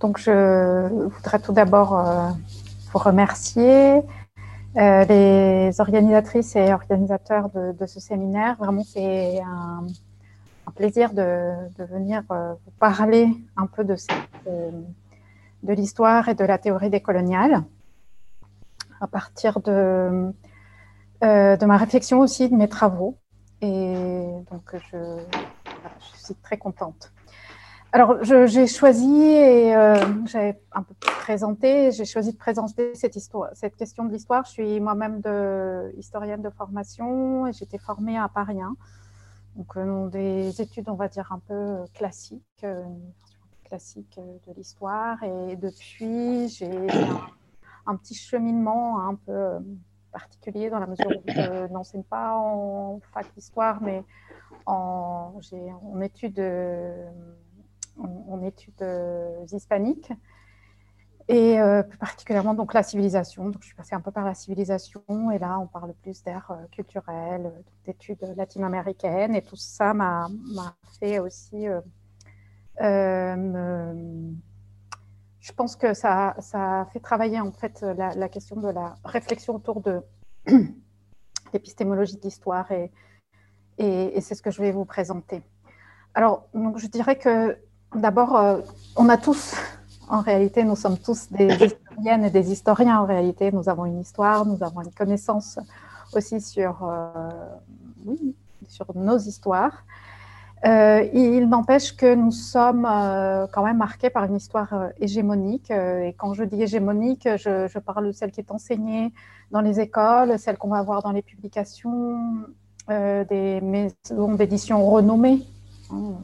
Donc, je voudrais tout d'abord euh, vous remercier, euh, les organisatrices et organisateurs de, ce séminaire. Vraiment, c'est un, plaisir de, venir euh, vous parler un peu de, de l'histoire et de la théorie décoloniale à partir de, ma réflexion aussi, de mes travaux. Et donc, je suis très contente. Alors, j'ai choisi, et euh, un peu présenté, j'ai choisi de présenter cette, question de l'histoire. Je suis moi-même de, historienne de formation et j'étais formée à Paris 1. Donc, euh, des études, on va dire, un peu classiques, euh, classique de l'histoire. Et depuis, j'ai un, petit cheminement un peu particulier dans la mesure où je n'enseigne pas en fac d'histoire, mais en, en études en, études euh, hispaniques et euh, plus particulièrement donc la civilisation. Donc je suis passée un peu par la civilisation et là on parle plus d'ère euh, culturelle, d'études latino-américaines et tout ça m'a fait aussi. je pense que ça, ça a fait travailler en fait la, question de la réflexion autour de l'épistémologie de l'histoire et, et, et c'est ce que je vais vous présenter. Alors, donc, je dirais que D'abord, euh, on a tous, en réalité, nous sommes tous des historiennes et des historiens. En réalité, nous avons une histoire, nous avons une connaissance aussi sur, euh, oui, sur nos histoires. Euh, il n'empêche que nous sommes quand même marqués par une histoire hégémonique. et quand je dis hégémonique, je, parle de celle qui est enseignée dans les écoles, celle qu'on va voir dans les publications des maisons d'édition renommées. Hein,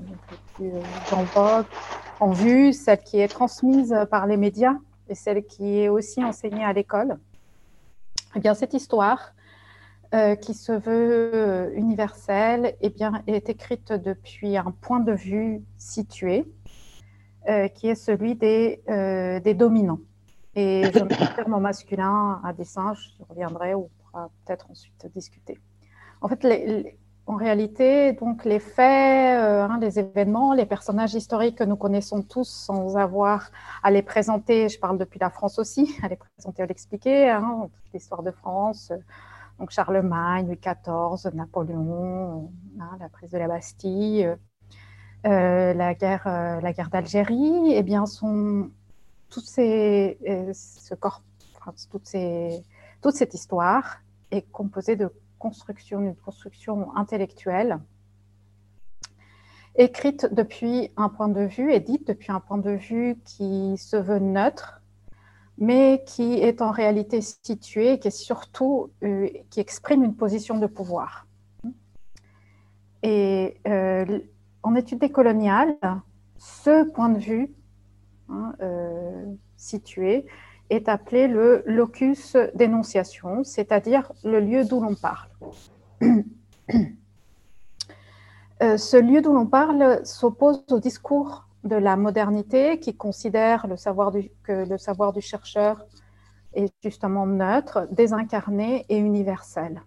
en en vue, celle qui est transmise par les médias et celle qui est aussi enseignée à l'école. Eh bien, cette histoire, euh, qui se veut euh, universelle, eh bien, est écrite depuis un point de vue situé, euh, qui est celui des, des dominants. Et je me terme masculin à dessin, je reviendrai ou on pourra peut-être ensuite discuter. En fait, les, en réalité, donc les faits, euh, hein, les événements, les personnages historiques que nous connaissons tous sans avoir à les présenter, je parle depuis la France aussi, à les présenter, à l'expliquer, hein, l'histoire de France, euh, donc Charlemagne, Louis XIV, Napoléon, hein, la prise de la Bastille, euh, la guerre, la guerre d'Algérie, eh bien, sont toutes ces, ce corps, toutes ces, toute cette histoire est composée de construction, une construction intellectuelle, écrite depuis un point de vue, et depuis un point de vue qui se veut neutre, mais qui est en réalité situé, qui est surtout, euh, qui exprime une position de pouvoir. Et euh, en études décoloniales, ce point de vue hein, euh, situé est appelé le locus d'énonciation, c'est-à-dire le lieu d'où l'on parle. Euh, ce lieu d'où l'on parle s'oppose au discours de la modernité qui considère le savoir du, que le savoir du chercheur est justement neutre, désincarné et universel.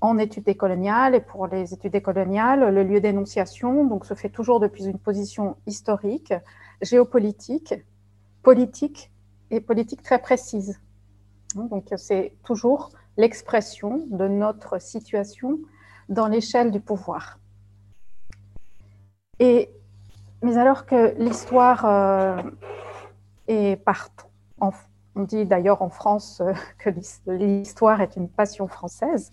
En études décoloniales et pour les études décoloniales, le lieu d'énonciation donc, se fait toujours depuis une position historique, géopolitique, politique et politique très précise. Donc c'est toujours l'expression de notre situation dans l'échelle du pouvoir. Et, mais alors que l'histoire euh, est partout, on dit d'ailleurs en France euh, que l'histoire est une passion française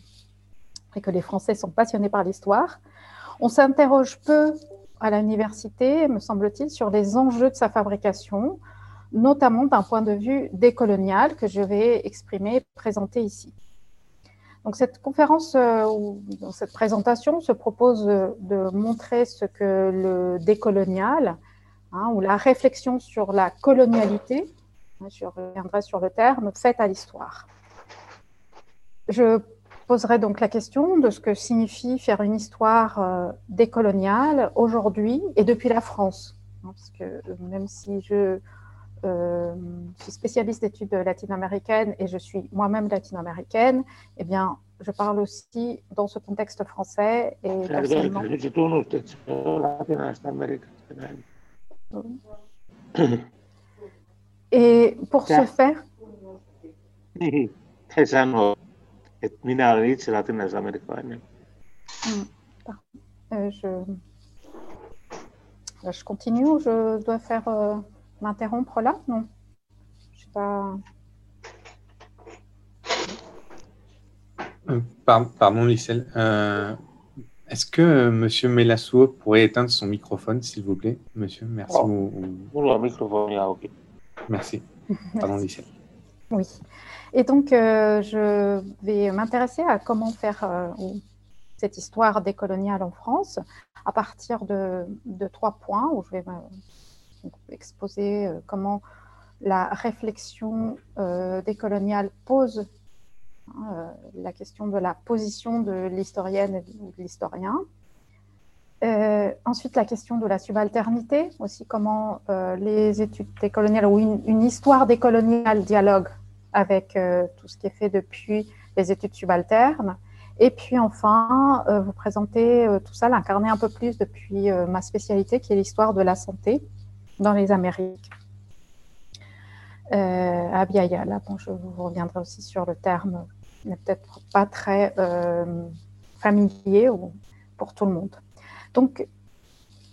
et que les Français sont passionnés par l'histoire, on s'interroge peu à l'université, me semble-t-il, sur les enjeux de sa fabrication, notamment d'un point de vue décolonial que je vais exprimer, présenter ici. Donc cette conférence euh, ou cette présentation se propose de, montrer ce que le décolonial hein, ou la réflexion sur la colonialité, hein, je reviendrai sur le terme, fait à l'histoire. Je poserai donc la question de ce que signifie faire une histoire euh, décoloniale aujourd'hui et depuis la France. Hein, parce que même si je euh, je suis spécialiste d'études latino-américaines et je suis moi-même latino-américaine, eh bien, je parle aussi dans ce contexte français. Et Et pour ce faire... latinalaisamerikkalainen. Euh, je... je continue ou je dois faire euh, m'interrompre là? Non. Je sais pas. Euh, pardon, Lissel. Euh, est-ce que euh, Monsieur Melassou pourrait éteindre son microphone, s'il vous plaît? Monsieur, merci. Oh, ou... microphone, yeah, ok. Merci. Pardon, Lissel. Oui. Et donc, je vais m'intéresser à comment faire cette histoire décoloniale en France à partir de, de trois points où je vais exposer comment la réflexion décoloniale pose Hein, euh, la question de la position de l'historienne ou de l'historien. Euh, ensuite, la question de la subalternité, aussi comment euh, les études décoloniales ou une, histoire décoloniale dialogue avec tout ce qui est fait depuis les études subalternes. Et puis enfin, vous présenter tout ça, l'incarner un peu plus depuis ma spécialité qui est l'histoire de la santé dans les Amériques. Euh, là, bon, je vous reviendrai aussi sur le terme n'est peut-être pas très euh, familier pour tout le monde. Donc,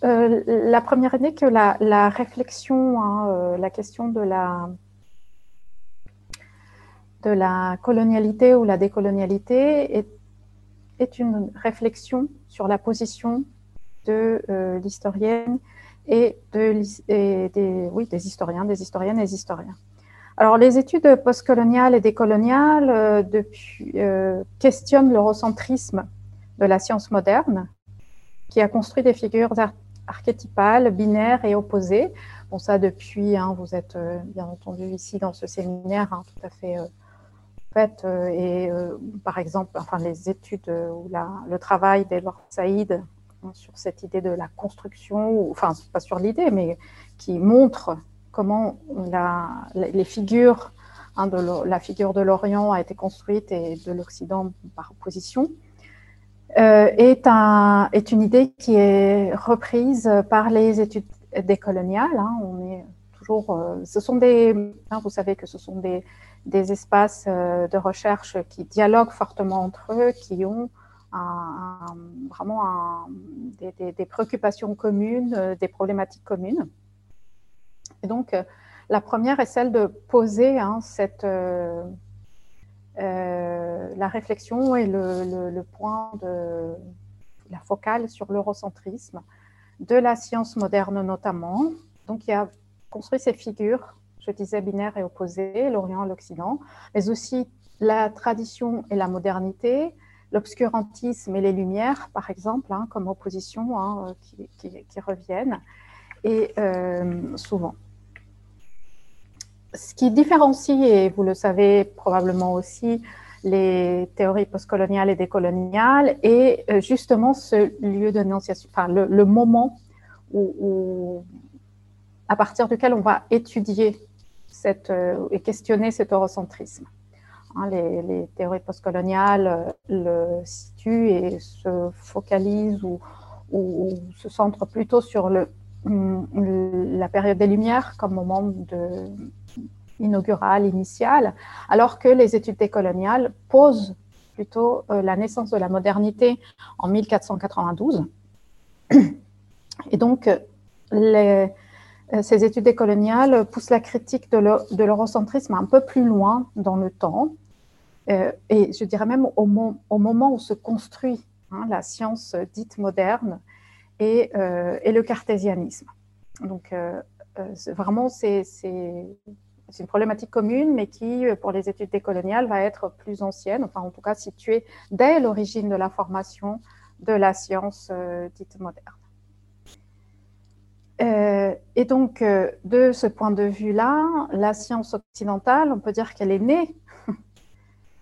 euh, la première idée que la, réflexion, hein, euh, la question de la, de la colonialité ou la décolonialité est, est une réflexion sur la position de l'historienne et, de, et des, historiens, des historiennes et des historiens. Alors, les études postcoloniales et décoloniales euh, depuis, euh, questionnent l'eurocentrisme de la science moderne, qui a construit des figures archétypales, binaires et opposées. Bon, ça depuis, hein, vous êtes euh, bien entendu ici dans ce séminaire, hein, tout à fait fait. et par exemple, enfin, les études ou le travail d'Edouard Saïd sur cette idée de la construction, enfin, pas sur l'idée, mais qui montre comment les figures, hein, de la figure de l'Orient a été construite et de l'Occident par opposition, euh, est, un, est, une idée qui est reprise par les études décoloniales. Hein. on est toujours, euh, ce sont des, hein, vous savez que ce sont des, des espaces euh, de recherche qui dialoguent fortement entre eux, qui ont vraiment des, préoccupations communes, des problématiques communes. Donc, euh, la première est celle de poser hein, cette, euh, euh, la réflexion et le, point de la focale sur l'eurocentrisme de la science moderne notamment. Donc, il a construit ces figures, je disais binaires et opposées, l'Orient et l'Occident, mais aussi la tradition et la modernité, l'obscurantisme et les Lumières, par exemple, hein, comme opposition hein, qui, reviennent, et souvent ce qui différencie, et vous le savez probablement aussi, les théories postcoloniales et décoloniales, est euh, justement ce lieu enfin le, moment où, à partir duquel on va étudier cette, euh, et questionner cet eurocentrisme. Hein, les, théories postcoloniales euh, le situent et se focalisent ou, se centrent plutôt sur le, la période des Lumières comme moment de, inaugurale, initiale, alors que les études décoloniales posent plutôt euh, la naissance de la modernité en 1492. Et donc, euh, ces études décoloniales poussent la critique de l'eurocentrisme un peu plus loin dans le temps, euh, et je dirais même au, moment où se construit hein, la science dite moderne et, et le cartésianisme. Donc, vraiment, c'est une problématique commune, mais qui, euh, pour les études décoloniales, va être plus ancienne, enfin en tout cas située dès l'origine de la formation de la science euh, dite moderne. Euh, et donc, de ce point de vue-là, la science occidentale, on peut dire qu'elle est née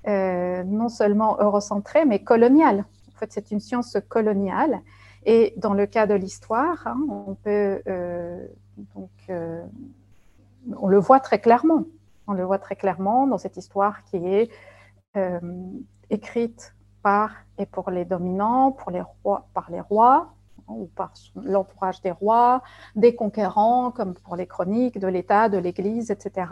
non seulement eurocentrée, mais coloniale. En fait, c'est une science coloniale. Et dans le cas de l'histoire, hein, on peut donc on le voit très clairement. On le voit très clairement dans cette histoire qui est euh, écrite par et pour les dominants, pour les rois, par les rois, ou par l'entourage des rois, des conquérants, comme pour les chroniques, de l'État, de l'Église, etc.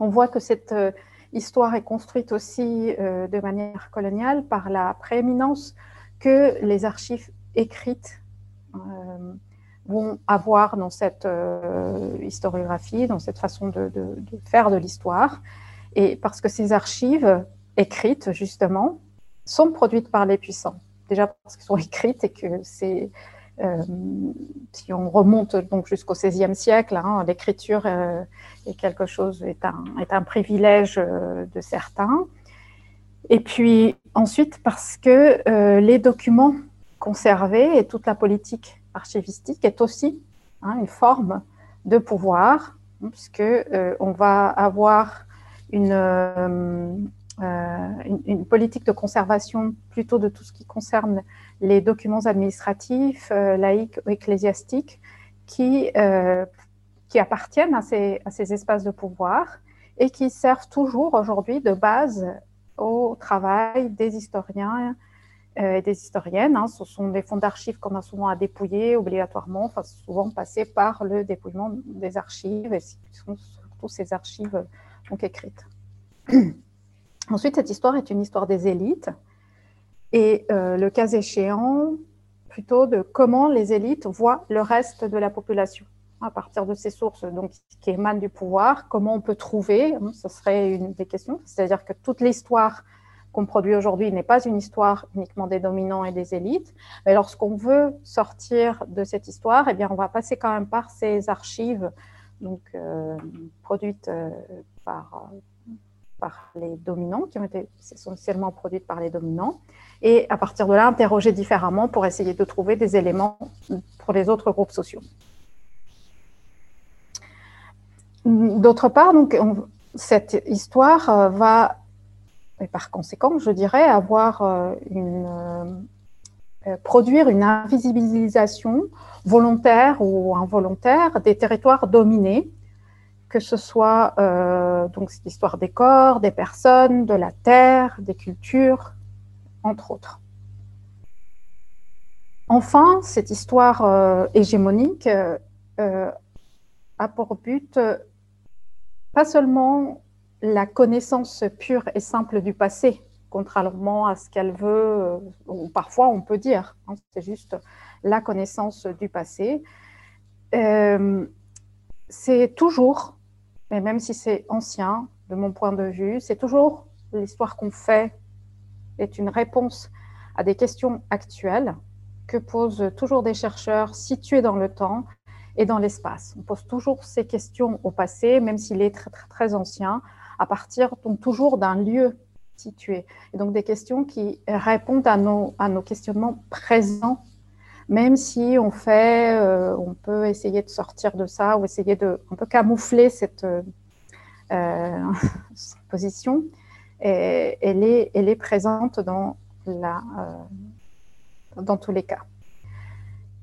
On voit que cette euh, histoire est construite aussi euh, de manière coloniale par la prééminence que les archives écrites euh, vont avoir dans cette historiographie, dans cette façon de faire de l'histoire. Et parce que ces archives écrites, justement, sont produites par les puissants déjà parce qu'elles sont écrites et que c'est, euh, si on remonte donc jusqu'au XVIe siècle, hein, l'écriture euh, est quelque chose, est un, privilège euh, de certains. Et puis ensuite parce que les documents conservés et toute la politique archivistique est aussi hein, une forme de pouvoir, hein, puisque on va avoir une, politique de conservation plutôt de tout ce qui concerne les documents administratifs, euh, laïques ou ecclésiastiques, qui, euh, qui appartiennent à ces, à ces, espaces de pouvoir et qui servent toujours aujourd'hui de base au travail des historiens et des historiennes. Hein. Ce sont des fonds d'archives qu'on a souvent à dépouiller obligatoirement, enfin souvent passer par le dépouillement des archives, et ce sont surtout ces archives donc écrites. Ensuite, cette histoire est une histoire des élites et euh, le cas échéant, plutôt de comment les élites voient le reste de la population à partir de ces sources donc, qui émanent du pouvoir, comment on peut trouver, hein, ce serait une des questions, c'est-à-dire que toute l'histoire qu'on produit aujourd'hui n'est pas une histoire uniquement des dominants et des élites, mais lorsqu'on veut sortir de cette histoire, eh bien, on va passer quand même par ces archives donc, euh, produites euh, par, par les dominants, qui ont été essentiellement produites par les dominants, et à partir de là, interroger différemment pour essayer de trouver des éléments pour les autres groupes sociaux. D'autre part, donc, cette histoire euh, va, et par conséquent, je dirais, avoir euh, une, euh, produire une invisibilisation volontaire ou involontaire des territoires dominés que ce soit euh, donc cette histoire des corps, des personnes, de la terre, des cultures, entre autres. Enfin, cette histoire euh, hégémonique euh, a pour but pas seulement la connaissance pure et simple du passé, contrairement à ce qu'elle veut, ou parfois on peut dire, hein, c'est juste la connaissance du passé. c'est toujours mais même si c'est ancien, de mon point de vue, c'est toujours l'histoire qu'on fait est une réponse à des questions actuelles que posent toujours des chercheurs situés dans le temps et dans l'espace. On pose toujours ces questions au passé, même s'il est très, ancien, à partir donc toujours d'un lieu situé. Et donc des questions qui répondent à nos questionnements présents même si on fait, euh, on peut essayer de sortir de ça ou essayer de camoufler cette euh, euh, position, et, elle, est, elle est présente dans, la, dans tous les cas.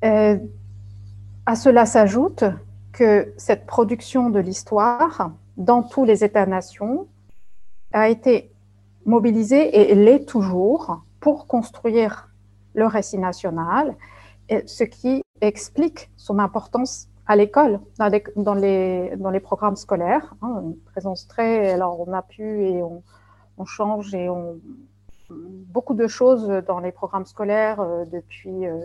à cela s'ajoute que cette production de l'histoire dans tous les États-nations a été mobilisée et l'est toujours pour construire le récit national ce qui explique son importance à l'école, dans les, programmes scolaires. Hein, une présence très. Alors, on a pu et on, on change et on. Beaucoup de choses dans les programmes scolaires euh, depuis euh,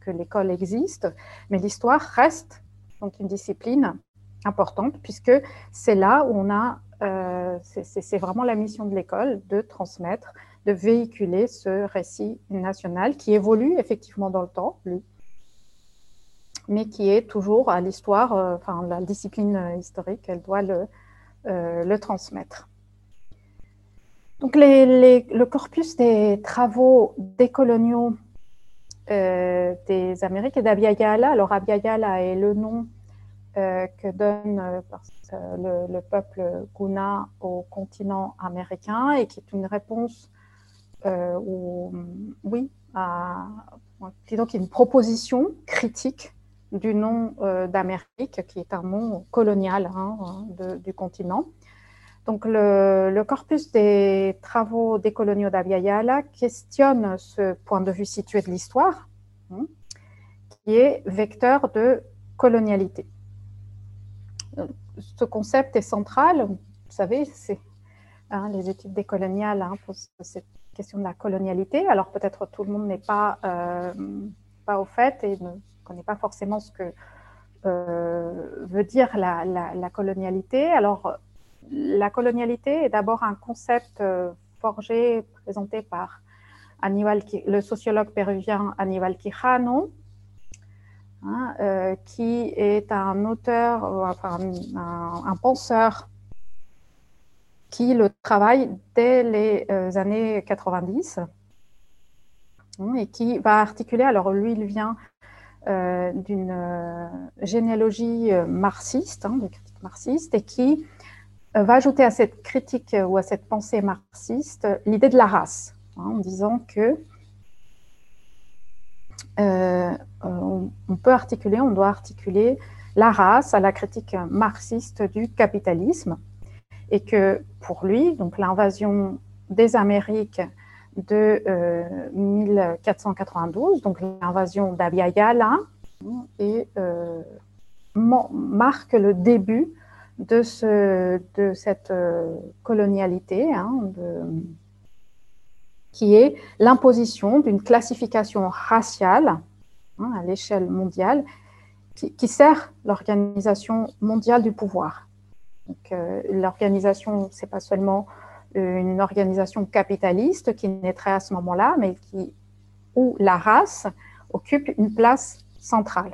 que l'école existe, mais l'histoire reste donc une discipline importante puisque c'est là où on a. Euh, c'est vraiment la mission de l'école de transmettre de véhiculer ce récit national qui évolue effectivement dans le temps, lui, mais qui est toujours à l'histoire, euh, enfin la discipline historique, elle doit le, euh, transmettre. Donc le corpus des travaux décoloniaux euh, des Amériques et alors Abiyala est le nom que donne le, le, peuple Guna au continent américain et qui est une réponse euh, oui, à, donc une proposition critique du nom euh, d'Amérique, qui est un nom colonial hein, du continent. Donc, le, corpus des travaux des coloniaux d'Abiyala questionne ce point de vue situé de l'histoire hein, est vecteur de colonialité. Ce concept est central, vous savez, c'est hein, les études décoloniales hein, posent cette question de la colonialité. Alors peut-être tout le monde n'est pas, euh, pas au fait et ne connaît pas forcément ce que euh, veut dire la, colonialité. Alors la colonialité est d'abord un concept euh, forgé, présenté par le sociologue péruvien Aníbal Quijano, hein, qui est un auteur, enfin, un, penseur qui le travaille dès les euh, années 90 hein, et qui va articuler, alors lui il vient euh, d'une généalogie marxiste, hein, de critique marxiste, et qui va ajouter à cette critique ou à cette pensée marxiste l'idée de la race. Hein, en disant que euh, on, peut articuler, on doit articuler la race à la critique marxiste du capitalisme et que pour lui, donc l'invasion des Amériques de 1492, euh, donc l'invasion d'Abiyala, et euh, marque le début de, ce, de cette colonialité, hein, qui est l'imposition d'une classification raciale hein, à l'échelle mondiale qui, sert l'organisation mondiale du pouvoir. Euh, l'organisation, ce n'est pas seulement une organisation capitaliste qui naîtrait à ce moment-là, mais qui, où la race occupe une place centrale.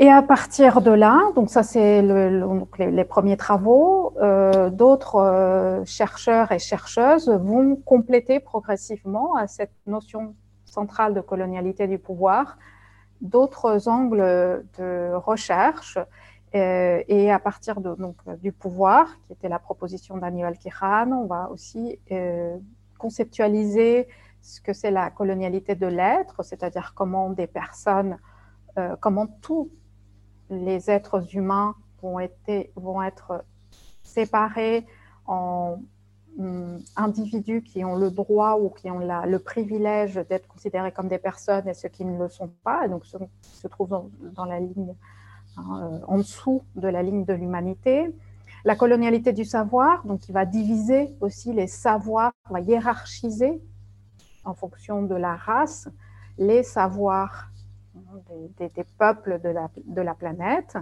Et à partir de là, donc ça c'est les, premiers travaux, euh, d'autres euh, chercheurs et chercheuses vont compléter progressivement à cette notion centrale de colonialité du pouvoir d'autres angles de recherche. Euh, et à partir donc, du pouvoir, qui était la proposition d'Aníbal Quijano, on va aussi conceptualiser ce que c'est la colonialité de l'être, c'est-à-dire comment des personnes, comment tout les êtres humains vont, être séparés en hum, individus qui ont le droit ou qui ont le privilège d'être considérés comme des personnes et ceux qui ne le sont pas, et donc se, se trouvent dans, la ligne, hein, euh, en dessous de la ligne de l'humanité. La colonialité du savoir, donc qui va diviser aussi les savoirs, va hiérarchiser en fonction de la race les savoirs des, peuples de la, planète,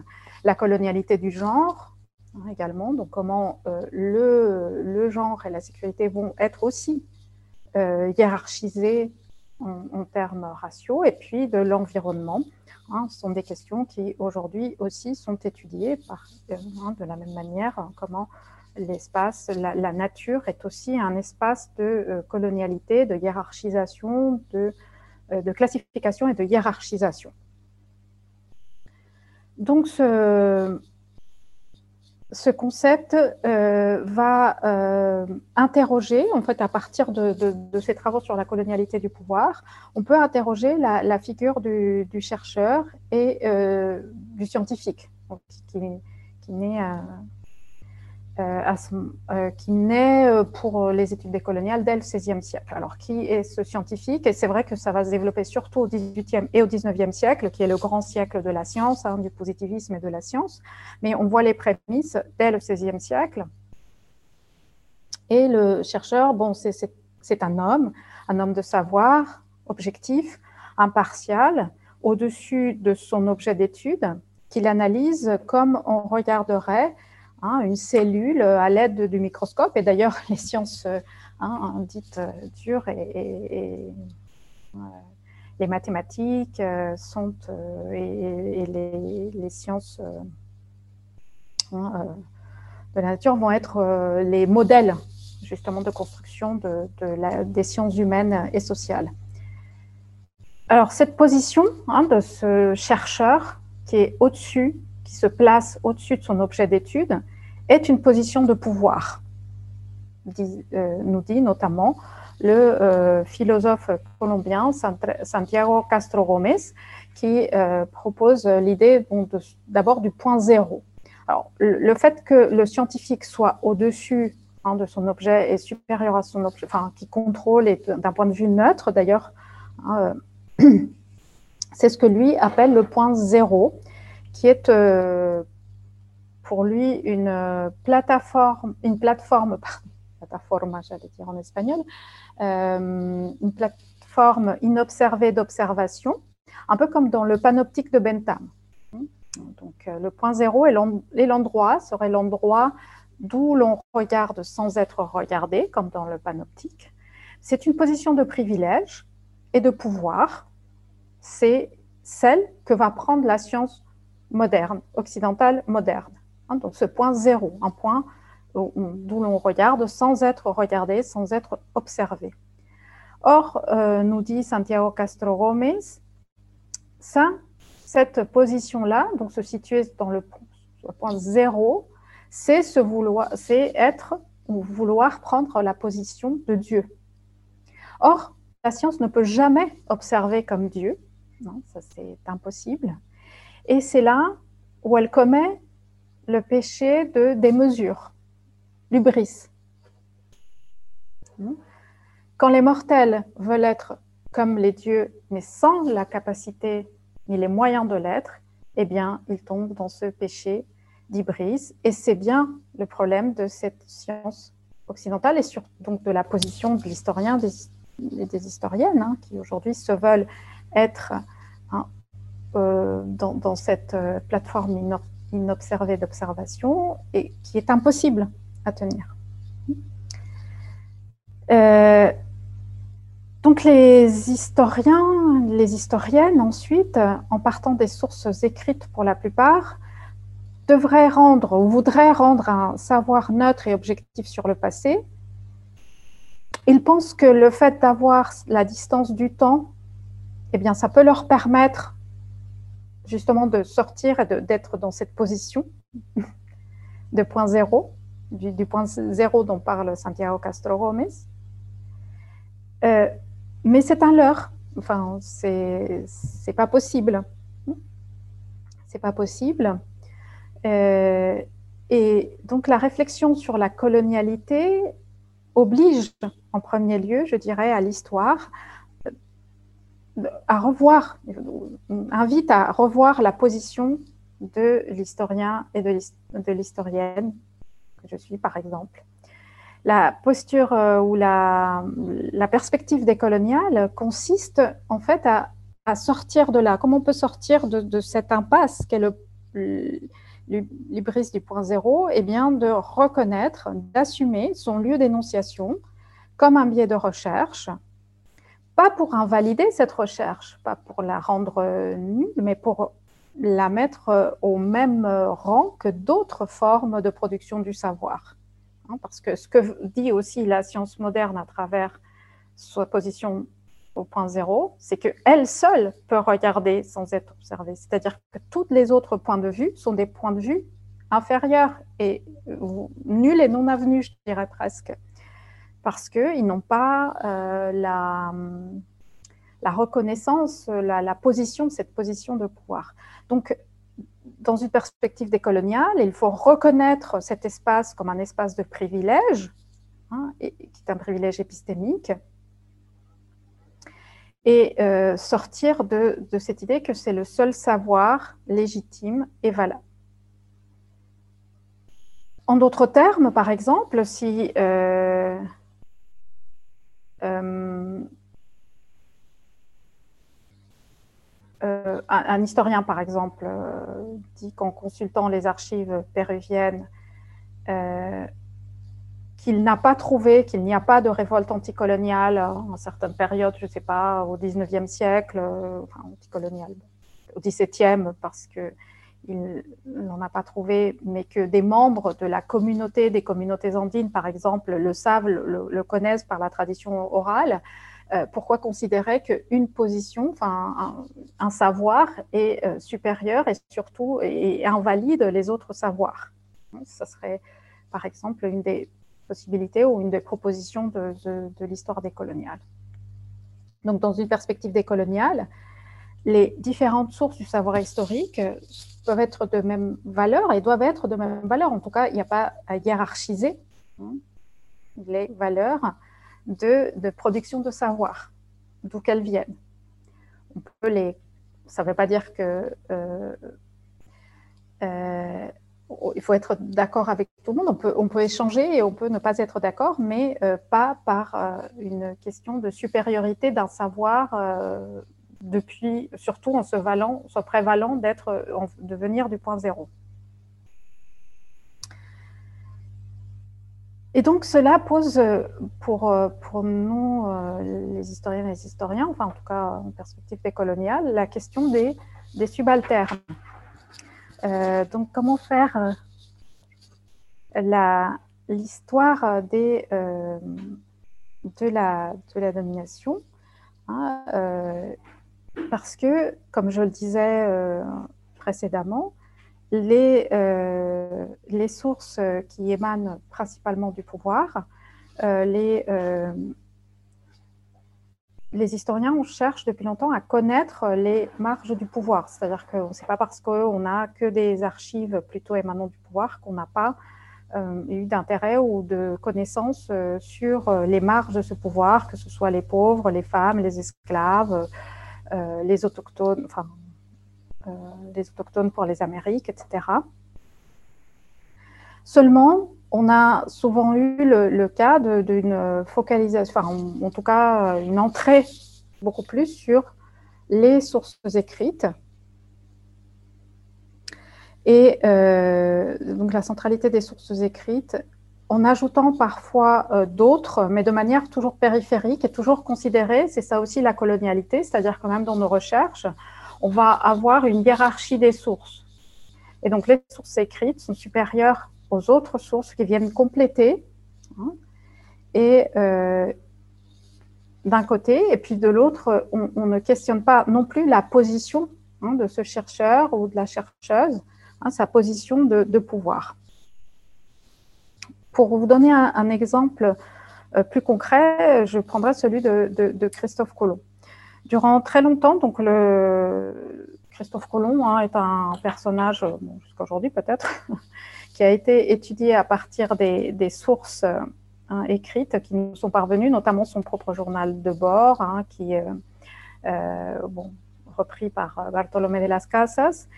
la colonialité du genre hein, également, donc comment euh, le, genre et la sécurité vont être aussi euh, hiérarchisés en, termes raciaux, et puis de l'environnement. Hein, ce sont des questions qui aujourd'hui aussi sont étudiées par, euh, hein, de la même manière, comment l'espace, la, nature est aussi un espace de colonialité, de hiérarchisation, de euh, de classification et de hiérarchisation. Donc, ce, ce concept euh, va euh, interroger, en fait, à partir de, ces travaux sur la colonialité du pouvoir, on peut interroger la, figure du, chercheur et du scientifique, qui, qui naît euh, euh, qui naît euh, pour les études décoloniales dès le XVIe siècle. Alors, qui est ce scientifique? Et c'est vrai que ça va se développer surtout au XVIIIe et au XIXe siècle, qui est le grand siècle de la science, hein, du positivisme et de la science. Mais on voit les prémices dès le XVIe siècle. Et le chercheur, bon, c'est un homme, un homme de savoir, objectif, impartial, au-dessus de son objet d'étude, qu'il analyse comme on regarderait Hein, une cellule euh, à l'aide du microscope. Et d'ailleurs, les sciences euh, hein, dites euh, dures et, les mathématiques sont, et, les, sciences hein, de la nature vont être les modèles justement de construction de, des sciences humaines et sociales. Alors cette position de ce chercheur qui est au-dessus, qui se place au-dessus de son objet d'étude, est une position de pouvoir, euh, nous dit notamment le euh, philosophe colombien Santiago Castro Gómez, qui euh, propose l'idée d'abord du point zéro. Alors, le, fait que le scientifique soit au-dessus hein, de son objet et supérieur à son objet, enfin, qui contrôle d'un point de vue neutre d'ailleurs, hein, c'est ce que lui appelle le point zéro, qui est pour lui une plateforme, une plateforme, plateforme, j'allais dire en espagnol, euh, une plateforme inobservée d'observation, un peu comme dans le panoptique de Bentham. Donc, euh, le point zéro est l'endroit, serait l'endroit d'où l'on regarde sans être regardé, comme dans le panoptique. C'est une position de privilège et de pouvoir. C'est celle que va prendre la science moderne, occidentale moderne. Hein, donc ce point zéro, un point d'où l'on regarde sans être regardé, sans être observé. Or, euh, nous dit Santiago Castro Gomez, ça, cette position-là, donc se situer dans le, point zéro, c'est se vouloir, c'est être ou vouloir prendre la position de Dieu. Or, la science ne peut jamais observer comme Dieu, ça c'est impossible. Et c'est là où elle commet le péché de des mesures, l'ubris. Quand les mortels veulent être comme les dieux, mais sans la capacité ni les moyens de l'être, eh bien, ils tombent dans ce péché d'Ibris. Et c'est bien le problème de cette science occidentale et surtout donc de la position de l'historien et des, historiennes hein, qui aujourd'hui se veulent être hein, euh, dans, cette euh, plateforme inobservée d'observation et qui est impossible à tenir. Euh, donc les historiens, les historiennes ensuite, en partant des sources écrites pour la plupart, devraient rendre ou voudraient rendre un savoir neutre et objectif sur le passé. Ils pensent que le fait d'avoir la distance du temps, eh bien, ça peut leur permettre justement de sortir et d'être dans cette position de point zéro, du, point zéro dont parle Santiago Castro Gomez. Euh, mais c'est un leurre. Enfin, c'est pas possible. C'est pas possible. Euh, et donc la réflexion sur la colonialité oblige en premier lieu, je dirais, à l'histoire à revoir, invite à revoir la position de l'historien et de l'historienne que je suis, par exemple la posture euh, ou la, perspective décoloniale consiste en fait à, sortir de là. Comment on peut sortir de, cette impasse qu'est le, l'ibris du point zéro Eh bien, de reconnaître, d'assumer son lieu d'énonciation comme un biais de recherche, pas pour invalider cette recherche, pas pour la rendre nulle, mais pour la mettre au même rang que d'autres formes de production du savoir. Hein, parce que ce que dit aussi la science moderne à travers sa position au point zéro, c'est qu'elle seule peut regarder sans être observée. C'est-à-dire que tous les autres points de vue sont des points de vue inférieurs et nuls et non avenus, je dirais presque, parce qu'ils n'ont pas euh, la, reconnaissance, la, la, position, cette position de pouvoir. Donc, dans une perspective décoloniale, il faut reconnaître cet espace comme un espace de privilège, hein, qui est un privilège épistémique, et euh, sortir de, cette idée que c'est le seul savoir légitime et valable. En d'autres termes, par exemple, si euh, euh, Euh, un, historien, par exemple, euh, dit qu'en consultant les archives péruviennes, qu'il n'a pas trouvé, qu'il n'y a pas de révolte anticoloniale en certaines périodes, je ne sais pas, au 19e siècle, enfin anticoloniale, au 17e, parce qu'il n'en a pas trouvé, mais que des membres de la communauté, des communautés andines, par exemple, le savent, le connaissent par la tradition orale. Euh, pourquoi considérer qu'une position, un, savoir est euh, supérieur et surtout invalide les autres savoirs? Ça serait par exemple une des possibilités ou une des propositions de, de l'histoire décoloniale. Donc dans une perspective décoloniale, les différentes sources du savoir historique peuvent être de même valeur et doivent être de même valeur. En tout cas, il n'y a pas à hiérarchiser hein, les valeurs de, production de savoir, d'où qu'elles viennent. Ça ne veut pas dire que il faut être d'accord avec tout le monde. On peut, on peut échanger et on peut ne pas être d'accord, mais pas par une question de supériorité d'un savoir depuis, surtout en se valant, se prévalant d'être, de venir du point zéro. Et donc cela pose pour, pour nous, les historiennes et les historiens, enfin en tout cas en perspective décoloniale, la question des, des subalternes. Euh, donc comment faire euh, l'histoire euh, de, la, de la domination hein, parce que, comme je le disais précédemment, les, euh, les sources qui émanent principalement du pouvoir, euh, les, euh, les historiens, on cherche depuis longtemps à connaître les marges du pouvoir. C'est-à-dire que ce n'est pas parce qu'on n'a que des archives plutôt émanant du pouvoir qu'on n'a pas eu d'intérêt ou de connaissances sur les marges de ce pouvoir, que ce soit les pauvres, les femmes, les esclaves, les autochtones, enfin les autochtones pour les Amériques, etc. Seulement, on a souvent eu le, cas d'une focalisation, enfin, en, tout cas, une entrée beaucoup plus sur les sources écrites. Et euh, donc la centralité des sources écrites, en ajoutant parfois euh, d'autres, mais de manière toujours périphérique et toujours considérée, c'est ça aussi la colonialité, c'est-à-dire quand même dans nos recherches, on va avoir une hiérarchie des sources. Et donc, les sources écrites sont supérieures aux autres sources qui viennent compléter. Hein. et euh, d'un côté, et puis de l'autre, on, ne questionne pas non plus la position hein, de ce chercheur ou de la chercheuse, hein, sa position de, pouvoir. Pour vous donner un, exemple euh, plus concret, je prendrai celui de Christophe Colomb. Durant très longtemps, donc Christophe Colomb hein, est un personnage, bon, jusqu'à aujourd'hui peut-être, qui a été étudié à partir des, sources hein, écrites qui nous sont parvenues, notamment son propre journal de bord, hein, qui est euh, bon, repris par Bartolomé de las Casas.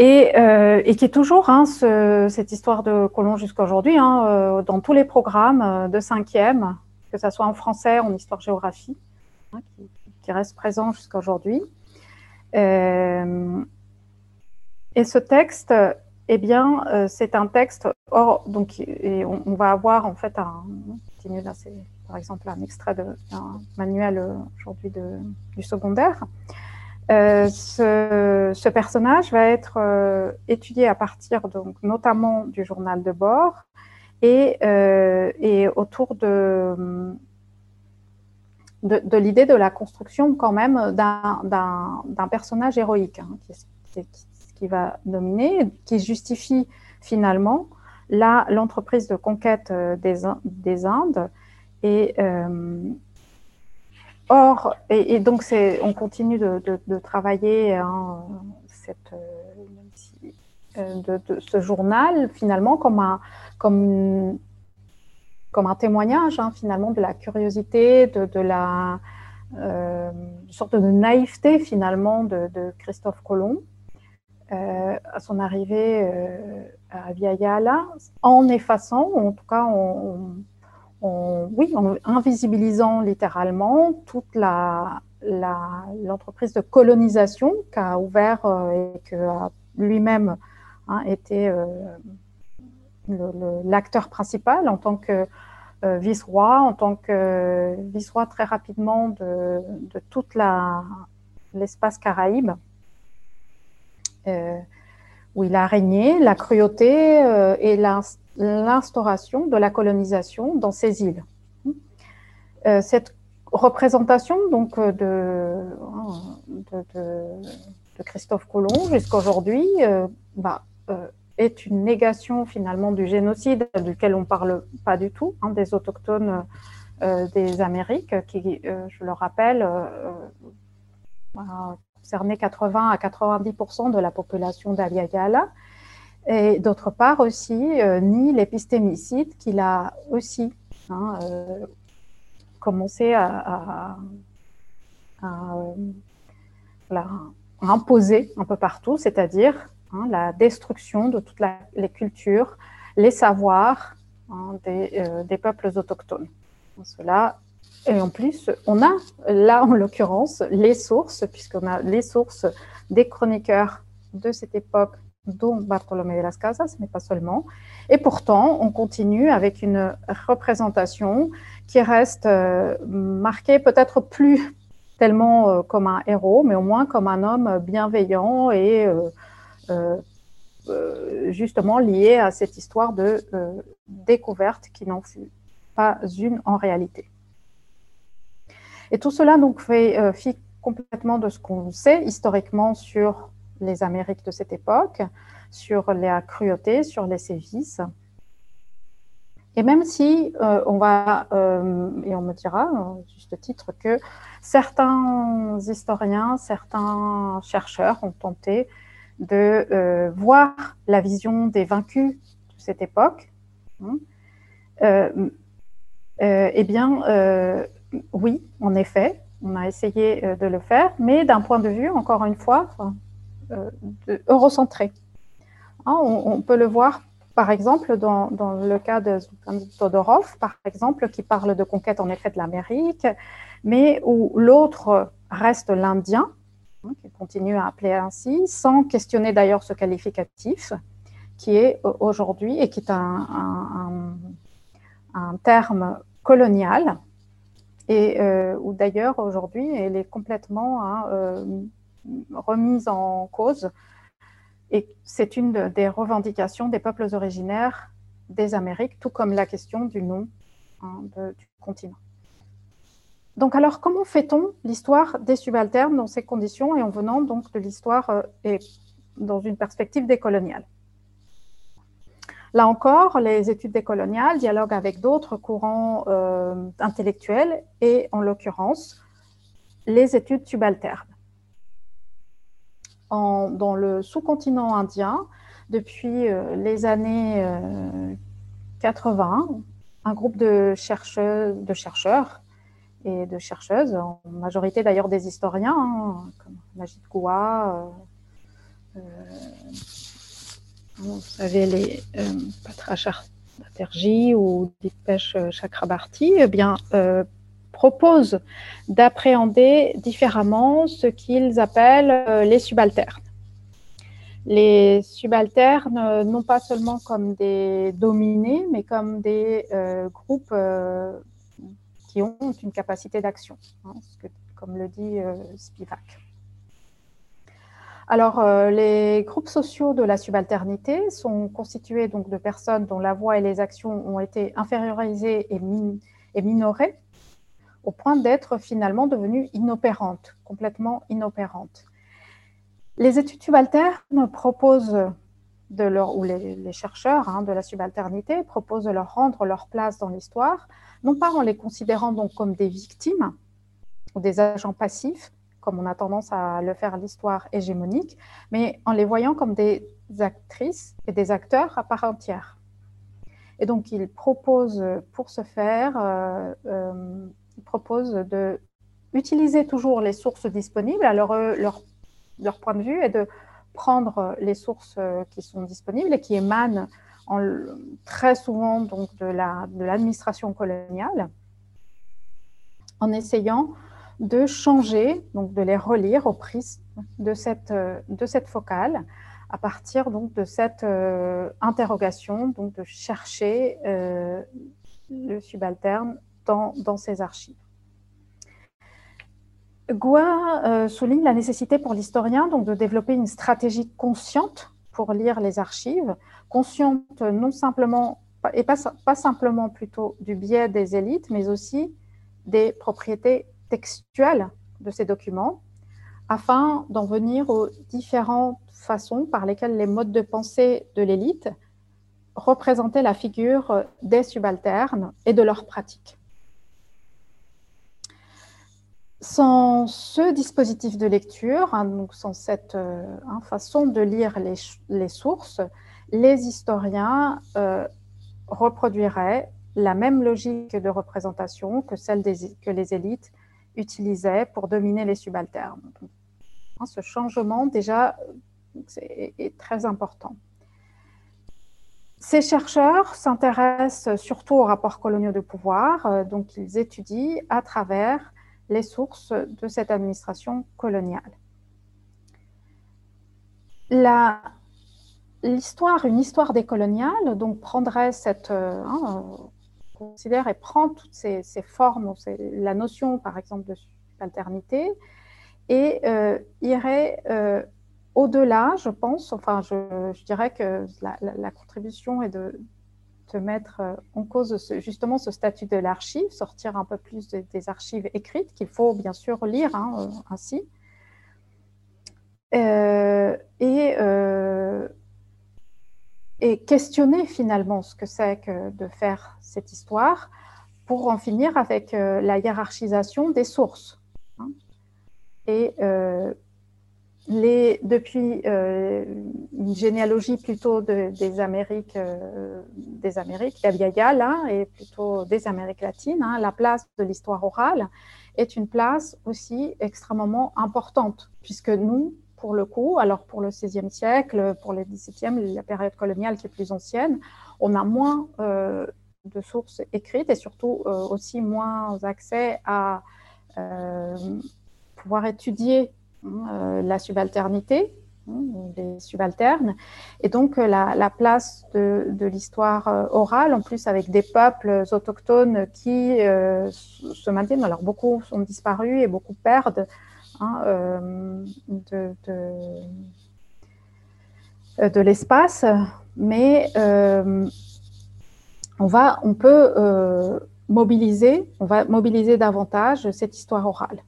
Et, euh, et, qui est toujours cette histoire de Colomb jusqu'à aujourd'hui, euh, dans tous les programmes de cinquième, que ce soit en français, en histoire-géographie, qui, reste présent jusqu'à aujourd'hui. Euh, et ce texte, eh bien, euh, c'est un texte. Or, donc, on, va avoir en fait un. C'est par exemple un extrait d'un manuel euh, aujourd'hui du secondaire. Ce, personnage va être étudié à partir donc notamment du journal de bord et, et autour de l'idée de la construction quand même d'un personnage héroïque hein, qui, va dominer, qui justifie finalement l'entreprise de conquête euh, des, des Indes. Et, euh, or, et, donc on continue de, travailler hein, euh, de, ce journal finalement comme, un, témoignage hein, finalement de la curiosité, de, la euh, sorte de naïveté finalement de, Christophe Colomb euh, à son arrivée euh, à Viayala, en effaçant, en tout cas en, oui, en invisibilisant littéralement toute la, l'entreprise de colonisation qu'a ouvert et que lui-même hein, était l'acteur principal en tant que euh, vice-roi, en tant que vice-roi très rapidement de, de toute l'espace caraïbe, euh, où il a régné la cruauté euh, et l'instauration de la colonisation dans ces îles. cette représentation donc de, de, de Christophe Colomb jusqu'à aujourd'hui bah, est une négation finalement du génocide duquel on ne parle pas du tout, hein, des autochtones euh, des Amériques, qui, euh, je le rappelle, euh, concernaient 80 à 90% de la population d'Aliagala. Et d'autre part aussi, ni l'épistémicide qu'il a aussi hein, commencé à, l'a imposé un peu partout, c'est-à-dire hein, la destruction de toutes les cultures, les savoirs hein, des, des, peuples autochtones. Cela, et en plus, on a là, en l'occurrence, les sources, puisqu'on a les sources des chroniqueurs de cette époque dont Bartolomé de las Casas, mais pas seulement. Et pourtant, on continue avec une représentation qui reste euh, marquée peut-être plus tellement euh, comme un héros, mais au moins comme un homme bienveillant et euh, justement lié à cette histoire de découverte qui n'en fut pas une en réalité. Et tout cela donc fait fi complètement de ce qu'on sait historiquement sur les Amériques de cette époque, sur la cruauté, sur les sévices. Et même si euh, on va, euh, et on me dira, juste titre, que certains historiens, certains chercheurs ont tenté de euh, voir la vision des vaincus de cette époque, hein, eh bien, oui, en effet, on a essayé de le faire, mais d'un point de vue, encore une fois, euh, eurocentré. Hein, on, peut le voir, par exemple, dans, le cas de Todorov, par exemple, qui parle de conquête en effet de l'Amérique, mais où l'autre reste l'Indien, hein, qui continue à appeler ainsi, sans questionner d'ailleurs ce qualificatif, qui est aujourd'hui, et qui est un, terme colonial, et euh, où d'ailleurs aujourd'hui, elle est complètement hein, euh, remise en cause. Et c'est une des revendications des peuples originaires des Amériques, tout comme la question du nom hein, du continent. Donc alors, comment fait-on l'histoire des subalternes dans ces conditions et en venant donc de l'histoire euh, et dans une perspective décoloniale Là encore, les études décoloniales dialoguent avec d'autres courants euh, intellectuels et en l'occurrence les études subalternes dans le sous-continent indien depuis euh, les années 80, euh, un groupe de chercheurs, de chercheurs et de chercheuses, en majorité d'ailleurs des historiens, hein, comme Majid Goua, euh, vous savez, les Patra Chatterjee ou Dipesh Chakrabarti, eh bien, propose d'appréhender différemment ce qu'ils appellent euh, les subalternes. Les subalternes, euh, non pas seulement comme des dominés, mais comme des euh, groupes qui ont une capacité d'action, hein, comme le dit Spivak. Alors, les groupes sociaux de la subalternité sont constitués donc de personnes dont la voix et les actions ont été infériorisées et, et minorées au point d'être finalement devenue inopérante, complètement inopérante. Les études subalternes proposent de leur, ou les, chercheurs hein, de la subalternité proposent de leur rendre leur place dans l'histoire, non pas en les considérant donc comme des victimes ou des agents passifs, comme on a tendance à le faire l'histoire hégémonique, mais en les voyant comme des actrices et des acteurs à part entière. Et donc, ils proposent pour ce faire euh, euh, propose de utiliser toujours les sources disponibles. Alors, leur, leur point de vue est de prendre les sources euh, qui sont disponibles et qui émanent en, très souvent donc, de l'administration coloniale, en essayant de changer, donc de les relire au prisme de cette, de cette focale, à partir donc de cette euh, interrogation, donc de chercher euh, le subalterne dans, ses archives. Goua euh, souligne la nécessité pour l'historien donc de développer une stratégie consciente pour lire les archives, consciente non simplement et pas simplement plutôt du biais des élites, mais aussi des propriétés textuelles de ces documents, afin d'en venir aux différentes façons par lesquelles les modes de pensée de l'élite représentaient la figure des subalternes et de leurs pratiques. Sans ce dispositif de lecture, hein, donc sans cette euh, hein, façon de lire les, sources, les historiens euh, reproduiraient la même logique de représentation que celle que les élites utilisaient pour dominer les subalternes. Hein, ce changement, déjà, est, très important. Ces chercheurs s'intéressent surtout aux rapports coloniaux de pouvoir, euh, donc ils étudient à travers les sources de cette administration coloniale. L'histoire, une histoire décoloniale, donc prendrait cette, euh, hein, considère et prend toutes ces, formes, la notion par exemple de subalternité, et euh, irait euh, au-delà, je pense, enfin je, dirais que la, contribution est de, de, mettre en cause justement ce statut de l'archive, sortir un peu plus des archives écrites, qu'il faut bien sûr lire hein, ainsi. Euh, et questionner finalement ce que c'est que de faire cette histoire pour en finir avec euh, la hiérarchisation des sources. Hein. Et euh, depuis euh, une généalogie plutôt des Amériques, des Amériques, la Vieille là, et plutôt des Amériques latines, hein, la place de l'histoire orale est une place aussi extrêmement importante, puisque nous, pour le coup. Alors pour le XVIe siècle, pour le XVIIe, la période coloniale qui est plus ancienne, on a moins euh, de sources écrites et surtout euh, aussi moins accès à euh, pouvoir étudier hein, la subalternité, hein, les subalternes. Et donc la, place de, l'histoire orale, en plus avec des peuples autochtones qui se maintiennent, alors beaucoup sont disparus et beaucoup perdent Hein, euh, de, euh, de, l'espace, mais euh, on, va, on peut mobiliser, on va mobiliser davantage cette histoire orale.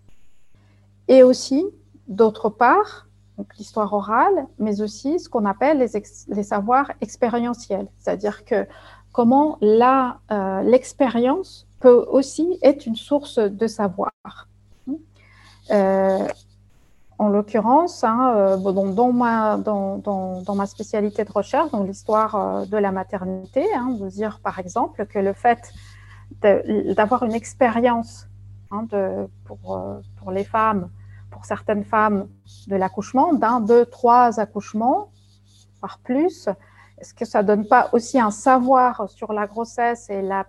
Et aussi, d'autre part, l'histoire orale, mais aussi ce qu'on appelle les, savoirs expérientiels, c'est-à-dire que comment l'expérience peut aussi être une source de savoir. Euh, en l'occurrence, hein, euh, dans, ma, spécialité de recherche, dans l'histoire euh, de la maternité, hein, de dire par exemple que le fait d'avoir une expérience hein, pour, les femmes, pour certaines femmes, de l'accouchement, d'un, deux, trois accouchements, par plus, est-ce que ça ne donne pas aussi un savoir sur la grossesse et la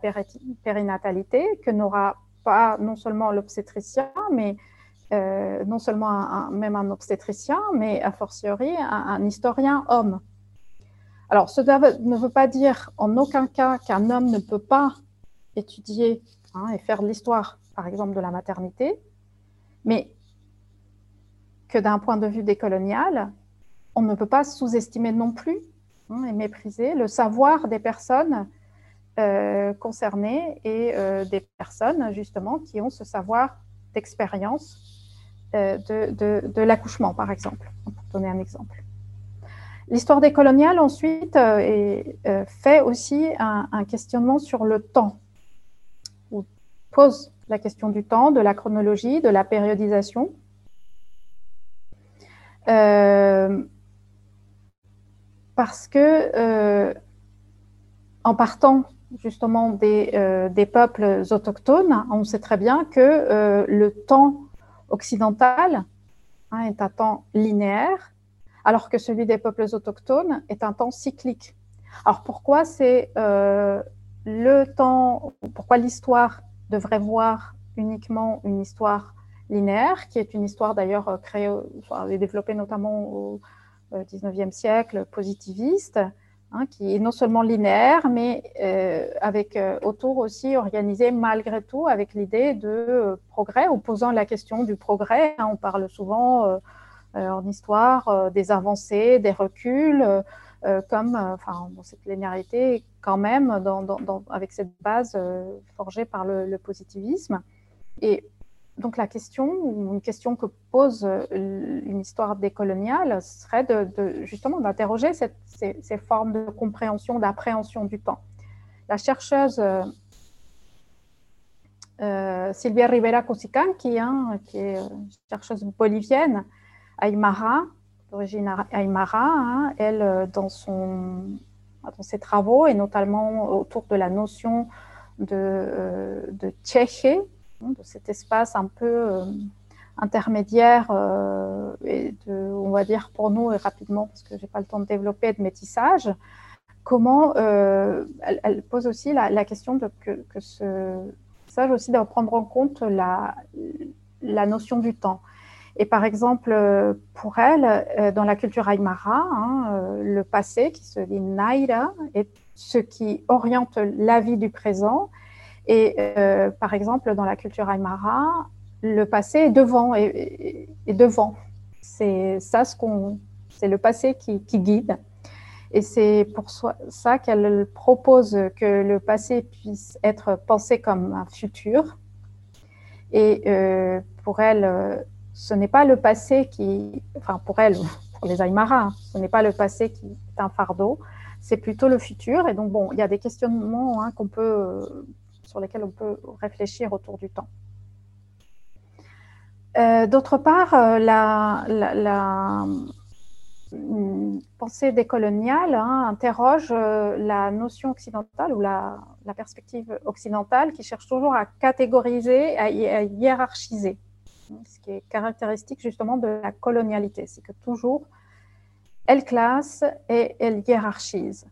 périnatalité que n'aura pas non seulement l'obstétricien, mais euh, non seulement même un obstétricien, mais a fortiori un, historien homme? Alors, cela ne veut pas dire en aucun cas qu'un homme ne peut pas étudier hein, et faire de l'histoire, par exemple, de la maternité, mais que d'un point de vue décolonial, on ne peut pas sous-estimer non plus hein, et mépriser le savoir des personnes euh, concernées et euh, des personnes justement qui ont ce savoir d'expérience euh, de, l'accouchement, par exemple, pour donner un exemple. L'histoire des coloniales, ensuite, fait aussi un, questionnement sur le temps, ou pose la question du temps, de la chronologie, de la périodisation. Parce que, en partant justement des, des, peuples autochtones, on sait très bien que le temps occidental hein, est un temps linéaire, alors que celui des peuples autochtones est un temps cyclique. Alors pourquoi c'est euh, le temps, pourquoi l'histoire devrait voir uniquement une histoire linéaire, qui est une histoire d'ailleurs créée et développée notamment au XIXe euh, siècle, positiviste, Hein, qui est non seulement linéaire, mais euh, avec euh, autour aussi organisé malgré tout avec l'idée de euh, progrès, opposant la question du progrès. Hein. on parle souvent en histoire des avancées, des reculs, comme enfin, cette linéarité quand même, avec cette base forgée par le, le positivisme. Et donc la question, une question que pose euh, une histoire décoloniale serait justement d'interroger ces, formes de compréhension, d'appréhension du temps. La chercheuse euh, euh, Silvia Rivera Cosican, qui, est chercheuse bolivienne, Aymara, d'origine Aymara, hein, elle, dans, son, dans ses travaux, et notamment autour de la notion de, de de cet espace un peu, euh, intermédiaire euh, et on va dire pour nous et rapidement parce que j'ai pas le temps de développer de métissage. Comment euh, elle, pose aussi la, question de que, ce métissage aussi doit prendre en compte la, la notion du temps. Et par exemple, pour elle, dans la culture Aymara, hein, le passé, qui se dit Naira, est ce qui oriente la vie du présent. Et par exemple, dans la culture Aymara, le passé est devant. C'est ça ce qu'on, c'est le passé qui, guide. Et c'est pour ça qu'elle propose que le passé puisse être pensé comme un futur. Et euh, pour elle, ce n'est pas le passé qui, enfin pour elle, pour les Aymara, hein, ce n'est pas le passé qui est un fardeau, c'est plutôt le futur. Et donc bon, il y a des questionnements hein, qu'on peut, sur lesquels on peut réfléchir autour du temps. Euh, d'autre part, euh, la, hum, pensée décoloniale hein, interroge euh, la notion occidentale ou la, perspective occidentale qui cherche toujours à catégoriser, à, hiérarchiser, ce qui est caractéristique justement de la colonialité, c'est que toujours elle classe et elle hiérarchise.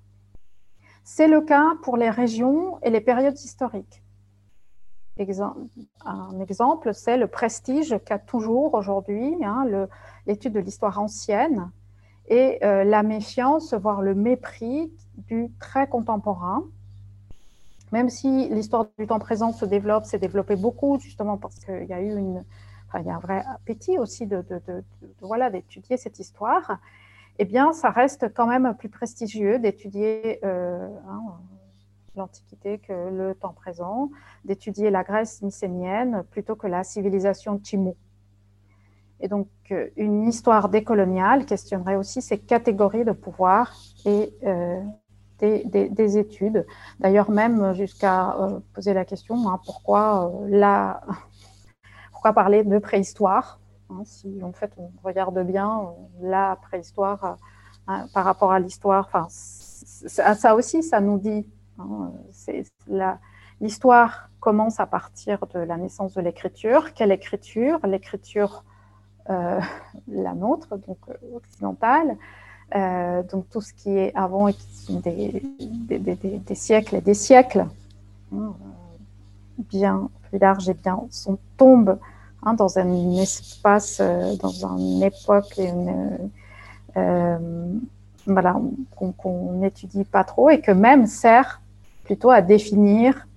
C'est le cas pour les régions et les périodes historiques un exemple, c'est le prestige qu'a toujours aujourd'hui hein, l'étude de l'histoire ancienne et euh, la méfiance, voire le mépris du très contemporain. Même si l'histoire du temps présent se développe, s'est développée beaucoup, justement parce qu'il y a eu un vrai appétit aussi de, d'étudier cette histoire. Eh bien, ça reste quand même plus prestigieux d'étudier euh, hein, l'Antiquité que le temps présent, d'étudier la Grèce mycénienne plutôt que la civilisation Timou. Et donc, euh, une histoire décoloniale questionnerait aussi ces catégories de pouvoir et euh, des, études. D'ailleurs, même jusqu'à poser la question hein, pourquoi parler de préhistoire? Hein, Si on regarde bien la préhistoire hein, par rapport à l'histoire, enfin, ça aussi, ça nous dit Hein, l'histoire commence à partir de la naissance de l'écriture. Quelle écriture? L'écriture, euh, la nôtre, donc euh, occidentale. Euh, donc tout ce qui est avant et qui sont des, siècles et des siècles, hein, bien plus large et bien, son tombe hein, dans un espace, dans une époque une, voilà, qu'on n'étudie pas trop et que même sert plutôt à définir,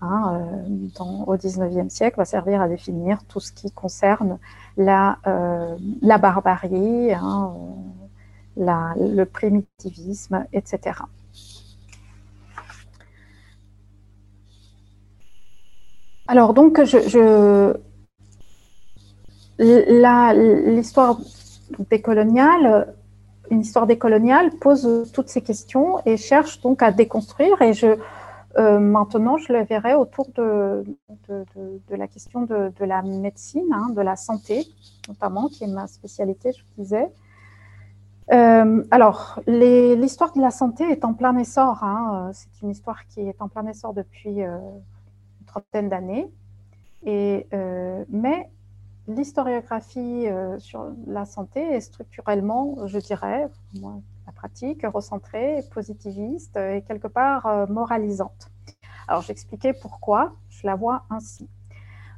hein, euh, au 19e siècle, va servir à définir tout ce qui concerne la, euh, barbarie, hein, euh, le primitivisme, etc. Alors donc, je, l'histoire décoloniale, une histoire décoloniale pose toutes ces questions et cherche donc à déconstruire. Et je, euh, maintenant, je le verrai autour de, la question de, la médecine, hein, de la santé, notamment, qui est ma spécialité, je vous disais. Euh, alors, l'histoire de la santé est en plein essor. Hein, C'est une histoire qui est en plein essor depuis euh, une trentaine d'années. Mais l'historiographie sur la santé est structurellement, je dirais, moi, la pratique recentrée, positiviste et quelque part euh, moralisante. Alors j'expliquais pourquoi je la vois ainsi.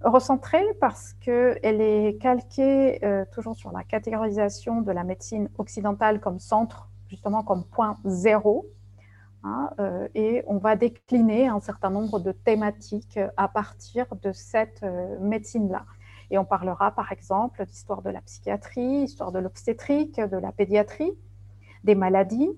Recentrée parce qu'elle est calquée euh, toujours sur la catégorisation de la médecine occidentale comme centre, justement comme point zéro, hein, euh, et on va décliner un certain nombre de thématiques à partir de cette médecine-là. Et on parlera par exemple d'histoire de la psychiatrie, histoire de l'obstétrique, de la pédiatrie, des maladies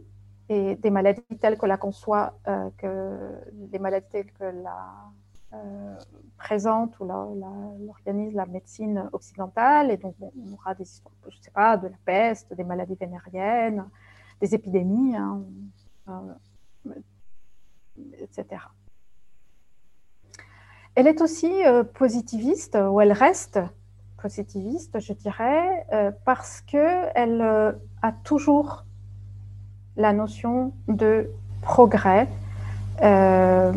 et des maladies telles que la conçoit, euh, que des maladies telles que la euh, présente ou l'organise la, médecine occidentale. Et donc, on aura des histoires, je ne sais pas, de la peste, des maladies vénériennes, des épidémies, hein, euh, etc. Elle est aussi positiviste, ou elle reste positiviste, je dirais, parce qu'elle a toujours la notion de progrès euh,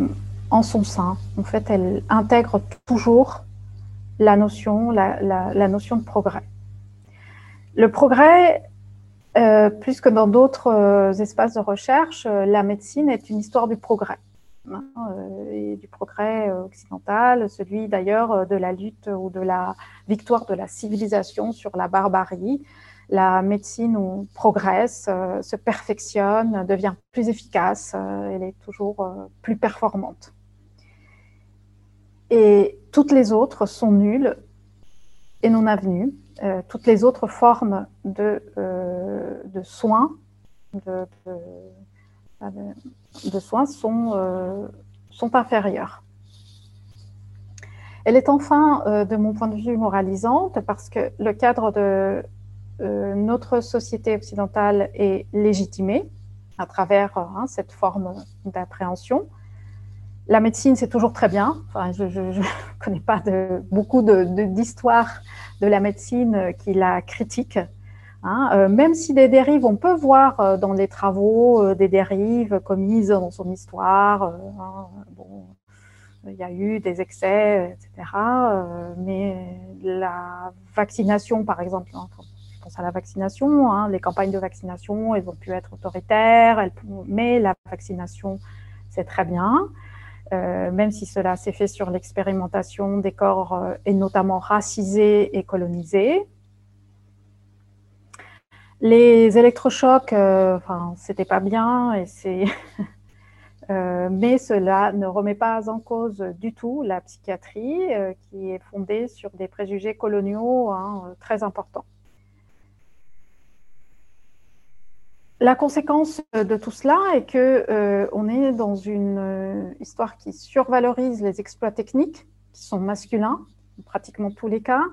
en son sein. En fait, elle intègre toujours la notion, de progrès. Le progrès, euh, plus que dans d'autres euh, espaces de recherche, euh, la médecine est une histoire du progrès. Hein, et du progrès occidental, celui d'ailleurs de la lutte ou de la victoire de la civilisation sur la barbarie. La médecine progresse, se perfectionne, devient plus efficace, elle est toujours plus performante. Et toutes les autres sont nulles et non avenues. Euh, toutes les autres formes de, euh, soins, de, soins sont, euh, sont inférieures. Elle est enfin, de mon point de vue, moralisante parce que le cadre de notre société occidentale est légitimé à travers hein, cette forme d'appréhension la médecine, c'est toujours très bien. Je ne connais pas de, beaucoup d'histoires de, la médecine qui la critiquent. Hein. Euh, même si des dérives, on peut voir euh, dans les travaux euh, des dérives commises dans son histoire. Hein. bon, il y a eu des excès, etc. mais la vaccination, par exemple, hein, je pense à la vaccination, les campagnes de vaccination, elles ont pu être autoritaires, mais la vaccination, c'est très bien. Même si cela s'est fait sur l'expérimentation des corps et notamment racisés et colonisés. Les électrochocs, euh, enfin, c'était pas bien, c'est mais cela ne remet pas en cause du tout la psychiatrie qui est fondée sur des préjugés coloniaux hein, très importants. La conséquence de tout cela est que euh, on est dans une euh, histoire qui survalorise les exploits techniques, qui sont masculins, pratiquement tous les cas,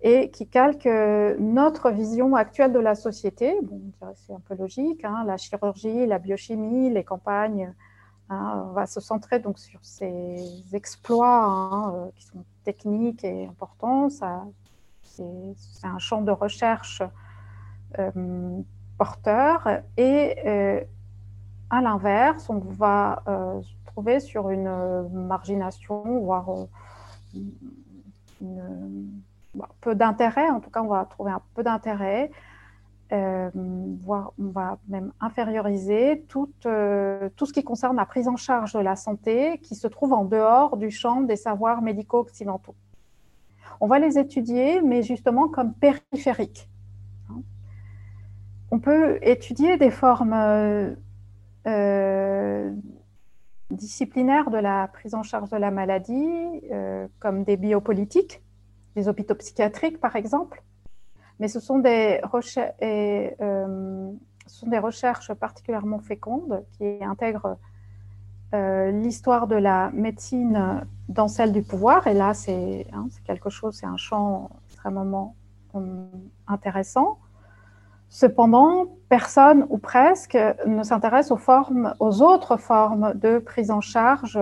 et qui calque euh, notre vision actuelle de la société. Bon, c'est un peu logique, hein, la chirurgie, la biochimie, les campagnes. Hein, on va se centrer donc sur ces exploits hein, qui sont techniques et importants. c'est un champ de recherche porteur et euh, à l'inverse, on va euh, se trouver sur une euh, margination, voire peu d'intérêt, en tout cas on va trouver un peu d'intérêt, voire on va même inférioriser tout, tout ce qui concerne la prise en charge de la santé qui se trouve en dehors du champ des savoirs médicaux occidentaux. On va les étudier, mais justement comme périphériques. On peut étudier des formes euh, euh, disciplinaires de la prise en charge de la maladie, euh, comme des biopolitiques, des hôpitaux psychiatriques par exemple, mais ce sont des, recherches particulièrement fécondes qui intègrent l'histoire de la médecine dans celle du pouvoir, et là c'est hein, quelque chose, c'est un champ extrêmement intéressant. Cependant, personne ou presque ne s'intéresse aux autres formes de prise en charge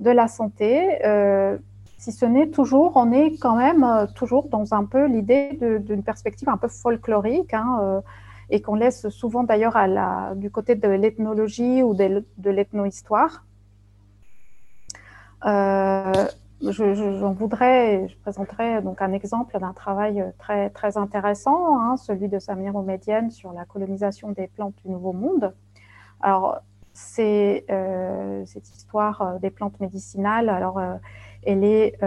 de la santé. Euh, si ce n'est toujours, on est quand même euh, toujours dans un peu l'idée d'une perspective un peu folklorique, hein, euh, et qu'on laisse souvent d'ailleurs du côté de l'ethnologie ou de, l'ethnohistoire j'en voudrais, je présenterai donc un exemple d'un travail très, très intéressant, hein, celui de Samir Omedienne sur la colonisation des plantes du Nouveau Monde. Alors, c'est euh, cette histoire euh, des plantes médicinales. Alors, euh, elle est,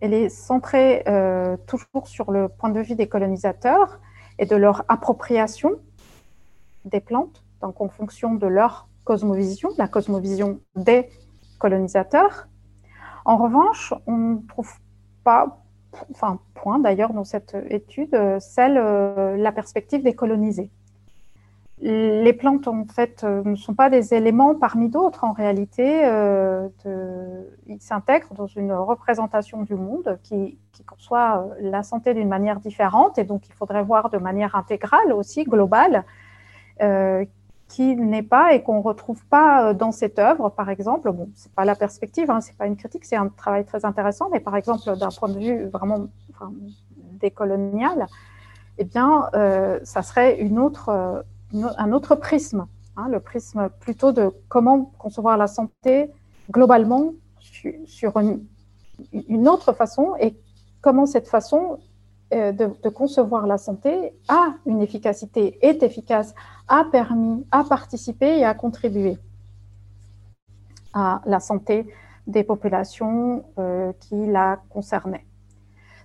elle est centrée toujours sur le point de vue des colonisateurs et de leur appropriation des plantes, donc en fonction de leur cosmovision, la cosmovision des colonisateurs. En revanche, on ne trouve pas, enfin, point d'ailleurs dans cette étude, celle, euh, la perspective des colonisés. Les plantes, en fait, euh, ne sont pas des éléments parmi d'autres. En réalité, euh, ils s'intègrent dans une représentation du monde qui, conçoit la santé d'une manière différente. Et donc, il faudrait voir de manière intégrale aussi, globale, qui n'est pas et qu'on ne retrouve pas euh, dans cette œuvre, par exemple. Bon, ce n'est pas la perspective, hein, ce n'est pas une critique, c'est un travail très intéressant, mais par exemple, d'un point de vue vraiment décolonial, eh bien, euh, ça serait une autre, euh, un autre prisme, hein, le prisme plutôt de comment concevoir la santé globalement sur, une, autre façon et comment cette façon euh, de, concevoir la santé a une efficacité, est efficace, a permis, a participé et a contribué à la santé des populations euh, qui la concernaient.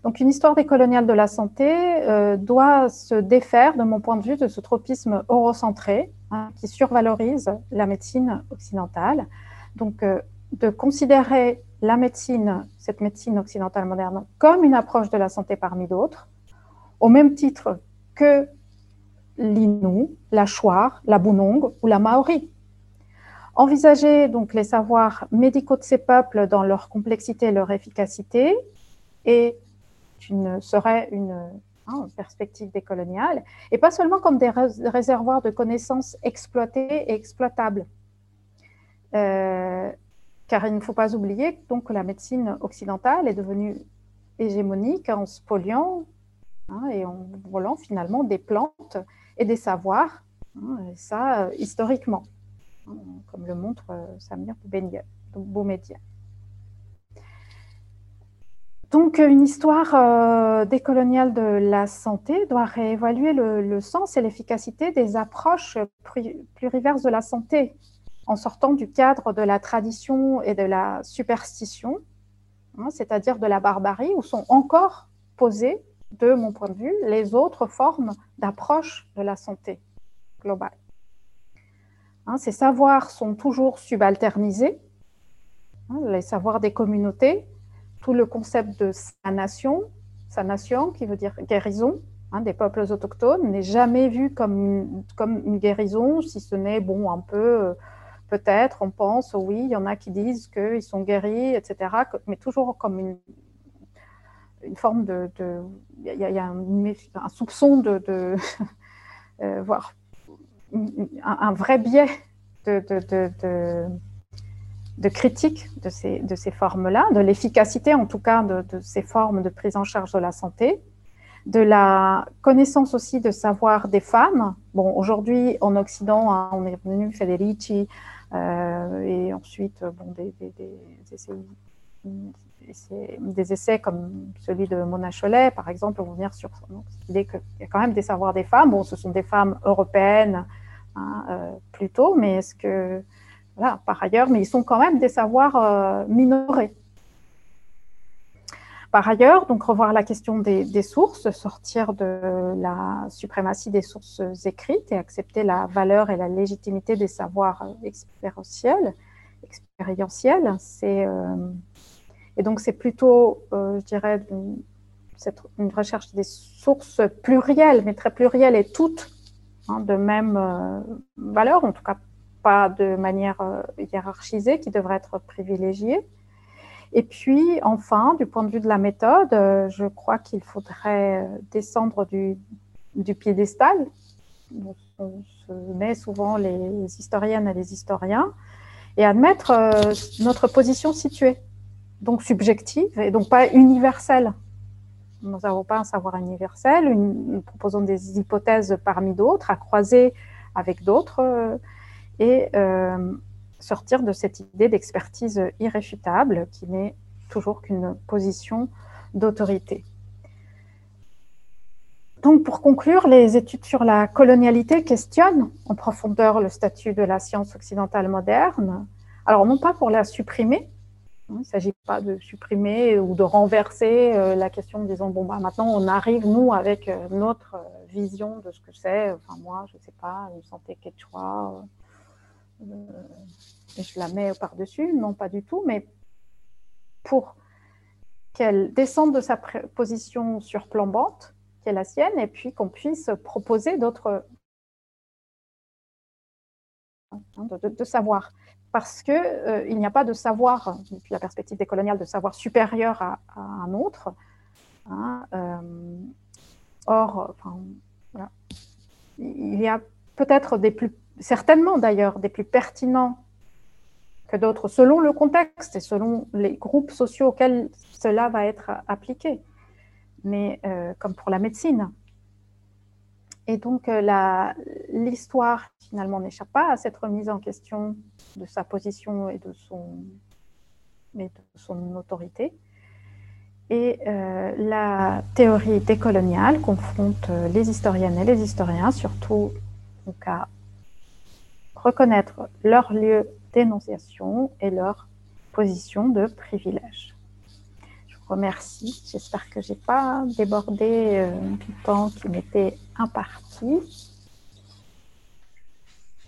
Donc une histoire décoloniale de la santé euh, doit se défaire, de mon point de vue, de ce tropisme eurocentré hein, qui survalorise la médecine occidentale. Donc de considérer la médecine, cette médecine occidentale moderne, comme une approche de la santé parmi d'autres, au même titre que l'Innu, la Chouar, la Bunong ou la Maori. Envisager donc les savoirs médicaux de ces peuples dans leur complexité et leur efficacité et une, serait une, hein, perspective décoloniale, et pas seulement comme des réservoirs de connaissances exploitées et exploitables. Euh, car il ne faut pas oublier donc, que la médecine occidentale est devenue hégémonique en spoliant hein, et en volant finalement des plantes et des savoirs, hein, et ça euh, historiquement, hein, comme le montre euh, Samir Boumediene. Donc, une histoire euh, décoloniale de la santé doit réévaluer le, le sens et l'efficacité des approches pluriverses de la santé en sortant du cadre de la tradition et de la superstition, hein, c'est-à-dire de la barbarie, où sont encore posées, de mon point de vue, les autres formes d'approche de la santé globale. Hein, ces savoirs sont toujours subalternisés, hein, les savoirs des communautés, tout le concept de sa nation, sa nation qui veut dire guérison, des peuples autochtones n'est jamais vu comme une, comme une guérison, si ce n'est bon un peu euh, peut-être, on pense, oui, il y en a qui disent qu'ils sont guéris, etc., mais toujours comme une, une forme de... Il y, a, un, soupçon de... de euh, voir un, vrai biais de, de, de, critique de ces, de ces formes-là, de l'efficacité en tout cas de, ces formes de prise en charge de la santé, de la connaissance aussi de savoir des femmes. Bon, aujourd'hui en Occident, hein, on est venu Federici, euh, et ensuite, bon, des, des, des, essais, comme celui de Mona Cholet, par exemple, vont venir sur l'idée qu'il y a quand même des savoirs des femmes. Bon, ce sont des femmes européennes hein, euh, plutôt, mais est-ce que, par ailleurs, mais ils sont quand même des savoirs euh, minorés. Par ailleurs, donc revoir la question des, sources, sortir de la suprématie des sources écrites et accepter la valeur et la légitimité des savoirs expérientiels. c'est, euh, et donc c'est plutôt, euh, je dirais, une, recherche des sources plurielles, mais très plurielles et toutes hein, de même valeur, en tout cas pas de manière hiérarchisée, qui devrait être privilégiée. Et puis, enfin, du point de vue de la méthode, euh, je crois qu'il faudrait euh, descendre du, piédestal. On se met souvent les historiennes et les historiens et admettre euh, notre position située, donc subjective et donc pas universelle. Nous n'avons pas un savoir universel, nous proposons des hypothèses parmi d'autres, à croiser avec d'autres. Et sortir de cette idée d'expertise irréfutable qui n'est toujours qu'une position d'autorité. Donc, pour conclure, les études sur la colonialité questionnent en profondeur le statut de la science occidentale moderne. Alors, non pas pour la supprimer, il ne s'agit pas de supprimer ou de renverser euh, la question en disant, bon, bah, maintenant, on arrive, nous, avec euh, notre vision de ce que c'est, enfin, moi, je ne sais pas, une santé quechua, euh, je la mets par-dessus, non pas du tout, mais pour qu'elle descende de sa position surplombante, qui est la sienne, et puis qu'on puisse proposer d'autres hein, de, savoir. Parce qu'il euh, n'y a pas de savoir, depuis la perspective décoloniale, de savoir supérieur à, un autre. Hein, euh, or, il y a peut-être des plus, certainement d'ailleurs, des plus pertinents que d'autres, selon le contexte et selon les groupes sociaux auxquels cela va être appliqué, mais euh, comme pour la médecine. Et donc, euh, l'histoire, finalement, n'échappe pas à cette remise en question de sa position et de son, autorité. et euh, la théorie décoloniale confronte les historiennes et les historiens, surtout à reconnaître leur lieu d'énonciation et leur position de privilège. Je vous remercie. J'espère que je n'ai pas débordé euh, du temps qui m'était imparti.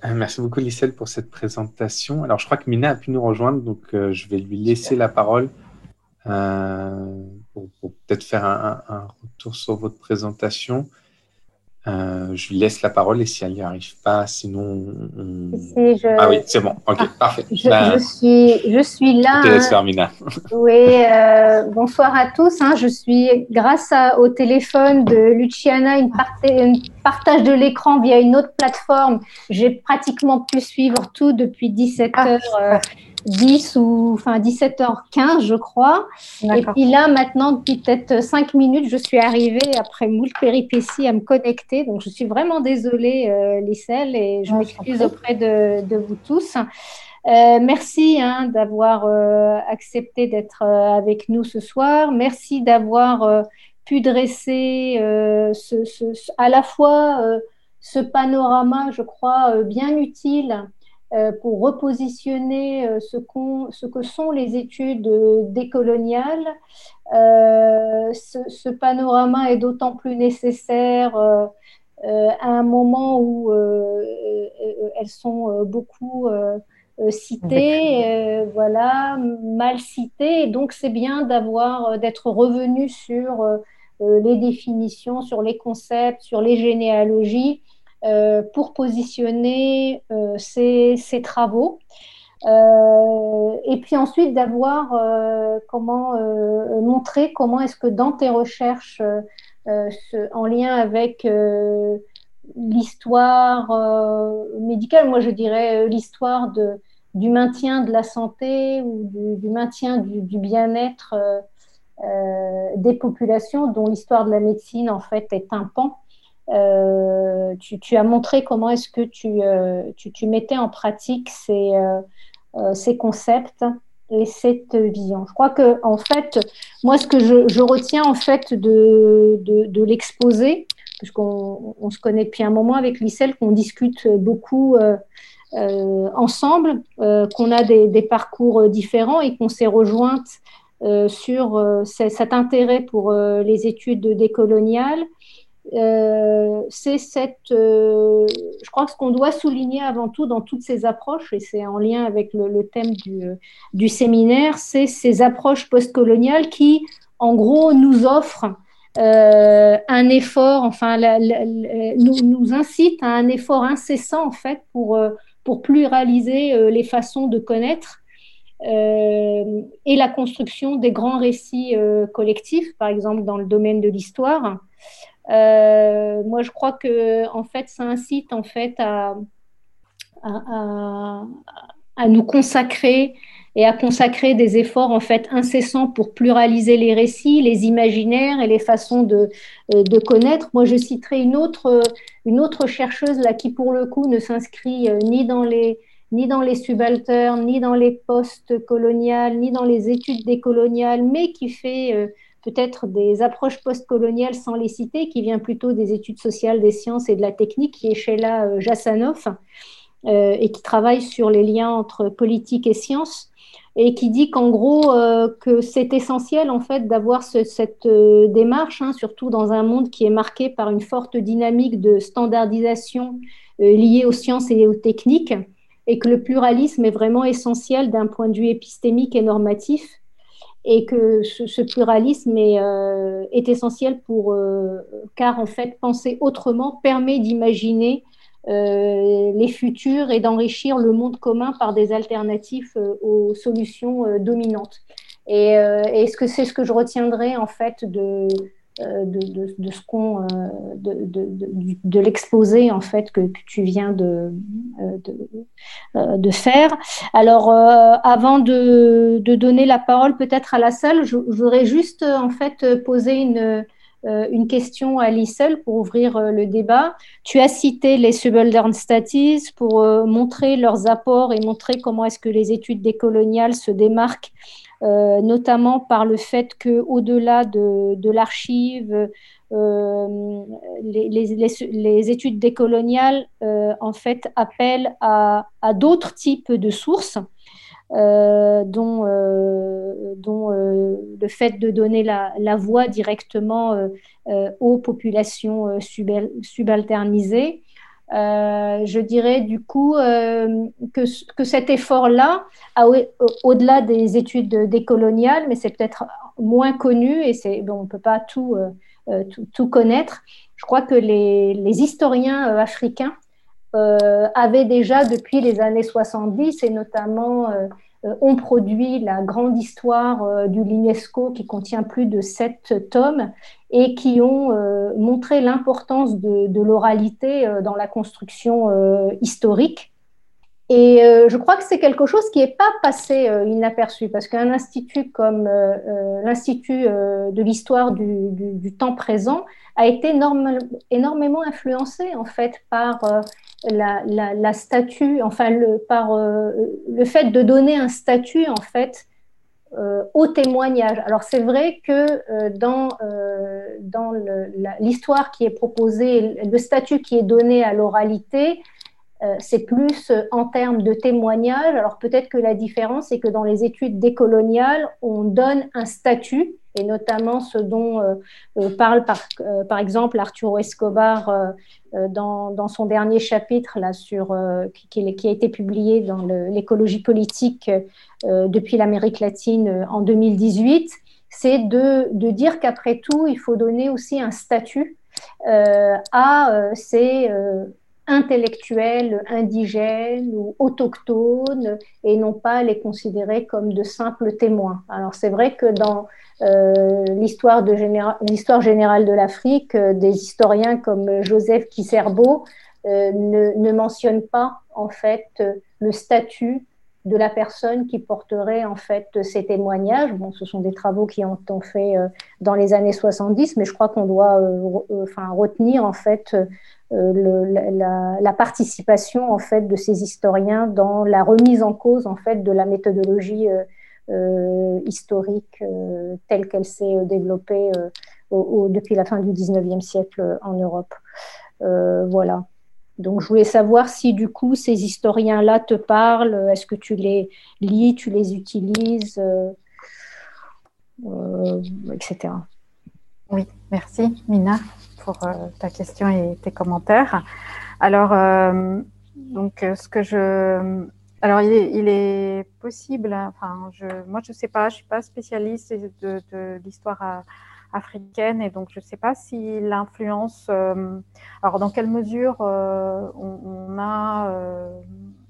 Merci beaucoup, Lisselle, pour cette présentation. Alors, je crois que Mina a pu nous rejoindre, donc je vais lui laisser la parole euh, pour, peut-être faire un, retour sur votre présentation. Euh, je lui laisse la parole et si elle n'y arrive pas, sinon. Ah oui, c'est bon. Ok, ah, parfait. Ben, je, suis, je suis là. Hein. Oui, euh, bonsoir à tous. Hein. Je suis, grâce au téléphone de Luciana, une, partage de l'écran via une autre plateforme. J'ai pratiquement pu suivre tout depuis 17 ah, heures 10 ou enfin 17h15, je crois. Et puis là, maintenant, depuis peut-être 5 minutes, je suis arrivée après moult péripéties à me connecter. Donc, je suis vraiment désolée, euh, Lisselle, et je m'excuse auprès de, de, vous tous. Euh, merci hein, d'avoir euh, accepté d'être euh, avec nous ce soir. Merci d'avoir pu dresser ce, ce, à la fois ce panorama, je crois, bien utile pour repositionner euh, ce, ce, que sont les études décoloniales. Euh, ce, panorama est d'autant plus nécessaire à un moment où elles sont beaucoup citées, voilà, mal citées. Et donc, c'est bien d'avoir, d'être revenu sur les définitions, sur les concepts, sur les généalogies euh, pour positionner euh, ces, travaux. Euh, et puis ensuite d'avoir comment montrer comment est-ce que dans tes recherches en lien avec l'histoire médicale, moi je dirais l'histoire du maintien de la santé ou du, maintien du, bien-être des populations dont l'histoire de la médecine en fait est un pan. Euh, tu, as montré comment est-ce que tu, euh, tu, mettais en pratique ces, euh, ces, concepts et cette vision. Je crois que en fait, moi, ce que je, retiens en fait de, de, l'exposé, puisqu'on on se connaît depuis un moment avec Lissel, qu'on discute beaucoup ensemble, qu'on a des, des, parcours différents et qu'on s'est rejointes sur cet intérêt pour les études décoloniales euh, c'est cette, euh, je crois que ce qu'on doit souligner avant tout dans toutes ces approches, et c'est en lien avec le, thème du, du séminaire, c'est ces approches postcoloniales qui, en gros, nous offrent euh, un effort, enfin, nous, nous incitent à un effort incessant, en fait, pour, pluraliser les façons de connaître. et la construction des grands récits collectifs, par exemple dans le domaine de l'histoire, euh, moi, je crois que en fait, ça incite en fait à, à, à, nous consacrer et à consacrer des efforts en fait incessants pour pluraliser les récits, les imaginaires et les façons de, euh, de connaître. Moi, je citerai une autre, une autre chercheuse là qui, pour le coup, ne s'inscrit euh, ni dans les ni dans les subalternes, ni dans les postes coloniales, ni dans les études décoloniales, mais qui fait peut-être des approches postcoloniales sans les citer, qui vient plutôt des études sociales, des sciences et de la technique, qui est Sheila euh, Jassanov, euh, et qui travaille sur les liens entre politique et science, et qui dit qu'en gros, euh, que c'est essentiel en fait d'avoir cette démarche, hein, surtout dans un monde qui est marqué par une forte dynamique de standardisation liée aux sciences et aux techniques, et que le pluralisme est vraiment essentiel d'un point de vue épistémique et normatif et que ce, pluralisme est, euh, est, essentiel pour, euh, car en fait, penser autrement permet d'imaginer euh, les futurs et d'enrichir le monde commun par des alternatives aux solutions dominantes. Et, et ce que c'est ce que je retiendrai en fait de, euh, de, de, ce qu'on euh, de, de l'exposé en fait que, tu viens de, euh, de, faire. Alors avant de, donner la parole peut-être à la salle, je, voudrais juste en fait poser une, une question à Lissel pour ouvrir le débat. Tu as cité les subaltern studies pour montrer leurs apports et montrer comment est-ce que les études décoloniales se démarquent notamment par le fait que au-delà de, l'archive, les, les, études décoloniales en fait appellent à, d'autres types de sources. Euh, dont, euh, euh, le fait de donner la voix directement aux populations subalternisées. Je dirais du coup que, que, cet effort-là, au-delà des études décoloniales, mais c'est peut-être moins connu et bon, on ne peut pas tout, tout, tout, connaître, je crois que les, historiens africains euh, avait déjà depuis les années 70 et notamment euh, euh, ont produit la grande histoire du l'UNESCO qui contient plus de sept tomes et qui ont montré l'importance de, de l'oralité dans la construction historique. Et je crois que c'est quelque chose qui n'est pas passé inaperçu, parce qu'un institut comme l'Institut de l'histoire du, du, du, temps présent a été énormément influencé en fait par euh, la, la, statue, enfin le, par euh, le fait de donner un statut en fait euh, au témoignage. Alors c'est vrai que dans, dans l'histoire qui est proposée, le statut qui est donné à l'oralité, c'est plus en termes de témoignage. Alors peut-être que la différence, c'est que dans les études décoloniales, on donne un statut et notamment ce dont euh, euh, parle par, euh, par, exemple Arturo Escobar dans, son dernier chapitre là, sur, qui, qui, a été publié dans l'écologie politique depuis l'Amérique latine en 2018, c'est de, de, dire qu'après tout, il faut donner aussi un statut à ces intellectuels indigènes ou autochtones et non pas les considérer comme de simples témoins. Alors c'est vrai que dans euh, l'histoire, générale de l'Afrique, euh, des historiens comme Joseph Kisserbo euh, ne, ne, mentionnent pas en fait le statut de la personne qui porterait en fait ces témoignages. Bon, ce sont des travaux qui ont été faits dans les années 70, mais je crois qu'on doit enfin, retenir en fait la, participation en fait de ces historiens dans la remise en cause en fait de la méthodologie euh, historique euh, telle qu'elle s'est euh, développée depuis la fin du 19e siècle en Europe. voilà. Donc, je voulais savoir si du coup ces historiens-là te parlent. Est-ce que tu les lis, tu les utilises, etc. Oui, merci Mina pour ta question et tes commentaires. Alors, donc, ce que je alors, il est, possible, hein, enfin, je, moi je ne sais pas, je ne suis pas spécialiste de, l'histoire euh, africaine et donc je ne sais pas si l'influence, euh, alors dans quelle mesure euh, on, a,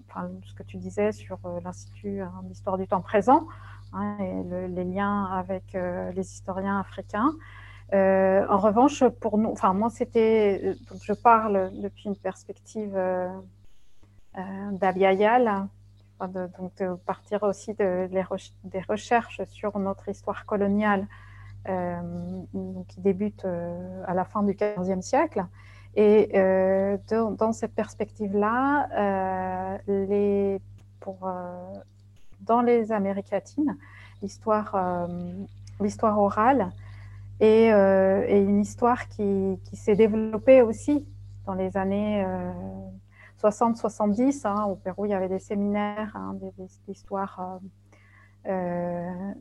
enfin, ce que tu disais sur l'Institut hein, d'histoire du temps présent hein, et les liens avec les historiens africains. en revanche, pour nous, enfin moi c'était, je parle depuis une perspective d'Abiayal, de, donc de partir aussi de, des recherches sur notre histoire coloniale euh, qui débute euh, à la fin du XVe siècle. Et euh, dans cette perspective-là, dans les Amériques latines, l'histoire, l'histoire orale est, une histoire qui, s'est développée aussi dans les années 60-70. Hein, au Pérou, il y avait des séminaires hein, d'histoire euh, euh,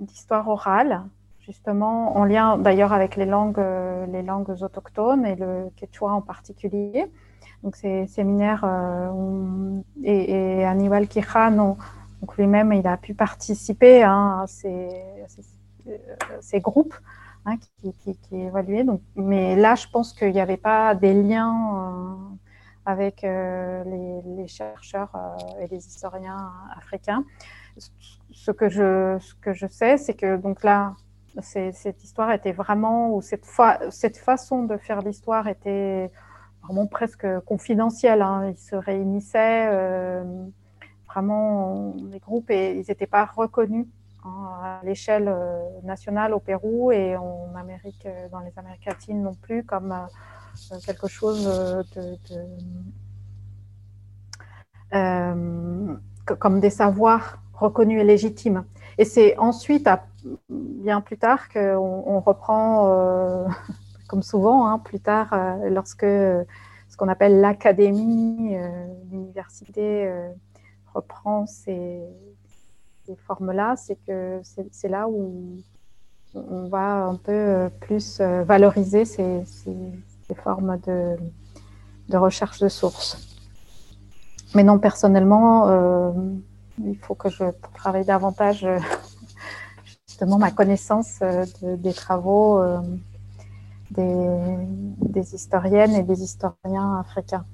d'histoire orale, justement en lien d'ailleurs avec les langues, euh, les langues autochtones et le quechua en particulier. Donc ces séminaires et, et, Aníbal Quijano, donc lui-même, il a pu participer hein, à ces, ces, groupes qui, qui, qui, évaluaient. Donc, mais là, je pense qu'il n'y avait pas des liens avec euh, les, chercheurs euh, et les historiens africains. Ce que je, ce que je sais, c'est que donc là, cette histoire était vraiment, ou cette, façon de faire l'histoire était vraiment presque confidentielle. Hein. Ils se réunissaient euh, vraiment les groupes et ils n'étaient pas reconnus hein, à l'échelle nationale au Pérou et en Amérique, dans les Amériques latines non plus, comme euh, quelque chose de, euh, comme des savoirs reconnus et légitimes. Et c'est ensuite, bien plus tard, qu'on on reprend, comme souvent, hein, plus tard, lorsque ce qu'on appelle l'académie, l'université reprend ces, formes-là, c'est que c'est là où on va un peu plus valoriser ces, formes de, recherche de sources. Mais non, personnellement, euh, il faut que je travaille davantage euh, ma connaissance euh, des travaux des, historiennes et des historiens africains.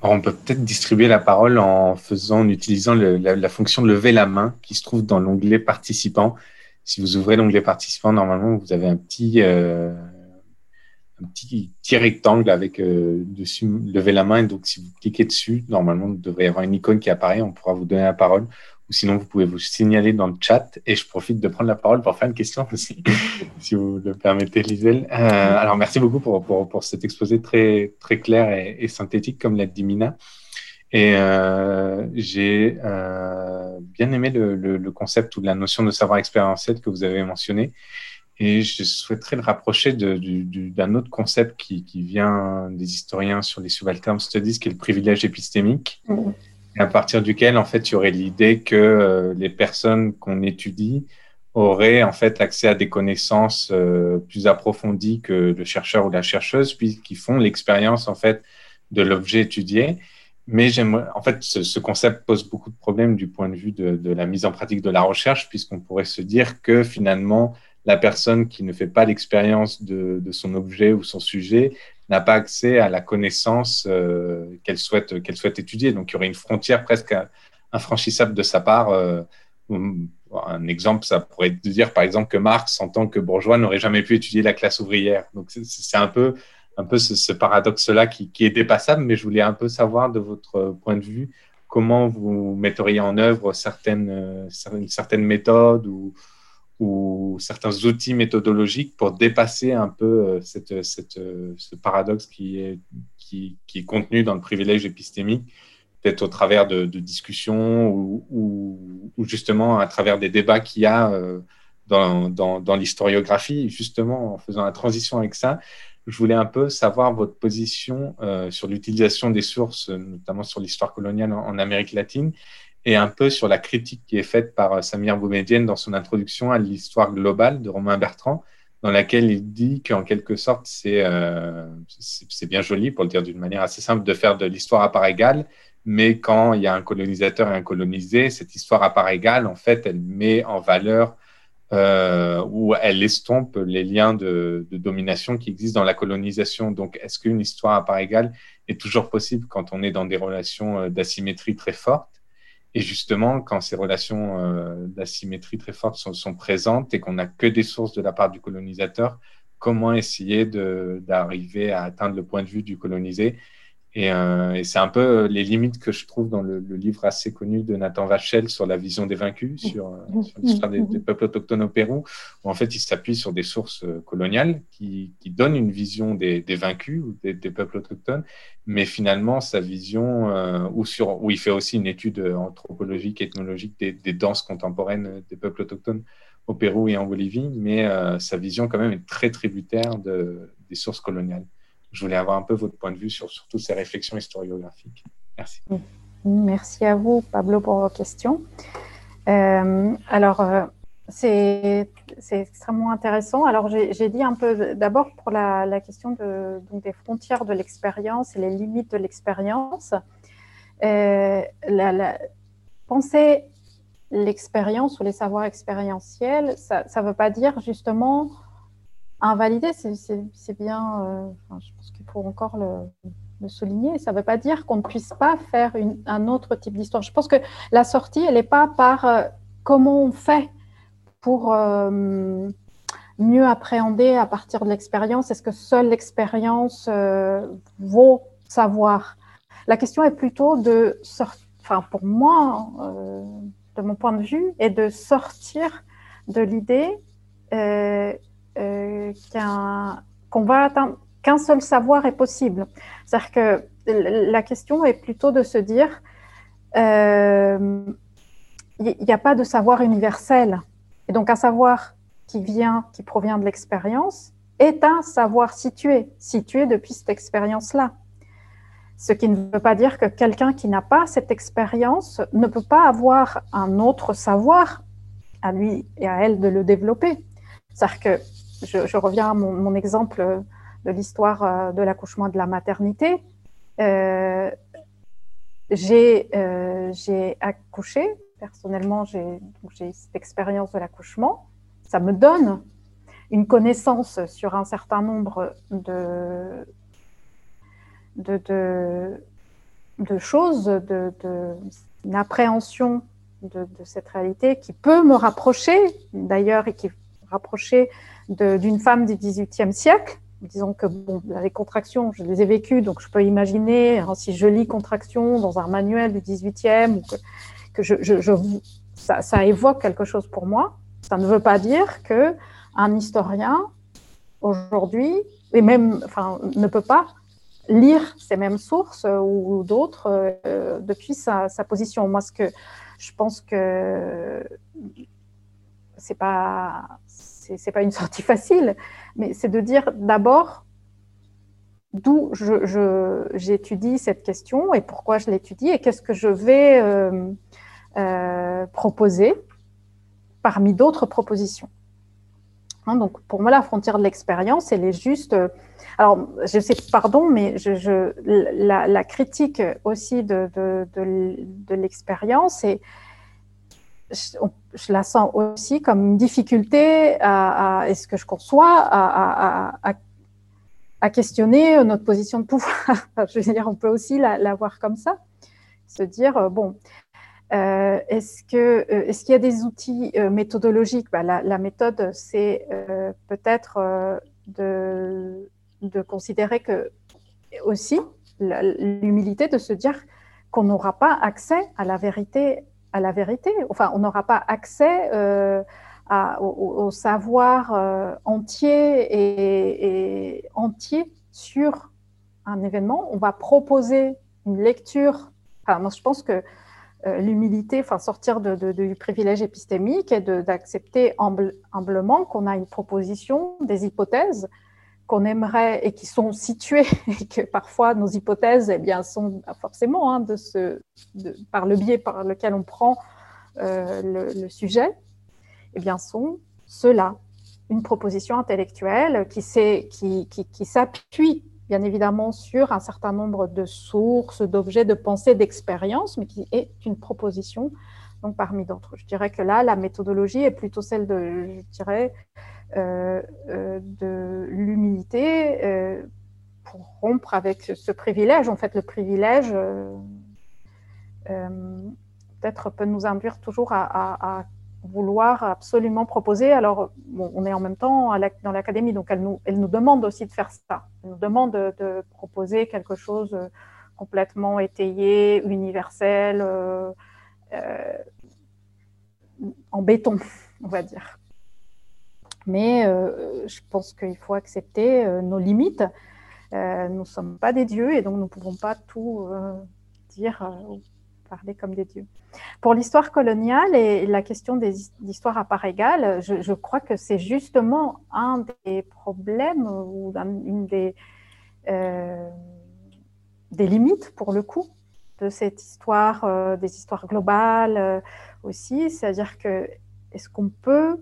on peut peut-être distribuer la parole en faisant, en utilisant la, fonction lever la main qui se trouve dans l'onglet participants. Si vous ouvrez l'onglet participants, normalement, vous avez un petit, un petit, rectangle avec euh, dessus lever la main. Et donc, si vous cliquez dessus, normalement, vous devrait y avoir une icône qui apparaît. On pourra vous donner la parole. Ou sinon, vous pouvez vous signaler dans le chat. Et je profite de prendre la parole pour faire une question aussi, si vous le permettez, Liselle. Euh, alors, merci beaucoup pour, pour, pour, cet exposé très, très clair et, synthétique, comme l'a dit Mina. Et euh, j'ai euh, bien aimé le, le, concept ou la notion de savoir expérientiel que vous avez mentionné. Et je souhaiterais le rapprocher d'un autre concept qui, qui, vient des historiens sur les subaltern studies, qui est le privilège épistémique, mm. À partir duquel, en fait, il y aurait l'idée que euh, les personnes qu'on étudie auraient, en fait, accès à des connaissances euh, plus approfondies que le chercheur ou la chercheuse, puisqu'ils font l'expérience, en fait, de l'objet étudié. Mais j'aimerais, en fait, ce, ce, concept pose beaucoup de problèmes du point de vue de la mise en pratique de la recherche, puisqu'on pourrait se dire que finalement, la personne qui ne fait pas l'expérience de, son objet ou son sujet n'a pas accès à la connaissance euh, qu'elle souhaite, souhaite étudier. Donc, il y aurait une frontière presque infranchissable de sa part. Euh, un exemple, ça pourrait dire, par exemple, que Marx, en tant que bourgeois, n'aurait jamais pu étudier la classe ouvrière. Donc, c'est un peu, un peu ce, paradoxe-là qui, est dépassable, mais je voulais un peu savoir de votre point de vue comment vous metteriez en œuvre certaines, certaines méthodes ou, ou certains outils méthodologiques pour dépasser un peu euh, cette, cette, euh, ce paradoxe qui est, qui, qui, est contenu dans le privilège épistémique, peut-être au travers de, de discussions ou, ou, ou, justement à travers des débats qu'il y a euh, dans, dans, dans l'historiographie. Justement, en faisant la transition avec ça, je voulais un peu savoir votre position euh, sur l'utilisation des sources, notamment sur l'histoire coloniale en, en Amérique latine, et un peu sur la critique qui est faite par euh, Samir Boumedienne dans son introduction à l'histoire globale de Romain Bertrand, dans laquelle il dit qu'en quelque sorte, c'est euh, bien joli, pour le dire d'une manière assez simple, de faire de l'histoire à part égale, mais quand il y a un colonisateur et un colonisé, cette histoire à part égale, en fait, elle met en valeur euh, ou elle estompe les liens de, de, domination qui existent dans la colonisation. Donc, est-ce qu'une histoire à part égale est toujours possible quand on est dans des relations euh, d'asymétrie très fortes? Et justement, quand ces relations euh, d'asymétrie très fortes sont, sont, présentes et qu'on n'a que des sources de la part du colonisateur, comment essayer d'arriver à atteindre le point de vue du colonisé et, euh, et c'est un peu euh, les limites que je trouve dans le, le, livre assez connu de Nathan Vachel sur la vision des vaincus, sur, euh, sur l'histoire des, des, peuples autochtones au Pérou, où en fait il s'appuie sur des sources euh, coloniales qui, qui donnent une vision des, des vaincus ou des, des, peuples autochtones, mais finalement sa vision, euh, où, sur, où il fait aussi une étude anthropologique, ethnologique des, des danses contemporaines des peuples autochtones au Pérou et en Bolivie, mais euh, sa vision quand même est très tributaire de, des sources coloniales je voulais avoir un peu votre point de vue sur, toutes ces réflexions historiographiques. Merci. Merci à vous, Pablo, pour vos questions. Euh, alors, euh, c'est extrêmement intéressant. Alors, j'ai dit un peu d'abord pour la, la, question des frontières de l'expérience et les limites de l'expérience. Euh, penser l'expérience ou les savoirs expérientiels, ça ne veut pas dire justement invalider, c'est bien, euh, je pense qu'il faut encore le, souligner. Ça ne veut pas dire qu'on ne puisse pas faire un autre type d'histoire. Je pense que la sortie, elle n'est pas par euh, comment on fait pour euh, mieux appréhender à partir de l'expérience. Est-ce que seule l'expérience vaut savoir? La question est plutôt de sortir, enfin pour moi, de mon point de vue, est de sortir de l'idée euh, qu'on va qu'un seul savoir est possible. C'est-à-dire que la question est plutôt de se dire, euh, il n'y a pas de savoir universel. Et donc un savoir qui vient, qui provient de l'expérience, est un savoir situé, situé depuis cette expérience-là. Ce qui ne veut pas dire que quelqu'un qui n'a pas cette expérience ne peut pas avoir un autre savoir à lui et à elle de le développer. C'est-à-dire que je, reviens à mon, exemple de l'histoire euh, de l'accouchement de la maternité. Euh, euh, j'ai accouché, personnellement, j'ai cette expérience de l'accouchement. Ça me donne une connaissance sur un certain nombre de, choses, de, une appréhension de, cette réalité qui peut me rapprocher, d'ailleurs, et qui rapprocher d'une femme du XVIIIe siècle. Disons que bon, les contractions, je les ai vécues, donc je peux imaginer, hein, si je lis contractions dans un manuel du XVIIIe, que, que je, ça, évoque quelque chose pour moi. Ça ne veut pas dire que un historien aujourd'hui, et même, enfin, ne peut pas lire ces mêmes sources ou, d'autres euh, depuis sa, sa, position. Moi, ce que je pense que c'est pas c'est pas une sortie facile, mais c'est de dire d'abord d'où j'étudie cette question et pourquoi je l'étudie et qu'est-ce que je vais euh, euh, proposer parmi d'autres propositions. Hein, donc pour moi, la frontière de l'expérience, elle est juste. Euh, alors, je sais, pardon, mais la, critique aussi de, l'expérience et je, la sens aussi comme une difficulté à, est-ce que je conçois, à, à, questionner notre position de pouvoir. je veux dire, on peut aussi la, voir comme ça, se dire, euh, bon, euh, euh, est-ce qu'il y a des outils méthodologiques? Bah, la, méthode, c'est peut-être de, de considérer que aussi l'humilité de se dire qu'on n'aura pas accès à la vérité à la vérité. Enfin, on n'aura pas accès euh, au, savoir euh, entier et, entier sur un événement. On va proposer une lecture. Enfin, moi, je pense que euh, l'humilité, enfin, sortir du privilège épistémique et d'accepter humblement qu'on a une proposition, des hypothèses qu'on aimerait et qui sont situées et que parfois nos hypothèses eh bien, sont forcément hein, de ce, par le biais par lequel on prend euh, le, sujet, eh bien, sont ceux-là. Une proposition intellectuelle qui, qui, qui, s'appuie bien évidemment sur un certain nombre de sources, d'objets, de pensées, d'expériences, mais qui est une proposition donc parmi d'autres. Je dirais que là, la méthodologie est plutôt celle de, je dirais, de l'humilité euh, pour rompre avec ce privilège. En fait, le privilège peut-être peut nous induire toujours à, vouloir absolument proposer. Alors, on est en même temps dans l'académie, donc elle nous, elle nous demande aussi de faire ça. Elle nous demande de, proposer quelque chose complètement étayé, universel, en béton, on va dire. Mais euh, je pense qu'il faut accepter euh, nos limites. Euh, nous ne sommes pas des dieux et donc nous ne pouvons pas tout dire ou parler comme des dieux. Pour l'histoire coloniale et la question des histoires à part égale, je, crois que c'est justement un des problèmes ou une des, des limites, pour le coup, de cette histoire, des histoires globales aussi. C'est-à-dire que est-ce qu'on peut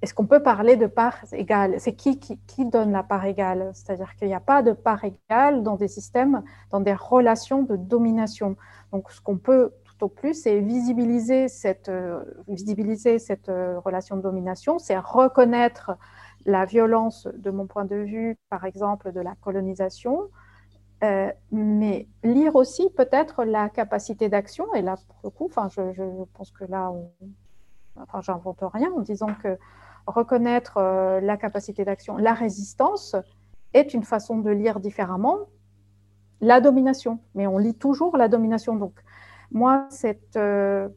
est-ce qu'on peut parler de part égale? C'est qui, qui, donne la part égale? C'est-à-dire qu'il n'y a pas de part égale dans des systèmes, dans des relations de domination. Donc, ce qu'on peut tout au plus, c'est visibiliser cette, euh, visibiliser cette euh, relation de domination, c'est reconnaître la violence, de mon point de vue, par exemple, de la colonisation, euh, mais lire aussi peut-être la capacité d'action. Et là, pour le coup, je, je pense que là, enfin, j'invente rien en disant que reconnaître euh, la capacité d'action, la résistance, est une façon de lire différemment la domination. Mais on lit toujours la domination. Donc, moi, cette, euh,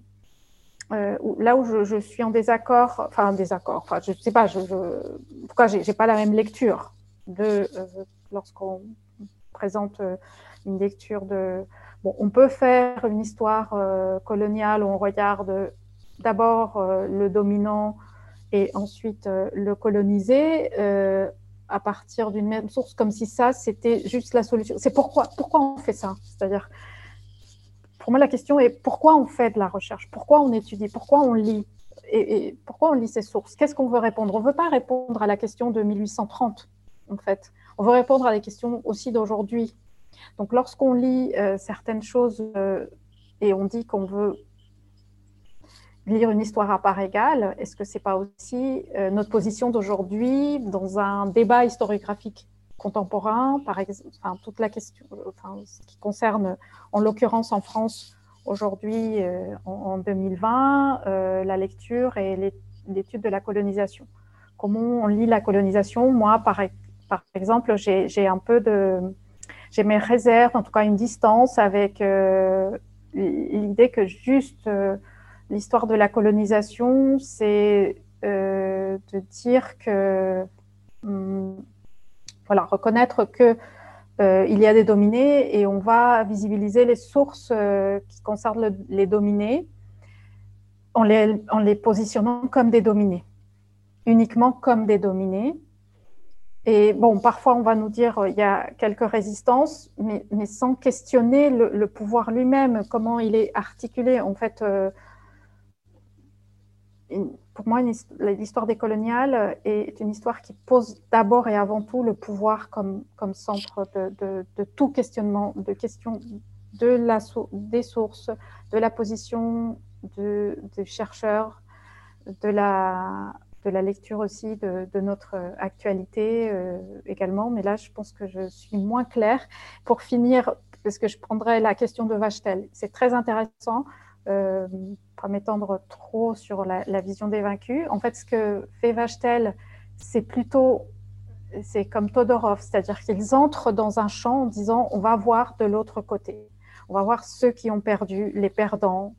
euh, là où je, suis en désaccord, enfin en désaccord, enfin, je ne sais pas, je, je, j'ai pas la même lecture de lorsqu'on présente une lecture de... Bon, on peut faire une histoire coloniale où on regarde d'abord le dominant et ensuite le colonisé à partir d'une même source, comme si ça, c'était juste la solution. C'est pourquoi, pourquoi on fait ça? C'est-à-dire, pour moi, la question est pourquoi on fait de la recherche? Pourquoi on étudie? Pourquoi on lit? Et, pourquoi on lit ces sources? Qu'est-ce qu'on veut répondre? On ne veut pas répondre à la question de 1830, en fait. On veut répondre à la question aussi d'aujourd'hui. Donc, lorsqu'on lit euh, certaines choses euh, et on dit qu'on veut lire une histoire à part égale, est-ce que c'est pas aussi euh, notre position d'aujourd'hui dans un débat historiographique contemporain, par exemple, enfin, toute la question, enfin, ce qui concerne, en l'occurrence en France aujourd'hui, euh, en, 2020, euh, la lecture et l'étude de la colonisation. Comment on lit la colonisation? Moi, par, par exemple, j'ai un peu de, j'ai mes réserves, en tout cas une distance avec l'idée que juste l'histoire de la colonisation, c'est euh, de dire que, hum, voilà, reconnaître que euh, il y a des dominés et on va visibiliser les sources euh, qui concernent les dominés en les, en positionnant comme des dominés, uniquement comme des dominés. Et bon, parfois on va nous dire il y a quelques résistances, mais, mais sans questionner le, pouvoir lui-même, comment il est articulé. En fait, pour moi, l'histoire des coloniales est une histoire qui pose d'abord et avant tout le pouvoir comme, centre de, tout questionnement, de questions de la, des sources, de la position de, des chercheurs, de la, lecture aussi de, de notre actualité euh, également. Mais là, je pense que je suis moins claire. Pour finir, parce que je prendrai la question de Vachtel, c'est très intéressant euh, m'étendre trop sur la, vision des vaincus. En fait, ce que fait Vachtel, c'est plutôt, c'est comme Todorov, c'est-à-dire qu'ils entrent dans un champ en disant on va voir de l'autre côté, on va voir ceux qui ont perdu, les perdants,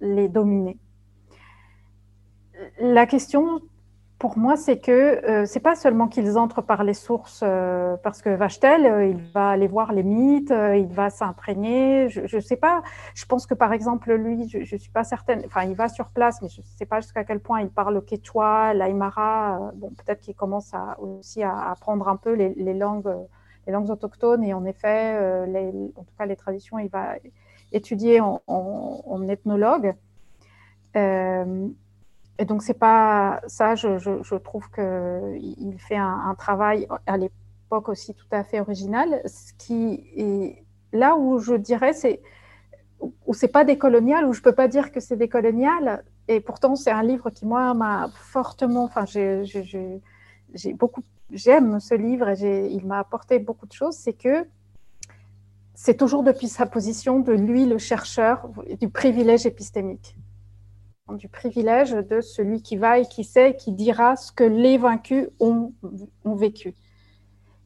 les dominés. La question pour moi, c'est que euh, c'est pas seulement qu'ils entrent par les sources, euh, parce que Vachtel, euh, il va aller voir les mythes, il va s'imprégner. Je ne sais pas. Je pense que par exemple, lui, je ne suis pas certaine. Enfin, il va sur place, mais je ne sais pas jusqu'à quel point il parle le quechua, l'aymara. bon, peut-être qu'il commence aussi à apprendre un peu les, langues, les langues autochtones. Et en effet, en tout cas, les traditions, il va étudier en ethnologue. Et donc, c'est pas ça, je, je, je trouve qu'il fait un, travail à l'époque aussi tout à fait original. Ce qui est là où je dirais, c'est où c'est pas décolonial, où je peux pas dire que c'est décolonial. Et pourtant, c'est un livre qui, moi, m'a fortement. Enfin, j'ai beaucoup. J'aime ce livre et il m'a apporté beaucoup de choses. C'est que c'est toujours depuis sa position de lui, le chercheur, du privilège épistémique du privilège de celui qui va et qui sait, qui dira ce que les vaincus ont, vécu.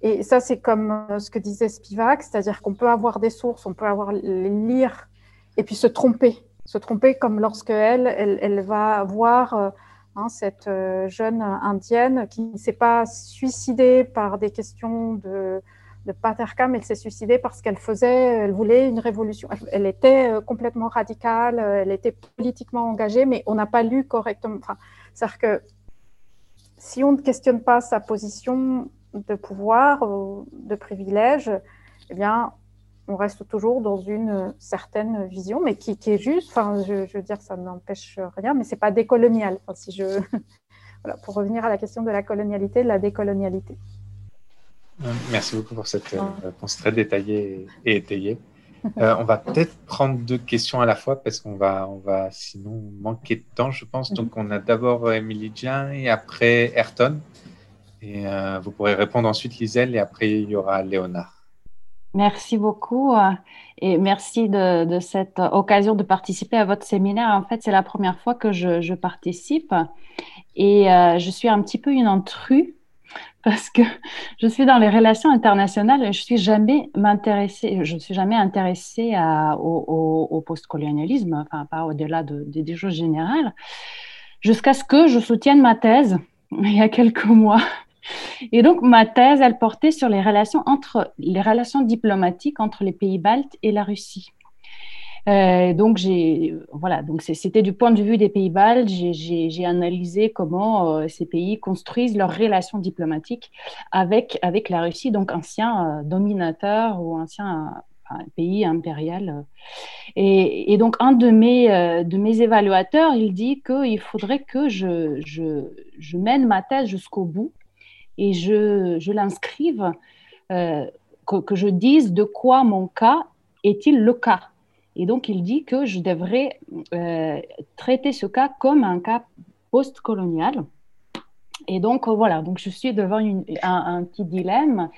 Et ça, c'est comme euh, ce que disait Spivak, c'est-à-dire qu'on peut avoir des sources, on peut avoir les lire et puis se tromper, se tromper comme lorsque elle, elle, va voir euh, hein, cette euh, jeune indienne qui ne s'est pas suicidée par des questions de de Patercam, elle s'est suicidée parce qu'elle faisait, elle voulait une révolution. Elle était euh, complètement radicale, euh, elle était politiquement engagée, mais on n'a pas lu correctement. C'est-à-dire que si on ne questionne pas sa position de pouvoir, de privilège, eh bien, on reste toujours dans une certaine vision, mais qui, est juste. Enfin, je, veux dire, ça n'empêche rien, mais c'est pas décolonial. Si je, voilà, pour revenir à la question de la colonialité, de la décolonialité. Merci beaucoup pour cette euh, réponse très détaillée et étayée. Euh, on va peut-être prendre deux questions à la fois parce qu'on va, on va sinon manquer de temps, je pense. Donc, on a d'abord Émilie Jean et après Ayrton. Et euh, vous pourrez répondre ensuite Liselle et après il y aura Léonard. Merci beaucoup et merci de, cette occasion de participer à votre séminaire. En fait, c'est la première fois que je, je participe et je suis un petit peu une intrue parce que je suis dans les relations internationales et je suis jamais m'intéresser, je suis jamais intéressée à, au, au, postcolonialisme, enfin pas au-delà de, des choses générales, jusqu'à ce que je soutienne ma thèse il y a quelques mois. Et donc, ma thèse, elle portait sur les relations, entre, les relations diplomatiques entre les pays baltes et la Russie. Euh, donc, voilà, c'était du point de vue des pays baltes. J'ai analysé comment euh, ces pays construisent leurs relations diplomatiques avec, avec la Russie, donc ancien euh, dominateur ou ancien pays impérial. Et, donc, un de mes, de mes évaluateurs, il dit qu'il faudrait que je, je, je, mène ma thèse jusqu'au bout et je, je l'inscrive, que, que je dise de quoi mon cas est-il le cas et donc, il dit que je devrais euh, traiter ce cas comme un cas post-colonial. Et donc, euh, voilà, donc je suis devant un, petit dilemme.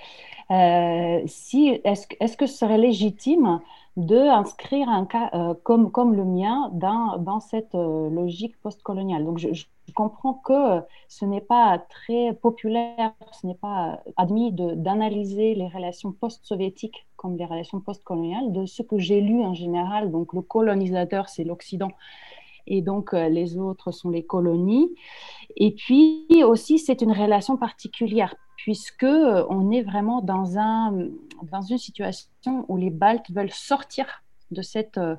Euh, si, est-ce, est que ce serait légitime d'inscrire un cas comme, comme le mien dans, dans cette logique post-coloniale? Donc, je, comprends que ce n'est pas très populaire, ce n'est pas admis d'analyser les relations post-soviétiques comme les relations postcoloniales, de ce que j'ai lu en général. Donc, le colonisateur, c'est l'Occident, et donc euh, les autres sont les colonies. Et puis aussi, c'est une relation particulière, puisque euh, on est vraiment dans, un, dans une situation où les Baltes veulent sortir de cette euh,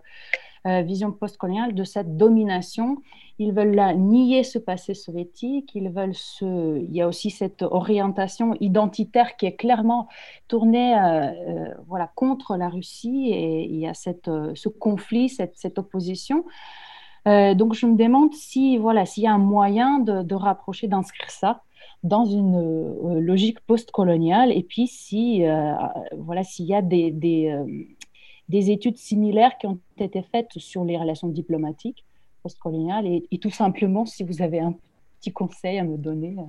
vision postcoloniale, de cette domination. Ils veulent nier ce passé soviétique, ils veulent se... il y a aussi cette orientation identitaire qui est clairement tournée euh, euh, voilà, contre la Russie. Et il y a cette, euh, ce conflit, cette, cette opposition. donc je me demande si voilà s'il y a un moyen de, rapprocher, d'inscrire ça dans une logique post-coloniale. Et puis si voilà s'il y a des, des, des études similaires qui ont été faites sur les relations diplomatiques postcoloniale et, et, tout simplement si vous avez un petit conseil à me donner. Euh,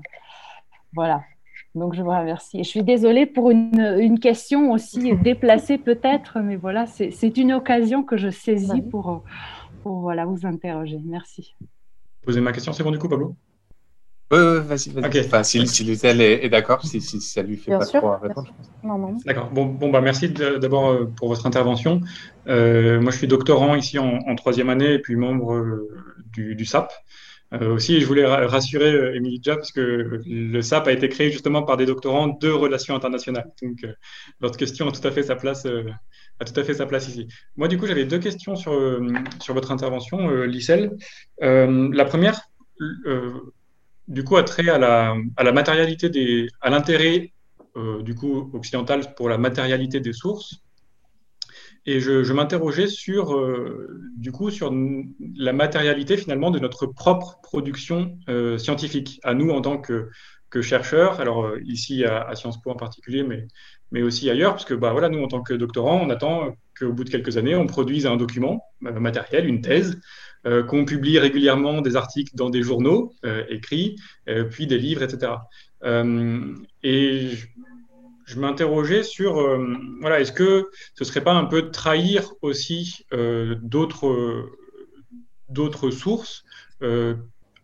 voilà. Donc je vous remercie. Et je suis désolée pour une, une question aussi déplacée peut-être, mais voilà, c'est une occasion que je saisis pour, pour voilà, vous interroger. Merci. Posez ma question, c'est bon du coup, Pablo? Oui, vas-y, vas-y. Enfin, si, si Lucelle est, d'accord, si, si, ça lui fait pas trop répondre. D'accord. Bon, bon, bah, merci d'abord euh, pour votre intervention. Euh, moi, je suis doctorant ici en, en troisième année et puis membre euh, du, du, SAP. Euh, aussi, je voulais rassurer euh, Émilie parce que le SAP a été créé justement par des doctorants de relations internationales. Donc, votre question a tout à fait sa place. a tout à fait sa place ici. Moi, du coup, j'avais deux questions sur, sur votre intervention, Lissel. la première, du coup, a trait à la, à la matérialité des, à l'intérêt euh, du coup occidental pour la matérialité des sources. Et je, m'interrogeais sur, euh, du coup, sur la matérialité finalement de notre propre production euh, scientifique, à nous en tant que, chercheurs, alors ici à, Sciences Po en particulier, mais, mais aussi ailleurs, parce que bah, voilà, nous en tant que doctorants, on attend qu'au bout de quelques années, on produise un document matériel, une thèse, qu'on publie régulièrement des articles dans des journaux euh, écrits, euh, puis des livres, etc. et je, m'interrogeais sur, voilà, est-ce que ce serait pas un peu trahir aussi d'autres sources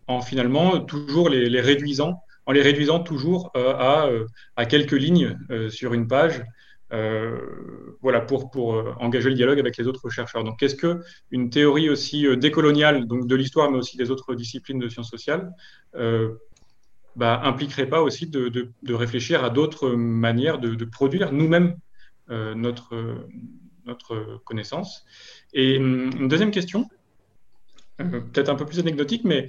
en finalement toujours les, réduisant, en les réduisant toujours à quelques lignes sur une page euh, voilà, pour, euh, engager le dialogue avec les autres chercheurs. Donc, est-ce que une théorie aussi euh, décoloniale, de l'histoire, mais aussi des autres disciplines de sciences sociales, bah, impliquerait pas aussi de, réfléchir à d'autres manières de, produire nous-mêmes notre, notre connaissance? Et hum, une deuxième question, peut-être un peu plus anecdotique, mais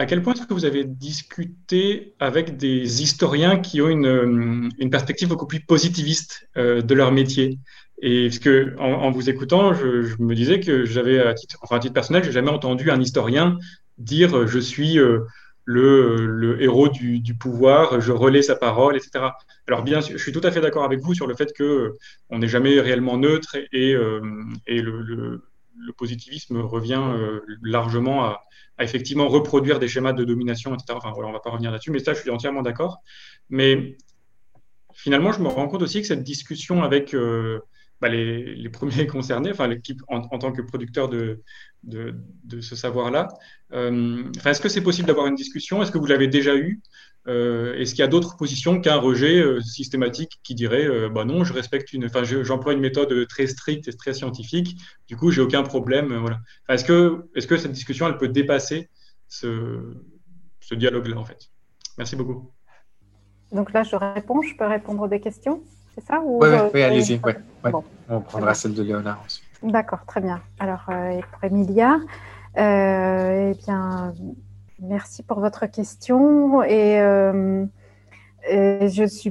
à quel point est-ce que vous avez discuté avec des historiens qui ont une, euh, perspective beaucoup plus positiviste euh, de leur métier? Et parce que en, vous écoutant, je, me disais que j'avais, à titre, enfin à titre personnel, j'ai jamais entendu un historien dire euh, je suis le, héros du, pouvoir, je relais sa parole, etc. Alors bien sûr, je suis tout à fait d'accord avec vous sur le fait que on n'est jamais réellement neutre et, le, le, positivisme revient largement à effectivement reproduire des schémas de domination, etc. Enfin, on ne va pas revenir là-dessus, mais ça, je suis entièrement d'accord. Mais finalement, je me rends compte aussi que cette discussion avec euh, bah, les, premiers concernés, enfin l'équipe en, tant que producteur de, ce savoir-là, euh, est-ce que c'est possible d'avoir une discussion? Est-ce que vous l'avez déjà eu euh, Est-ce qu'il y a d'autres positions qu'un rejet euh, systématique qui dirait euh, bah non, je respecte une, enfin, j'emploie une méthode très stricte et très scientifique, du coup, j'ai aucun problème. voilà. Enfin, est-ce que, est-ce que cette discussion, elle peut dépasser ce, ce dialogue-là, en fait? Merci beaucoup. Donc là, je réponds, je peux répondre des questions, c'est ça? Oui, allez-y. Ouais, On prendra celle de Léonard ensuite. D'accord, très bien. Alors, pour Emilia, eh bien, merci pour votre question. Et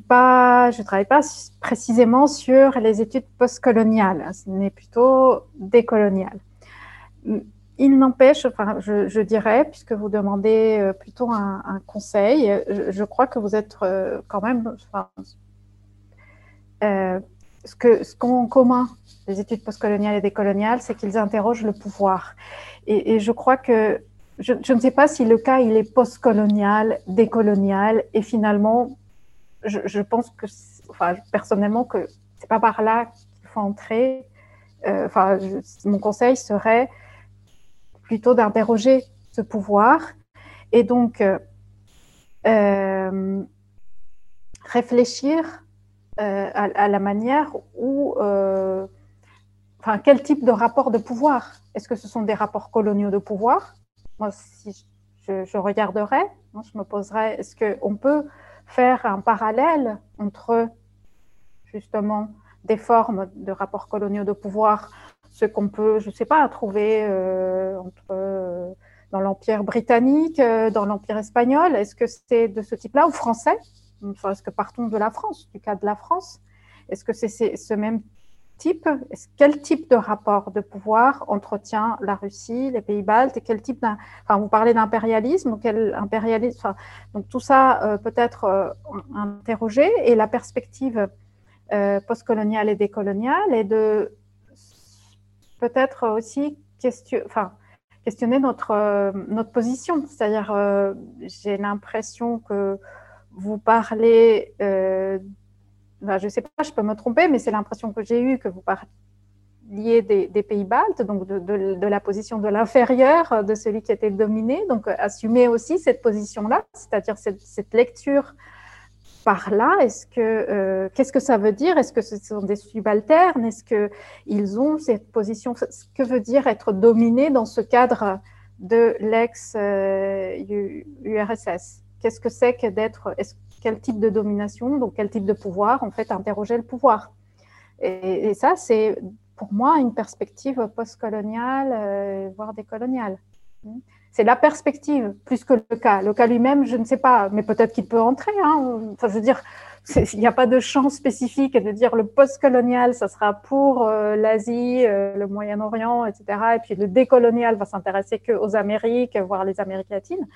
pas, je travaille pas précisément sur les études postcoloniales, ce n'est plutôt décolonial. Il n'empêche, enfin, je, dirais, puisque vous demandez euh, plutôt un, conseil, je, crois que vous êtes euh, quand même, euh, ce qu'ont en commun les études postcoloniales et décoloniales, c'est qu'ils interrogent le pouvoir. Et je crois que je, ne sais pas si le cas il est postcolonial, décolonial, et finalement, je, je pense que, enfin, personnellement, que c'est pas par là qu'il faut entrer. Euh, enfin, mon conseil serait plutôt d'interroger ce pouvoir et donc euh, euh, réfléchir à, à, la manière où, enfin, quel type de rapport de pouvoir? Est-ce que ce sont des rapports coloniaux de pouvoir Moi, si je, regarderais, hein, je me poserais, est-ce qu'on peut faire un parallèle entre justement des formes de rapports coloniaux de pouvoir, ce qu'on peut, je ne sais pas, trouver euh, euh, dans l'Empire britannique, euh, dans l'Empire espagnol? Est-ce que c'est de ce type-là ou français? Est-ce que partons de la France, du cas de la France Est-ce que c'est ce même type, quel type de rapport de pouvoir entretient la Russie, les pays baltes, et quel type enfin, vous parlez d'impérialisme, quel impérialisme, donc tout ça euh, peut être euh, interrogé, et la perspective euh, postcoloniale et décoloniale est de peut-être aussi question, questionner notre, notre position, c'est-à-dire j'ai l'impression que vous parlez je ne sais pas, je peux me tromper, mais c'est l'impression que j'ai eue que vous parliez des, pays baltes, donc de, la position de l'inférieur, de celui qui était dominé, donc euh, assumer aussi cette position-là, c'est-à-dire cette, lecture par là. Est-ce que euh, qu'est-ce que ça veut dire? Est-ce que ce sont des subalternes? Est-ce que ils ont cette position? Que veut dire être dominé dans ce cadre de l'ex-URSS euh, Qu'est-ce que c'est que d'être quel type de domination, donc quel type de pouvoir, en fait, interroger le pouvoir. Et, ça, c'est pour moi une perspective postcoloniale, euh, voire décoloniale. C'est la perspective plus que le cas. Le cas lui-même, je ne sais pas, mais peut-être qu'il peut entrer. Hein. Enfin, je veux dire, il n'y a pas de champ spécifique de dire le postcolonial, ça sera pour euh, l'Asie, euh, le Moyen-Orient, etc. Et puis le décolonial va s'intéresser qu'aux Amériques, voire les Amériques latines.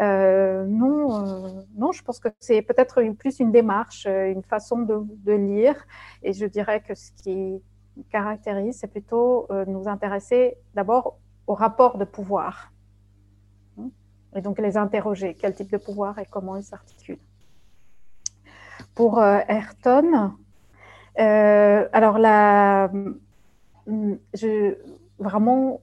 Euh, non, euh, non, je pense que c'est peut-être plus une démarche, euh, une façon de, lire. Et je dirais que ce qui caractérise, c'est plutôt nous intéresser d'abord au rapport de pouvoir. Et donc les interroger, quel type de pouvoir et comment ils s'articulent. Pour Ayrton, alors là, je, vraiment,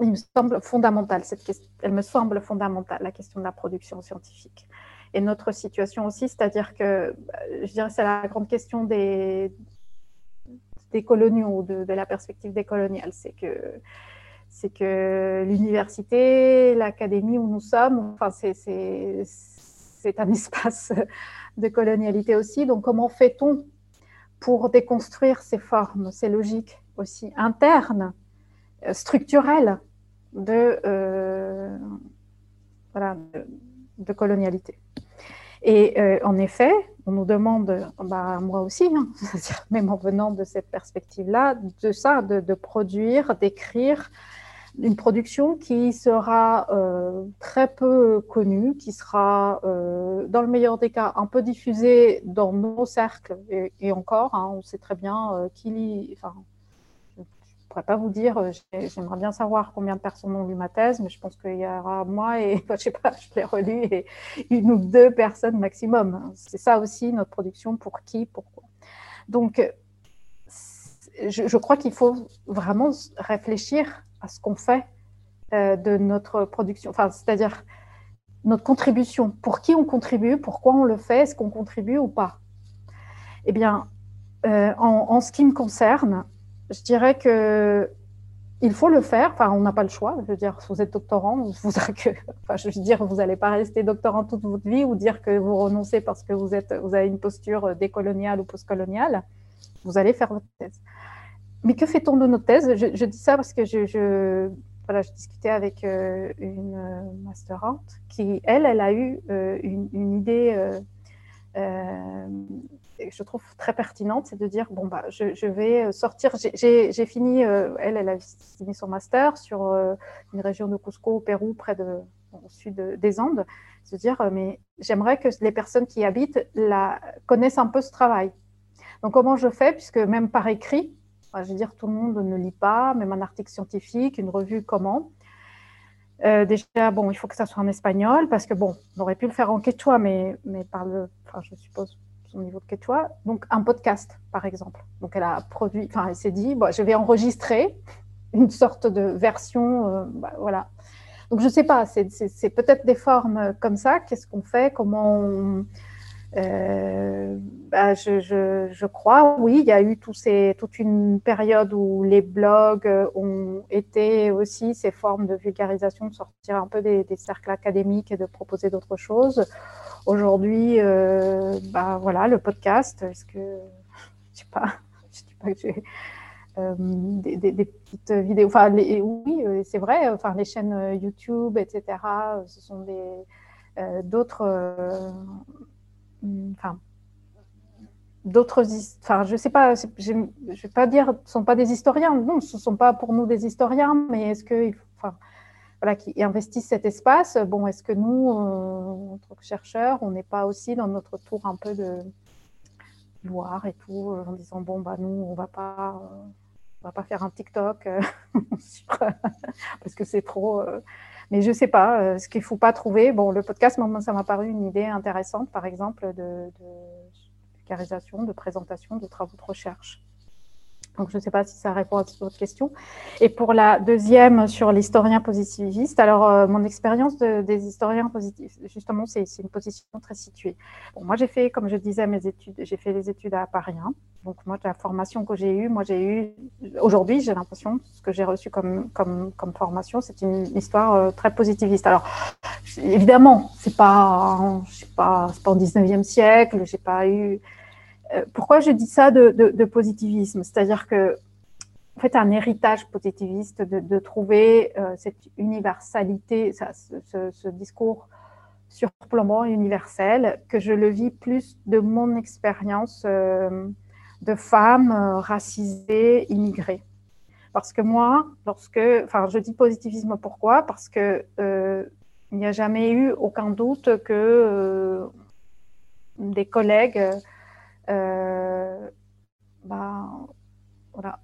il me semble fondamentale, cette question, elle me semble fondamentale, la question de la production scientifique. Et notre situation aussi, c'est-à-dire que, je dirais, c'est la grande question des, des coloniaux, de, de la perspective décoloniale. C'est que, c'est que l'université, l'académie où nous sommes, enfin, c'est, c'est, c'est un espace de colonialité aussi. Donc, comment fait-on pour déconstruire ces formes, ces logiques aussi internes structurelle de, euh, voilà, de, colonialité. Et euh, en effet, on nous demande, bah, moi aussi, hein, même en venant de cette perspective-là, de ça, de, produire, d'écrire une production qui sera euh, très peu connue, qui sera, euh, dans le meilleur des cas, un peu diffusée dans nos cercles, et, encore, hein, on sait très bien euh, qui lit, pourrais pas vous dire, euh, j'aimerais bien savoir combien de personnes ont lu ma thèse, mais je pense qu'il y aura moi et, je sais pas, je l'ai relu et une ou deux personnes maximum. C'est ça aussi notre production, pour qui, pourquoi. Donc, je, crois qu'il faut vraiment réfléchir à ce qu'on fait euh, de notre production, enfin, c'est-à-dire notre contribution. Pour qui on contribue, pourquoi on le fait, est-ce qu'on contribue ou pas? Eh bien, euh, en, ce qui me concerne, je dirais que il faut le faire. Enfin, on n'a pas le choix. Je veux dire, vous êtes doctorant, vous, enfin, veux dire, vous n'allez pas rester doctorant toute votre vie ou dire que vous renoncez parce que vous, êtes, vous avez une posture décoloniale ou postcoloniale. Vous allez faire votre thèse. Mais que fait-on de notre thèse? Je, dis ça parce que je, voilà, je discutais avec euh, une euh, masterante qui, elle, elle a eu euh, une, idée, je trouve très pertinente, c'est de dire bon bah, je, vais sortir. J'ai fini, elle, elle a fini son master sur une région de Cusco au Pérou, près de au sud des Andes. Se dire mais j'aimerais que les personnes qui y habitent la connaissent un peu ce travail. Donc comment je fais? Puisque même par écrit je veux dire, tout le monde ne lit pas, même un article scientifique, une revue, comment? Euh, Déjà, bon, il faut que ça soit en espagnol, parce que, bon, on aurait pu le faire en quechua, mais, mais par le, enfin, je suppose, son niveau de quechua. Donc, un podcast, par exemple. Donc, elle a produit, enfin, elle s'est dit, bon, je vais enregistrer une sorte de version, euh, bah, voilà. Donc, je ne sais pas, c'est peut-être des formes comme ça. Qu'est-ce qu'on fait? Comment on euh, bah, je, crois, oui, il y a eu toute une période où les blogs ont été aussi ces formes de vulgarisation, de sortir un peu des, cercles académiques et de proposer d'autres choses. Aujourd'hui, euh, bah, voilà, le podcast, est-ce que, je sais pas, je dis pas que j'ai euh, des, petites vidéos, enfin, oui, euh, c'est vrai, enfin, les chaînes YouTube, etc., ce sont euh, d'autres enfin, d'autres, enfin, je sais pas, je ne vais pas dire, ce sont pas des historiens, non, ce sont pas pour nous des historiens, mais est-ce que, enfin, voilà, qui investissent cet espace, bon, est-ce que nous, en tant que chercheurs, on n'est pas aussi dans notre tour un peu de voir et tout, en disant, bon, bah, nous, on va pas, on va pas faire un TikTok, parce que c'est trop, euh, mais je ne sais pas, euh, ce qu'il faut pas trouver. Bon, le podcast, moi, ça m'a paru une idée intéressante, par exemple, de, de, de présentation de travaux de recherche. Donc, je ne sais pas si ça répond à votre question. Et pour la deuxième sur l'historien positiviste, alors euh, mon expérience des historiens positifs, justement, c'est une position très située. Bon, moi, j'ai fait, comme je disais, mes études, j'ai fait les études à Paris 1. Donc, moi, la formation que j'ai eue, moi, j'ai eu, aujourd'hui, j'ai l'impression, ce que j'ai reçu comme, comme, formation, c'est une histoire euh, très positiviste. Alors, évidemment, c'est pas, pas, c'est pas au 19e siècle, j'ai pas eu pourquoi je dis ça de, positivisme? C'est-à-dire que, en fait, un héritage positiviste de, trouver euh, cette universalité, ce, discours surplombant universel, que je le vis plus de mon expérience euh, de femme racisée, immigrée. Parce que moi, lorsque, enfin, je dis positivisme pourquoi? Parce que il n'y a jamais eu aucun doute que des collègues euh, bah, voilà,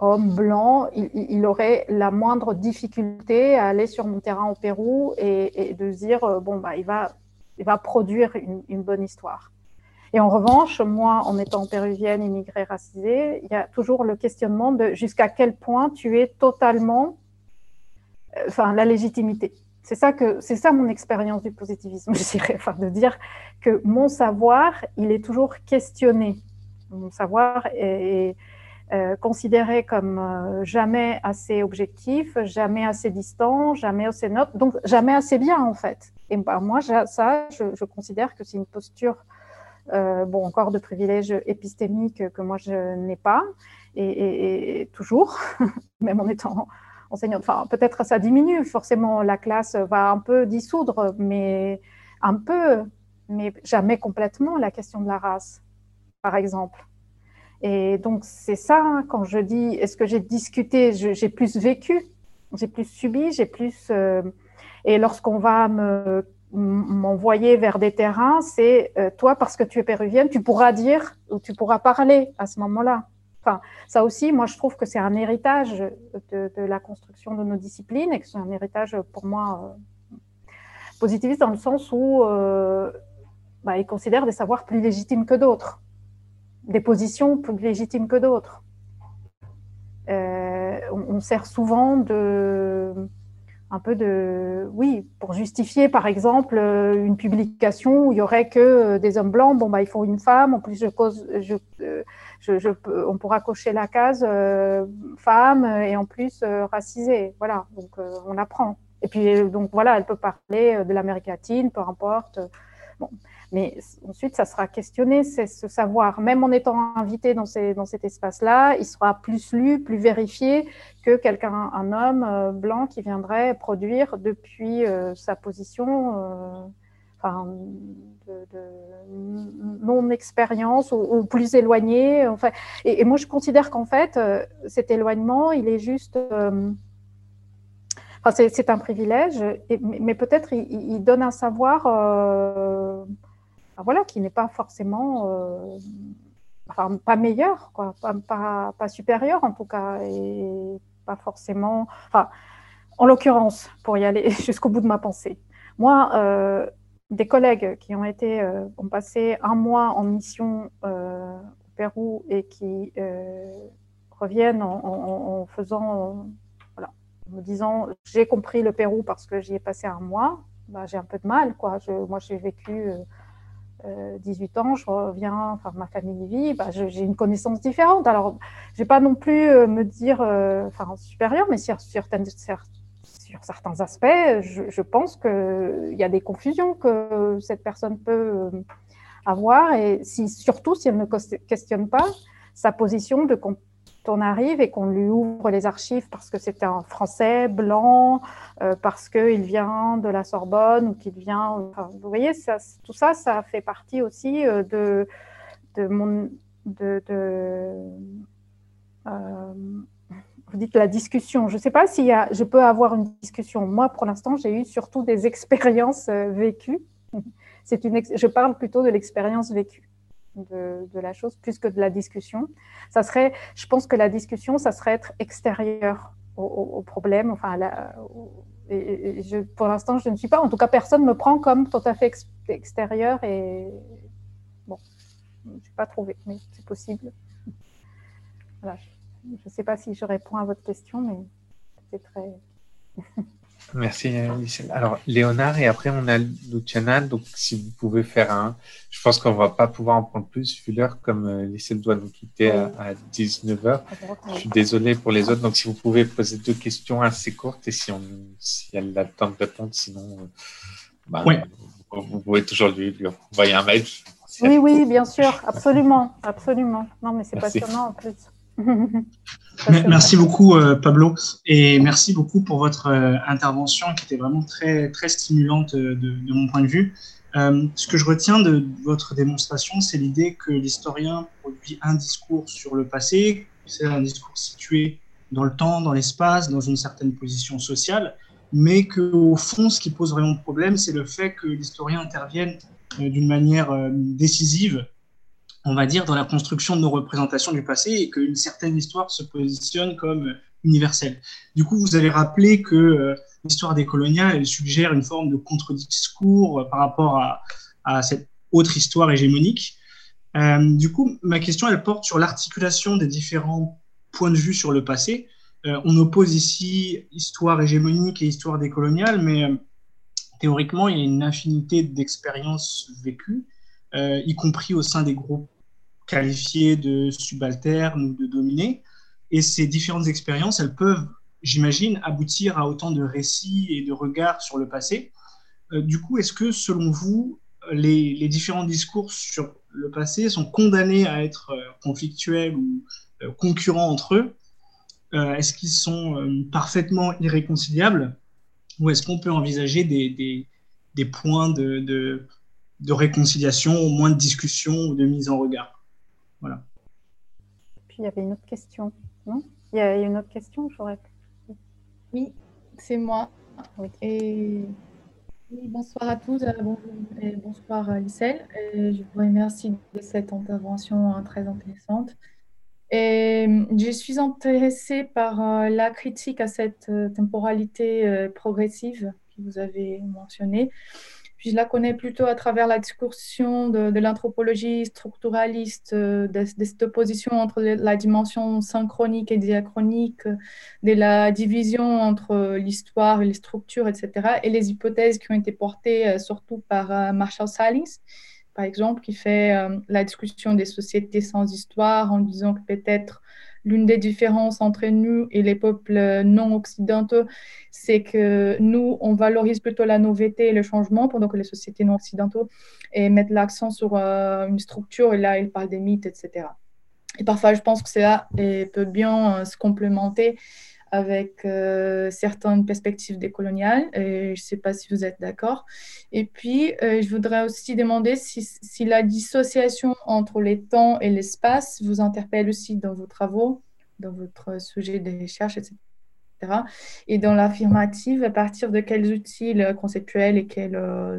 homme blanc, il, aurait la moindre difficulté à aller sur mon terrain au Pérou et, de dire euh, bon bah il va il va produire une, bonne histoire. Et en revanche, moi, en étant péruvienne, immigrée, racisée, il y a toujours le questionnement de jusqu'à quel point tu es totalement, euh, enfin, la légitimité. C'est ça que c'est ça mon expérience du positivisme, je dirais, enfin, de dire que mon savoir, il est toujours questionné. Mon savoir est, euh, considéré comme euh, jamais assez objectif, jamais assez distant, jamais assez neutre, donc jamais assez bien en fait. Et bah, moi, ça, je, considère que c'est une posture, euh, bon, encore de privilège épistémique que moi je n'ai pas, et, et toujours, même en étant enseignante. Enfin, peut-être ça diminue, forcément, la classe va un peu dissoudre, mais un peu, mais jamais complètement la question de la race, par exemple. Et donc, c'est ça, hein, quand je dis, est-ce que j'ai discuté, j'ai plus vécu, j'ai plus subi, j'ai plus... Euh, et lorsqu'on va me m'envoyer vers des terrains, c'est euh, toi, parce que tu es péruvienne, tu pourras dire ou tu pourras parler à ce moment-là. Enfin, ça aussi, moi, je trouve que c'est un héritage de, la construction de nos disciplines et que c'est un héritage pour moi euh, positiviste dans le sens où euh, bah, ils considèrent des savoirs plus légitimes que d'autres, des positions plus légitimes que d'autres. Euh, on, sert souvent de un peu de oui pour justifier par exemple une publication où il y aurait que des hommes blancs bon bah il faut une femme en plus je cause je je, on pourra cocher la case femme et en plus racisée. Voilà, donc on apprend. Et puis, donc voilà, elle peut parler de l'Amérique latine, peu importe. Bon. Mais ensuite, ça sera questionné, c'est ce savoir. Même en étant invité dans, ces, dans cet espace-là, il sera plus lu, plus vérifié que quelqu'un, un homme euh, blanc qui viendrait produire depuis euh, sa position, euh, enfin, de, non-expérience ou, plus éloigné. Enfin, et, moi, je considère qu'en fait, cet éloignement, il est juste. Enfin, c'est un privilège, mais peut-être il, donne un savoir voilà, qui n'est pas forcément, euh, enfin, pas meilleur, quoi, pas, pas, supérieur en tout cas, et pas forcément, enfin, en l'occurrence, pour y aller jusqu'au bout de ma pensée, moi, euh, des collègues qui euh, ont passé un mois en mission au Pérou et qui reviennent en, faisant, voilà, me disant, j'ai compris le Pérou parce que j'y ai passé un mois, bah, j'ai un peu de mal, quoi. Moi, j'ai vécu 18 euh, ans, je reviens, enfin ma famille vit, bah, j'ai une connaissance différente. Alors, je vais pas non plus euh, me dire, euh, enfin supérieur, mais sur, sur, sur certains aspects, je, pense qu'il y a des confusions que cette personne peut avoir, et si, surtout si elle ne questionne pas sa position de on arrive et qu'on lui ouvre les archives parce que c'est un Français blanc, euh, parce qu'il vient de la Sorbonne ou qu'il vient. vous voyez, ça, tout ça, ça fait partie aussi euh, de, mon. De, euh, vous dites la discussion. Je ne sais pas si y a, je peux avoir une discussion. Moi, pour l'instant, j'ai eu surtout des expériences vécues. C'est une, je parle plutôt de l'expérience vécue de, la chose plus que de la discussion. Ça serait, je pense que la discussion, ça serait être extérieur au, problème. Enfin, pour l'instant, je ne suis pas. En tout cas, personne me prend comme tout à fait extérieur et bon, je n'ai pas trouvé, mais c'est possible. Voilà. Je ne sais pas si je réponds à votre question, mais c'est très. Merci, Michel. Alors, Léonard, et après, on a Luciana. Donc, si vous pouvez faire un. Je pense qu'on ne va pas pouvoir en prendre plus, vu l'heure, comme euh, doit nous quitter à, 19h. Je suis désolé pour les autres. Donc, si vous pouvez poser deux questions assez courtes, et si, on, si elle a le temps de répondre, sinon, euh, bah, vous, pouvez toujours lui, envoyer un mail. Oui, oui, bien sûr, absolument, absolument. Non, mais c'est passionnant en plus. Merci beaucoup, euh, Pablo, et merci beaucoup pour votre euh, intervention qui était vraiment très, très stimulante euh, de, mon point de vue. ce que je retiens de votre démonstration, c'est l'idée que l'historien produit un discours sur le passé, c'est un discours situé dans le temps, dans l'espace, dans une certaine position sociale, mais qu'au fond, ce qui pose vraiment problème, c'est le fait que l'historien intervienne d'une manière décisive on va dire, dans la construction de nos représentations du passé et qu'une certaine histoire se positionne comme universelle. Du coup, vous avez rappelé que euh, l'histoire des coloniales, elle suggère une forme de contre-discours par rapport à, cette autre histoire hégémonique. Euh, du coup, ma question, elle porte sur l'articulation des différents points de vue sur le passé. Euh, on oppose ici histoire hégémonique et histoire décoloniale, mais théoriquement, il y a une infinité d'expériences vécues euh, y compris au sein des groupes qualifiés de subalternes ou de dominés. Et ces différentes expériences, elles peuvent, j'imagine, aboutir à autant de récits et de regards sur le passé. Euh, du coup, est-ce que, selon vous, les, différents discours sur le passé sont condamnés à être euh, conflictuels ou concurrents entre eux? Est-ce qu'ils sont parfaitement irréconciliables? Ou est-ce qu'on peut envisager des, des, points de réconciliation, au moins de discussion ou de mise en regard. Voilà. Puis il y avait une autre question, non? Il y a une autre question, j'aurais Oui, c'est moi. Et bonsoir à tous, euh, et bonsoir Lissel. je vous remercie de cette intervention hein, très intéressante. Et je suis intéressée par euh, la critique à cette euh, temporalité progressive que vous avez mentionnée. Puis je la connais plutôt à travers la discussion de, l'anthropologie structuraliste, euh, de, cette opposition entre la dimension synchronique et diachronique, de la division entre l'histoire et les structures, etc., et les hypothèses qui ont été portées euh, surtout par euh, Marshall Salins, par exemple, qui fait la discussion des sociétés sans histoire en disant que peut-être l'une des différences entre nous et les peuples non occidentaux, c'est que nous, on valorise plutôt la nouveauté et le changement, pendant que les sociétés non occidentaux mettent l'accent sur euh, une structure, et là, ils parlent des mythes, etc. Et parfois, je pense que cela peut bien euh, se complémenter avec euh, certaines perspectives décoloniales. Et je ne sais pas si vous êtes d'accord. Et puis, je voudrais aussi demander si, la dissociation entre les temps et l'espace vous interpelle aussi dans vos travaux, dans votre sujet de recherche, etc. Et dans l'affirmative, à partir de quels outils conceptuels et quels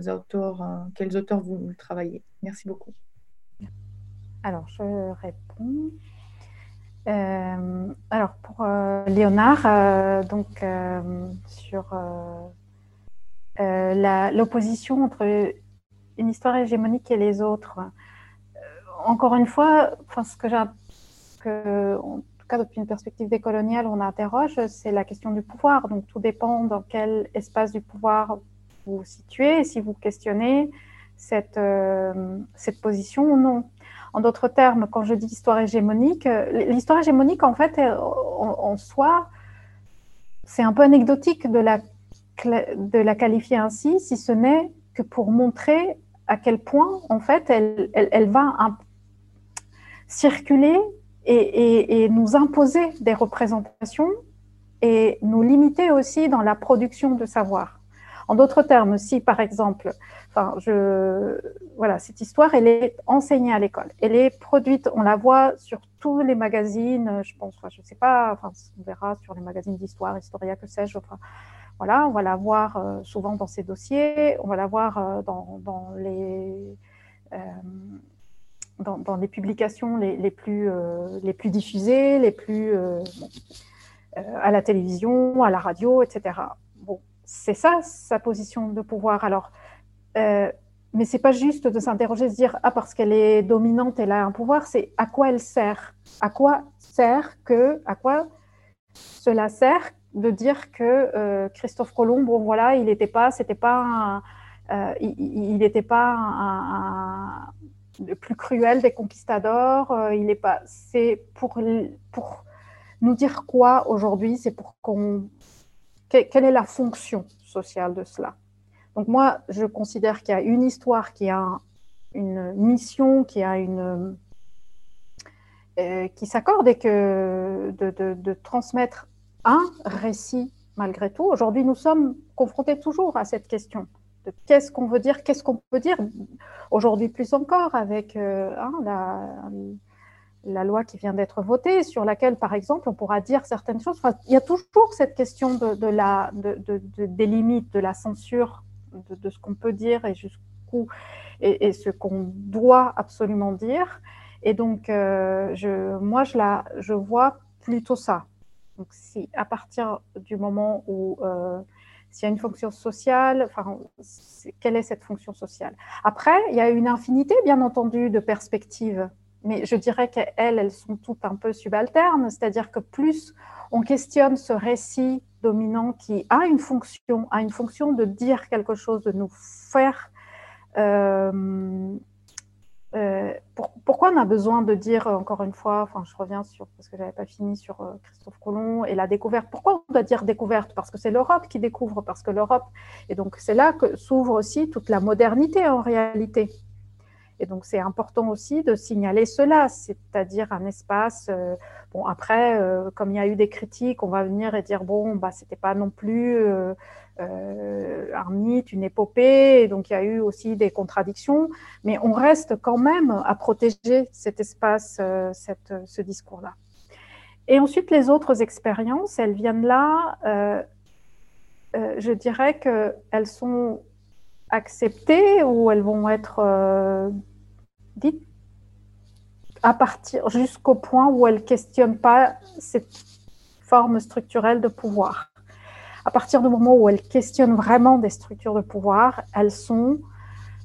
auteurs vous travaillez Merci beaucoup. Alors, je réponds. Euh, alors pour euh, Léonard, euh, donc sur l'opposition entre une histoire hégémonique et les autres. encore une fois, enfin, ce que j'ai, en tout cas depuis une perspective décoloniale, on interroge, c'est la question du pouvoir. Donc tout dépend dans quel espace du pouvoir vous vous situez et si vous questionnez cette, cette position ou non. En d'autres termes, quand je dis histoire hégémonique, euh, l'histoire hégémonique, en fait, en, soi, c'est un peu anecdotique de la, de la qualifier ainsi, si ce n'est que pour montrer à quel point, en fait, elle, elle, va circuler et, et, nous imposer des représentations et nous limiter aussi dans la production de savoir. En d'autres termes, si par exemple Enfin, je, voilà, cette histoire, elle est enseignée à l'école. Elle est produite, on la voit sur tous les magazines, je pense, je ne sais pas, enfin, on verra sur les magazines d'histoire, Historia, que sais-je. Enfin, voilà, on va la voir euh, souvent dans ces dossiers, on va la voir euh, dans, dans, les, euh, dans, les publications les, les plus, les plus diffusées, les plus à la télévision, à la radio, etc. Bon, c'est ça sa position de pouvoir. Alors, euh, mais c'est pas juste de s'interroger, de se dire ah parce qu'elle est dominante, elle a un pouvoir. C'est à quoi elle sert? À quoi sert que À quoi cela sert de dire que euh, Christophe Colomb, bon voilà, il n'était pas, c'était pas, euh, il n'était pas le plus cruel des conquistadors. il est pas. C'est pour pour nous dire quoi aujourd'hui? C'est pour qu'on. Quelle est la fonction sociale de cela? Donc moi, je considère qu'il y a une histoire qui a une mission, qui a une euh, qui s'accorde et que de, transmettre un récit malgré tout. Aujourd'hui, nous sommes confrontés toujours à cette question de qu'est-ce qu'on veut dire, qu'est-ce qu'on peut dire. Aujourd'hui, plus encore avec euh, hein, la, la, loi qui vient d'être votée, sur laquelle, par exemple, on pourra dire certaines choses. il y a toujours cette question de, la, des limites, de la censure de, ce qu'on peut dire et jusqu'où et, ce qu'on doit absolument dire. Et donc, euh, je, moi, je, la, je vois plutôt ça. Donc, si à partir du moment où euh, s'il y a une fonction sociale, enfin, quelle est cette fonction sociale? Après, il y a une infinité, bien entendu, de perspectives, mais je dirais qu'elles, elles sont toutes un peu subalternes, c'est-à-dire que plus on questionne ce récit dominant qui a une fonction, a une fonction de dire quelque chose, de nous faire. Euh, euh, pourquoi on a besoin de dire, encore une fois, enfin je reviens sur, parce que je n'avais pas fini sur euh, Christophe Colomb et la découverte, pourquoi on doit dire découverte? Parce que c'est l'Europe qui découvre, parce que l'Europe, et donc c'est là que s'ouvre aussi toute la modernité en réalité. Et donc, c'est important aussi de signaler cela, c'est-à-dire un espace. Euh, bon, après, euh, comme il y a eu des critiques, on va venir et dire bon, bah, c'était pas non plus euh, un mythe, une épopée. Et donc, il y a eu aussi des contradictions, mais on reste quand même à protéger cet espace, cette, ce discours-là. Et ensuite, les autres expériences, elles viennent là. je dirais qu'elles sont acceptées ou elles vont être dites à partir jusqu'au point où elle ne questionne pas cette forme structurelle de pouvoir. À partir du moment où elle questionne vraiment des structures de pouvoir, elles sont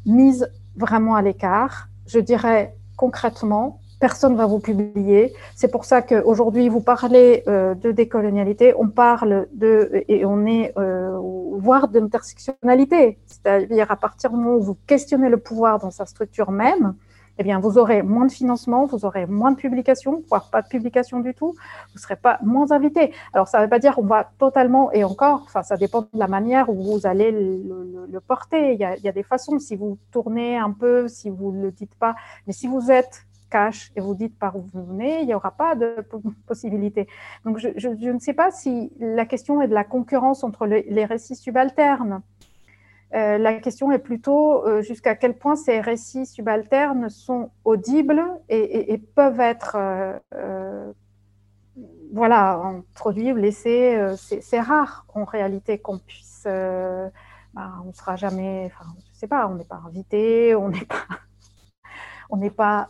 mises vraiment à l'écart. Je dirais concrètement, personne ne va vous publier. C'est pour ça qu'aujourd'hui, vous parlez euh, de décolonialité, on parle de, et on est, euh, voire d'intersectionnalité. C'est-à-dire, à partir du moment où vous questionnez le pouvoir dans sa structure même, eh bien, vous aurez moins de financement, vous aurez moins de publications, voire pas de publications du tout, vous serez pas moins invité. Alors, ça ne veut pas dire qu'on va totalement, et encore, enfin, ça dépend de la manière où vous allez le, porter. Il y, a, des façons, si vous tournez un peu, si vous ne le dites pas, mais si vous êtes cash et vous dites par où vous venez, il n'y aura pas de possibilité. Donc, je, ne sais pas si la question est de la concurrence entre les récits subalternes. Euh, la question est plutôt euh, jusqu'à quel point ces récits subalternes sont audibles et, peuvent être euh, voilà, introduits ou laissés. C'est rare en réalité qu'on puisse. Bah, on ne sera jamais. Enfin, je ne sais pas, on n'est pas invité, on n'est pas on n'est pas,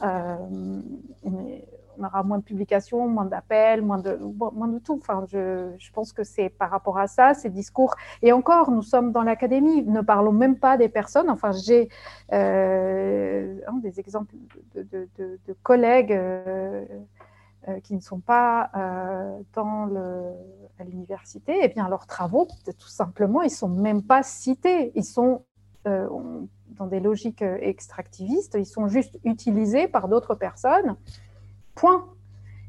on, aura moins de publications, moins d'appels, moins de, moins de tout. Enfin, je, pense que c'est par rapport à ça, ces discours. Et encore, nous sommes dans l'académie, ne parlons même pas des personnes. Enfin, j'ai euh, des exemples de, collègues. Euh, qui ne sont pas dans le, à l'université, et eh bien leurs travaux, tout simplement, ils sont même pas cités. Ils sont, dans des logiques euh, extractivistes, ils sont juste utilisés par d'autres personnes, point,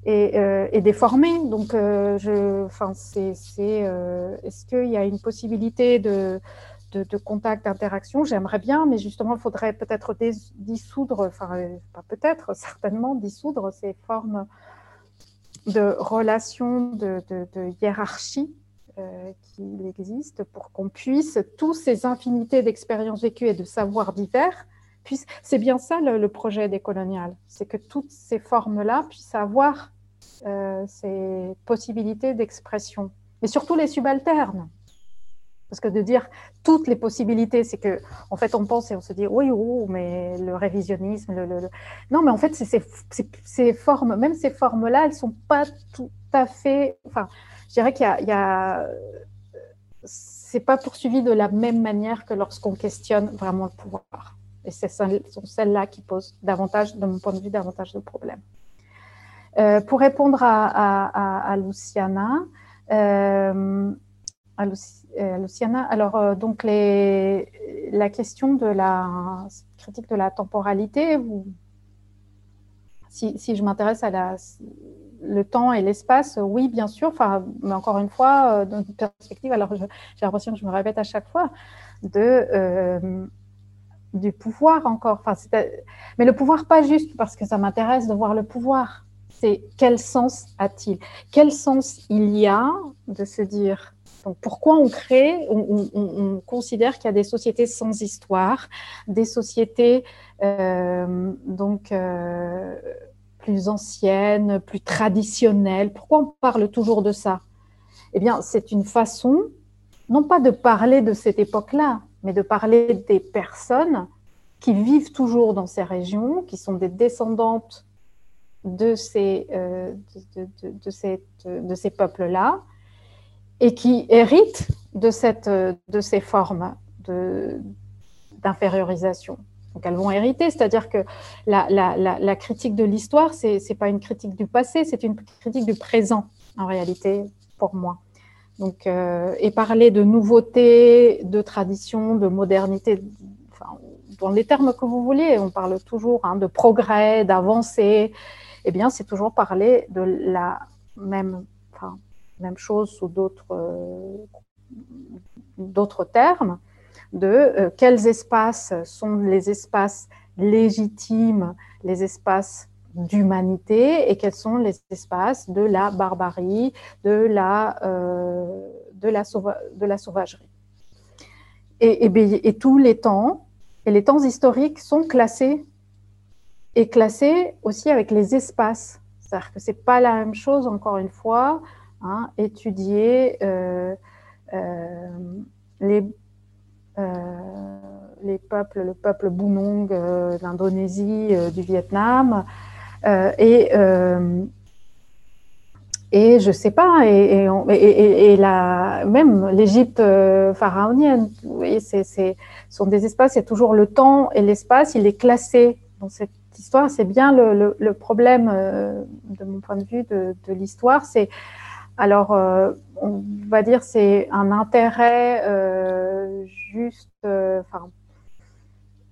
et, euh, déformés. Donc, euh, je, enfin, c'est, est-ce qu'il y a une possibilité de, de, contact, d'interaction? J'aimerais bien, mais justement, il faudrait peut-être dissoudre, enfin, pas peut-être, certainement dissoudre ces formes de relations de, de hiérarchie euh, qu'il existe pour qu'on puisse, tous ces infinités d'expériences vécues et de savoirs divers, c'est bien ça le, projet des coloniales, c'est que toutes ces formes-là puissent avoir euh, ces possibilités d'expression, mais surtout les subalternes. Parce que de dire toutes les possibilités, c'est que, en fait, on pense et on se dit, oui, oui, mais le révisionnisme, le, non, mais en fait, c'est ces, formes, même ces formes-là, elles sont pas tout à fait, enfin, je dirais qu'il y a, c'est pas poursuivi de la même manière que lorsqu'on questionne vraiment le pouvoir. Et ce sont celles-là qui posent davantage, de mon point de vue, davantage de problèmes. Euh, pour répondre à, Luciana, euh, à, euh, Luciana, alors donc la question de la critique de la temporalité, si, je m'intéresse à la le temps et l'espace, oui, bien sûr. Enfin, mais encore une fois, dans une perspective, alors j'ai l'impression que je me répète à chaque fois, de, du pouvoir encore. Mais le pouvoir, pas juste parce que ça m'intéresse de voir le pouvoir. C'est quel sens a-t-il? Quel sens il y a de se dire donc, pourquoi on crée, on, considère qu'il y a des sociétés sans histoire, des sociétés euh, donc plus ancienne, plus traditionnelle. Pourquoi on parle toujours de ça? Eh bien, c'est une façon, non pas de parler de cette époque-là, mais de parler des personnes qui vivent toujours dans ces régions, qui sont des descendantes de ces, euh, de, de ces peuples-là, et qui héritent de, cette, de ces formes d'infériorisation. Donc elles vont hériter, c'est-à-dire que la, critique de l'histoire, ce n'est pas une critique du passé, c'est une critique du présent, en réalité, pour moi. Donc, euh, et parler de nouveauté, de tradition, de modernité, dans les termes que vous voulez, on parle toujours hein, de progrès, d'avancée, eh bien, c'est toujours parler de la même, même chose sous d'autres euh, termes, de euh, quels espaces sont les espaces légitimes, les espaces d'humanité et quels sont les espaces de la barbarie, de la, euh, de la, sauvagerie. Et, et, tous les temps, et les temps historiques sont classés, et classés aussi avec les espaces. C'est-à-dire que ce n'est pas la même chose, encore une fois, hein, étudier euh, les euh, les peuples, le peuple Bunong euh, d'Indonésie, du Vietnam, et et je sais pas, et, et, et, la, même l'Égypte pharaonienne, vous voyez, c'est, sont des espaces, il y a toujours le temps et l'espace, il est classé dans cette histoire. C'est bien le, problème, de mon point de vue, de, l'histoire. C'est alors, on va dire, c'est un intérêt juste,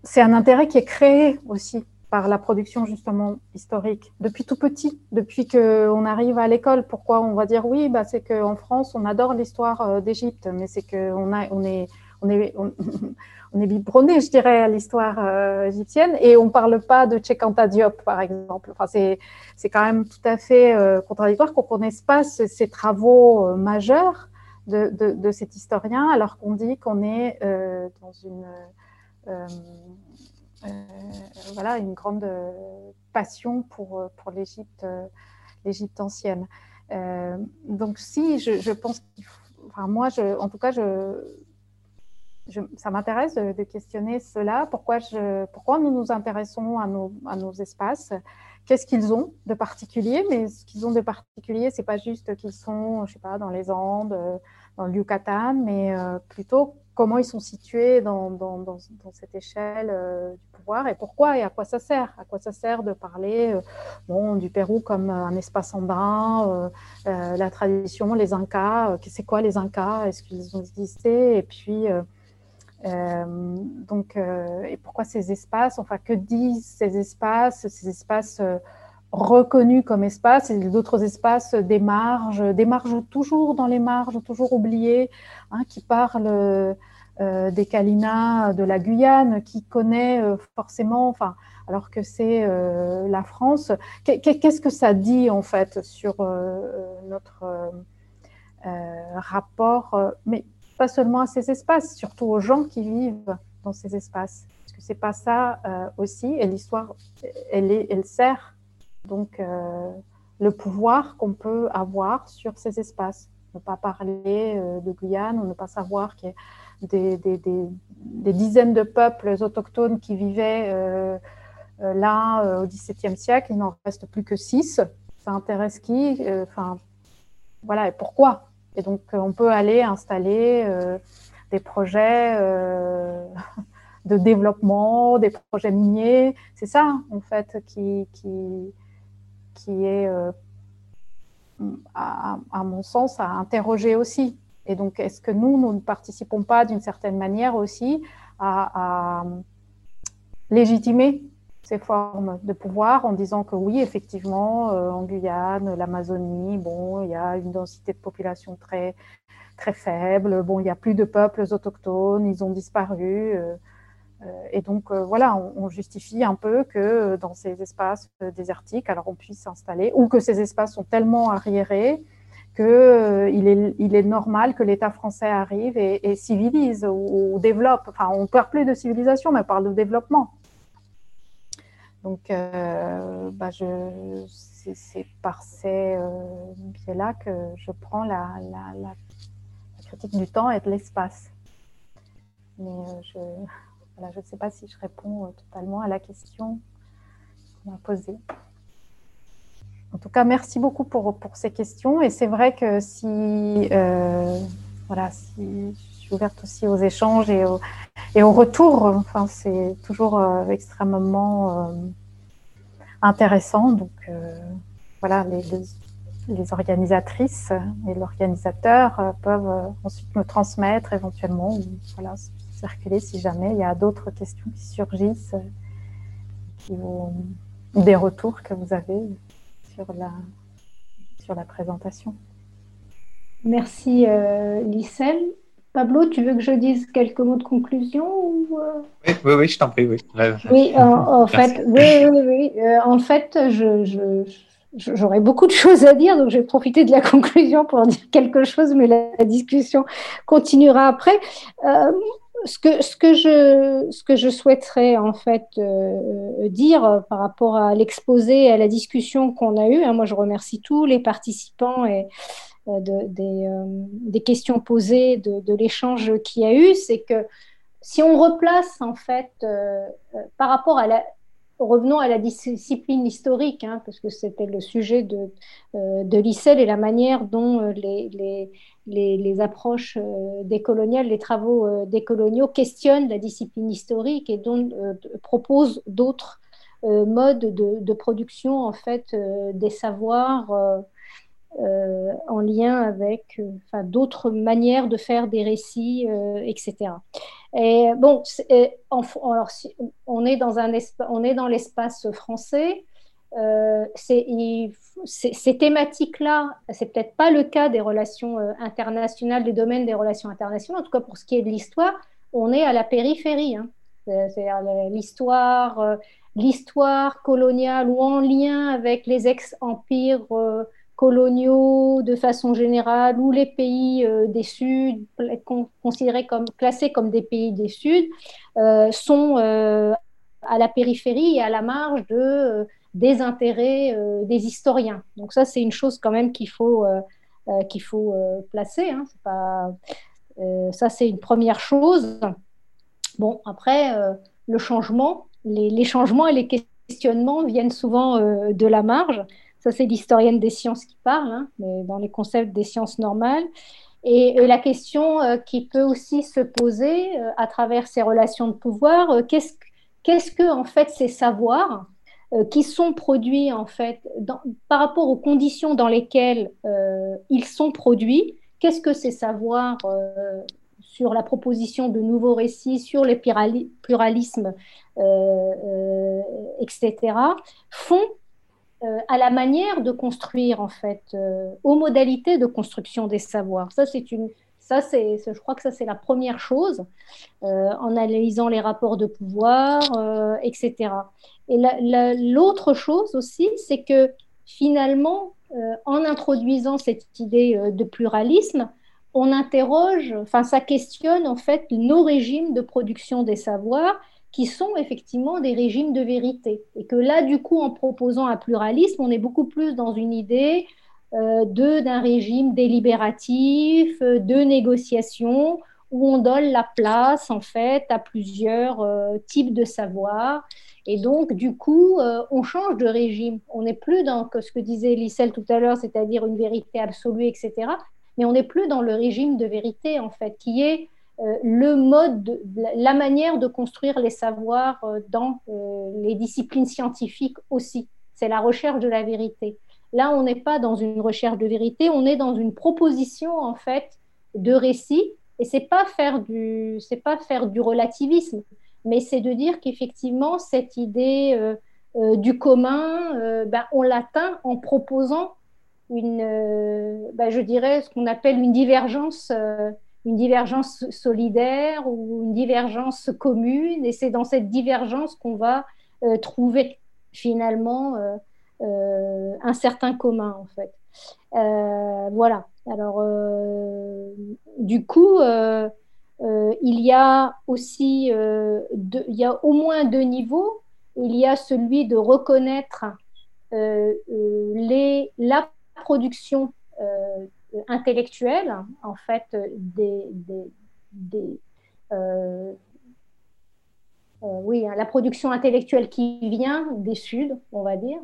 c'est un intérêt qui est créé aussi par la production justement historique depuis tout petit, depuis qu'on arrive à l'école. Pourquoi on va dire oui? Bah, C'est qu'en France, on adore l'histoire euh, d'Égypte, mais c'est qu'on on est, on est, on, est biberonné, je dirais, à l'histoire euh, égyptienne et on ne parle pas de Tchekanta Diop, par exemple. Enfin, c'est quand même tout à fait euh, contradictoire qu'on ne connaisse pas ces travaux majeurs de, de, cet historien alors qu'on dit qu'on est dans une voilà, une grande euh, passion pour, euh, pour l'Égypte, l'Égypte ancienne. donc si, je, pense enfin moi, je, en tout cas, je, ça m'intéresse de, questionner cela. Pourquoi, pourquoi nous nous intéressons à nos, à nos espaces? Qu'est-ce qu'ils ont de particulier? Mais ce qu'ils ont de particulier, c'est pas juste qu'ils sont, je sais pas, dans les Andes, dans le Yucatan, mais plutôt comment ils sont situés dans, dans, cette échelle euh, du pouvoir et pourquoi et à quoi ça sert? À quoi ça sert de parler euh, du Pérou comme un espace andin, euh, la tradition, les Incas, c'est quoi les Incas, est-ce qu'ils ont existé? Et puis, donc, et pourquoi ces espaces, enfin, que disent ces espaces? Reconnus comme espaces et d'autres espaces des marges, des marges toujours dans les marges, toujours oubliées, hein, qui parlent euh, des Kalinas de la Guyane, qui connaît euh, forcément, enfin, alors que c'est euh, la France. Qu'est-ce que ça dit en fait sur notre rapport, mais pas seulement à ces espaces, surtout aux gens qui vivent dans ces espaces? Parce que c'est pas ça aussi, et l'histoire, elle sert donc le pouvoir qu'on peut avoir sur ces espaces. Ne pas parler de Guyane ou ne pas savoir qu'il y a des, dizaines de peuples autochtones qui vivaient euh, euh, là euh, au XVIIe siècle. Il n'en reste plus que six. Ça intéresse qui Enfin, voilà, et pourquoi? Et donc, on peut aller installer des projets de développement, des projets miniers. C'est ça, en fait, qui, qui est, à, à, mon sens, à interroger aussi. Et donc, est-ce que nous, nous ne participons pas d'une certaine manière aussi à, légitimer ces formes de pouvoir en disant que oui, effectivement, euh, en Guyane, l'Amazonie, bon, il y a une densité de population très, très faible, bon, il n'y a plus de peuples autochtones, ils ont disparu. Euh, euh, et donc, voilà, on, justifie un peu que dans ces espaces désertiques, alors on puisse s'installer, ou que ces espaces sont tellement arriérés qu'il euh, est, normal que l'État français arrive et, civilise ou, développe. Enfin, on ne parle plus de civilisation, mais on parle de développement. Donc, euh, bah c'est par ces euh, biais-là que je prends la, critique du temps et de l'espace. Mais euh, je ne sais pas si je réponds totalement à la question qu'on m'a posée. En tout cas, merci beaucoup pour, pour ces questions. Et c'est vrai que si, euh, voilà, si je suis ouverte aussi aux échanges et au, et au retour, enfin, c'est toujours euh, extrêmement euh, intéressant. Donc, voilà, les, les, organisatrices et l'organisateur peuvent ensuite me transmettre éventuellement voilà, circuler si jamais il y a d'autres questions qui surgissent qui ou des retours que vous avez sur la, sur la présentation. Merci euh, Pablo, tu veux que je dise quelques mots de conclusion ou, euh? oui, oui, je t'en prie. Oui, oui en, fait, oui, oui, oui. Euh, en fait, je, j'aurais beaucoup de choses à dire, donc je vais profiter de la conclusion pour dire quelque chose, mais la, discussion continuera après. Euh, ce que, je, souhaiterais en fait euh, dire par rapport à l'exposé, à la discussion qu'on a eue, hein, moi je remercie tous les participants et euh, de, des, euh, questions posées, de, de l'échange qu'il y a eu, c'est que si on replace en fait par rapport à la, revenons à la discipline historique, hein, parce que c'était le sujet de, euh, de l'ICEL et la manière dont les, les, approches euh, décoloniales, les travaux euh, décoloniaux questionnent la discipline historique et dont euh, proposent d'autres mode de, production en fait des savoirs en lien avec d'autres manières de faire des récits, etc. Et bon, on est dans un on est dans l'espace français. Euh, ces thématiques-là, c'est peut-être pas le cas des relations euh, internationales, des domaines des relations internationales. En tout cas, pour ce qui est de l'histoire, on est à la périphérie. Hein. C'est l'histoire, euh, l'histoire coloniale ou en lien avec les ex-empires coloniaux de façon générale ou les pays des Suds, considérés comme classés comme des pays des Suds, sont à la périphérie et à la marge de des intérêts euh, des historiens. Donc ça, c'est une chose quand même qu'il faut, euh, euh, faut placer. Hein. Pas, ça, c'est une première chose. Bon, après, le changement, les, changements et les questionnements viennent souvent de la marge. Ça, c'est l'historienne des sciences qui parle, hein, mais dans les concepts des sciences normales. Et, la question qui peut aussi se poser à travers ces relations de pouvoir, qu'est-ce, qu'est-ce que, en fait, ces savoirs euh, qui sont produits en fait par rapport aux conditions dans lesquelles euh, ils sont produits. Qu'est-ce que ces savoirs euh, sur la proposition de nouveaux récits, sur les pluralismes, etc., font à la manière de construire, en fait, aux modalités de construction des savoirs. Ça, c'est une, ça, c'est, je crois que ça, c'est la première chose, en analysant les rapports de pouvoir, etc. Et l'autre chose aussi, c'est que finalement, euh, en introduisant cette idée euh, de pluralisme, on interroge, enfin ça questionne en fait nos régimes de production des savoirs qui sont effectivement des régimes de vérité. Et que là, du coup, en proposant un pluralisme, on est beaucoup plus dans une idée euh, d'un régime délibératif, de négociation, où on donne la place en fait à plusieurs types de savoirs et donc, du coup, euh, on change de régime. On n'est plus dans ce que disait Lissel tout à l'heure, c'est-à-dire une vérité absolue, etc. Mais on n'est plus dans le régime de vérité, en fait, qui est euh, le mode, la manière de construire les savoirs euh, dans les disciplines scientifiques aussi. C'est la recherche de la vérité. Là, on n'est pas dans une recherche de vérité, on est dans une proposition, en fait, de récit. Et c'est pas faire du, c'est pas faire du relativisme mais c'est de dire qu'effectivement, cette idée euh, euh, du commun, euh, ben, on l'atteint en proposant une, ben, je dirais, ce qu'on appelle une divergence, une divergence solidaire ou une divergence commune, et c'est dans cette divergence qu'on va trouver finalement un certain commun, en fait. voilà. Alors, du coup, euh, il y a aussi, euh, il y a au moins deux niveaux. Il y a celui de reconnaître euh, les, la production intellectuelle, en fait, des, des, oui, hein, la production intellectuelle qui vient des Suds, on va dire,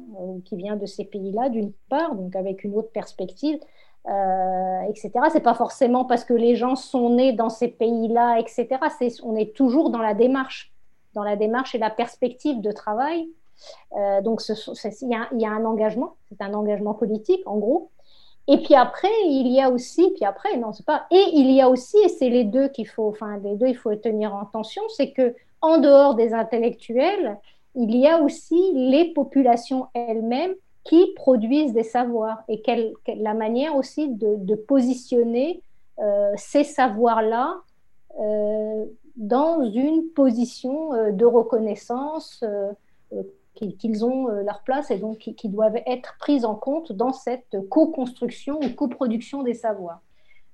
qui vient de ces pays-là, d'une part, donc avec une autre perspective, euh, etc. C'est pas forcément parce que les gens sont nés dans ces pays-là, etc. on est toujours dans la démarche, dans la démarche et la perspective de travail. Euh, donc, il y, a un engagement, c'est un engagement politique, en gros. Et puis après, il y a aussi, puis après, non, c'est pas. Et il y a aussi, et c'est les deux qu'il faut, enfin, les deux, il faut tenir en tension, c'est que en dehors des intellectuels, il y a aussi les populations elles-mêmes qui produisent des savoirs et quelle, la manière aussi de, positionner euh, ces savoirs-là euh, dans une position euh, de reconnaissance qu'ils ont leur place et donc qui, doivent être prises en compte dans cette co-construction ou coproduction des savoirs.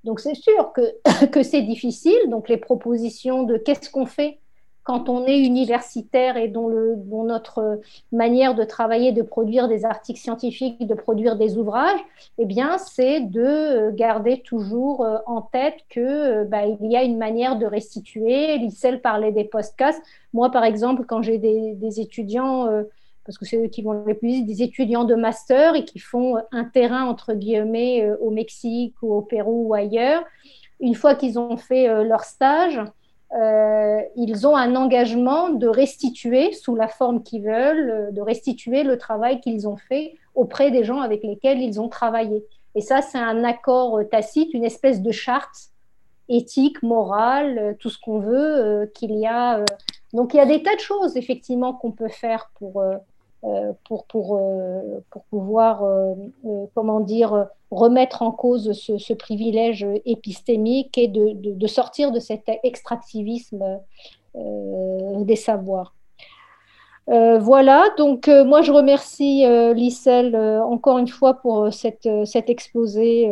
Donc c'est sûr que, que c'est difficile, donc les propositions de qu'est-ce qu'on fait quand on est universitaire et dont, le, notre manière de travailler, de produire des articles scientifiques, de produire des ouvrages, eh bien, c'est de garder toujours euh, en tête que euh, bah, il y a une manière de restituer. Lissel parlait des podcasts. Moi, par exemple, quand j'ai des, étudiants, euh, parce que c'est eux qui vont les plus des étudiants de master et qui font un terrain, entre guillemets, au Mexique ou au Pérou ou ailleurs, une fois qu'ils ont fait leur stage, ils ont un engagement de restituer, sous la forme qu'ils veulent, de restituer le travail qu'ils ont fait auprès des gens avec lesquels ils ont travaillé. Et ça, c'est un accord tacite, une espèce de charte éthique, morale, tout ce qu'on veut qu'il y a. Donc il y a des tas de choses, effectivement, qu'on peut faire pour euh, pour, pour, euh, pour pouvoir, euh, comment dire, remettre en cause ce, privilège épistémique et de, de, sortir de cet extractivisme des savoirs. voilà, donc moi je remercie Lissel encore une fois pour cette, cet exposé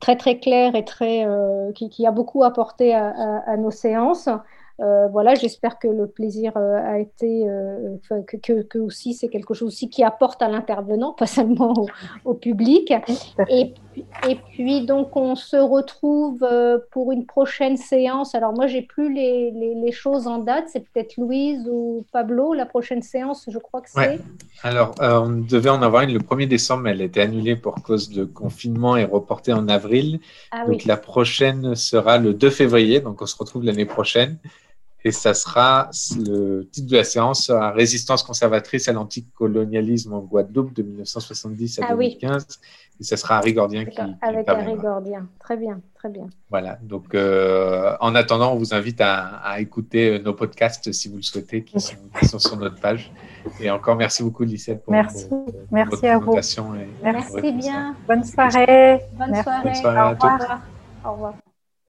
très très clair et très, qui, a beaucoup apporté à nos séances. Euh, voilà, j'espère que le plaisir euh, a été, euh, que, que, aussi c'est quelque chose aussi qui apporte à l'intervenant, pas seulement au, public. Et, et, puis donc on se retrouve pour une prochaine séance. Alors moi j'ai plus les, les, choses en date, c'est peut-être Louise ou Pablo la prochaine séance, je crois que c'est. Alors on devait en avoir une le 1er décembre, mais elle a été annulée pour cause de confinement et reportée en avril. Ah donc la prochaine sera le 2 février, donc on se retrouve l'année prochaine. Et ça sera le titre de la séance sera Résistance conservatrice à l'anticolonialisme en Guadeloupe de 1970 à 2015. Ah et ça sera Harry Gordien qui, Avec Harry Gordien. Très bien, très bien. Voilà. Donc, euh, en attendant, on vous invite à, écouter euh, nos podcasts si vous le souhaitez, qui sont, sur notre page. Et encore, merci beaucoup, Lissette, pour, merci. merci à vous. merci bien. Bonne soirée. Bonne soirée. Bonne soirée à tous. Au revoir.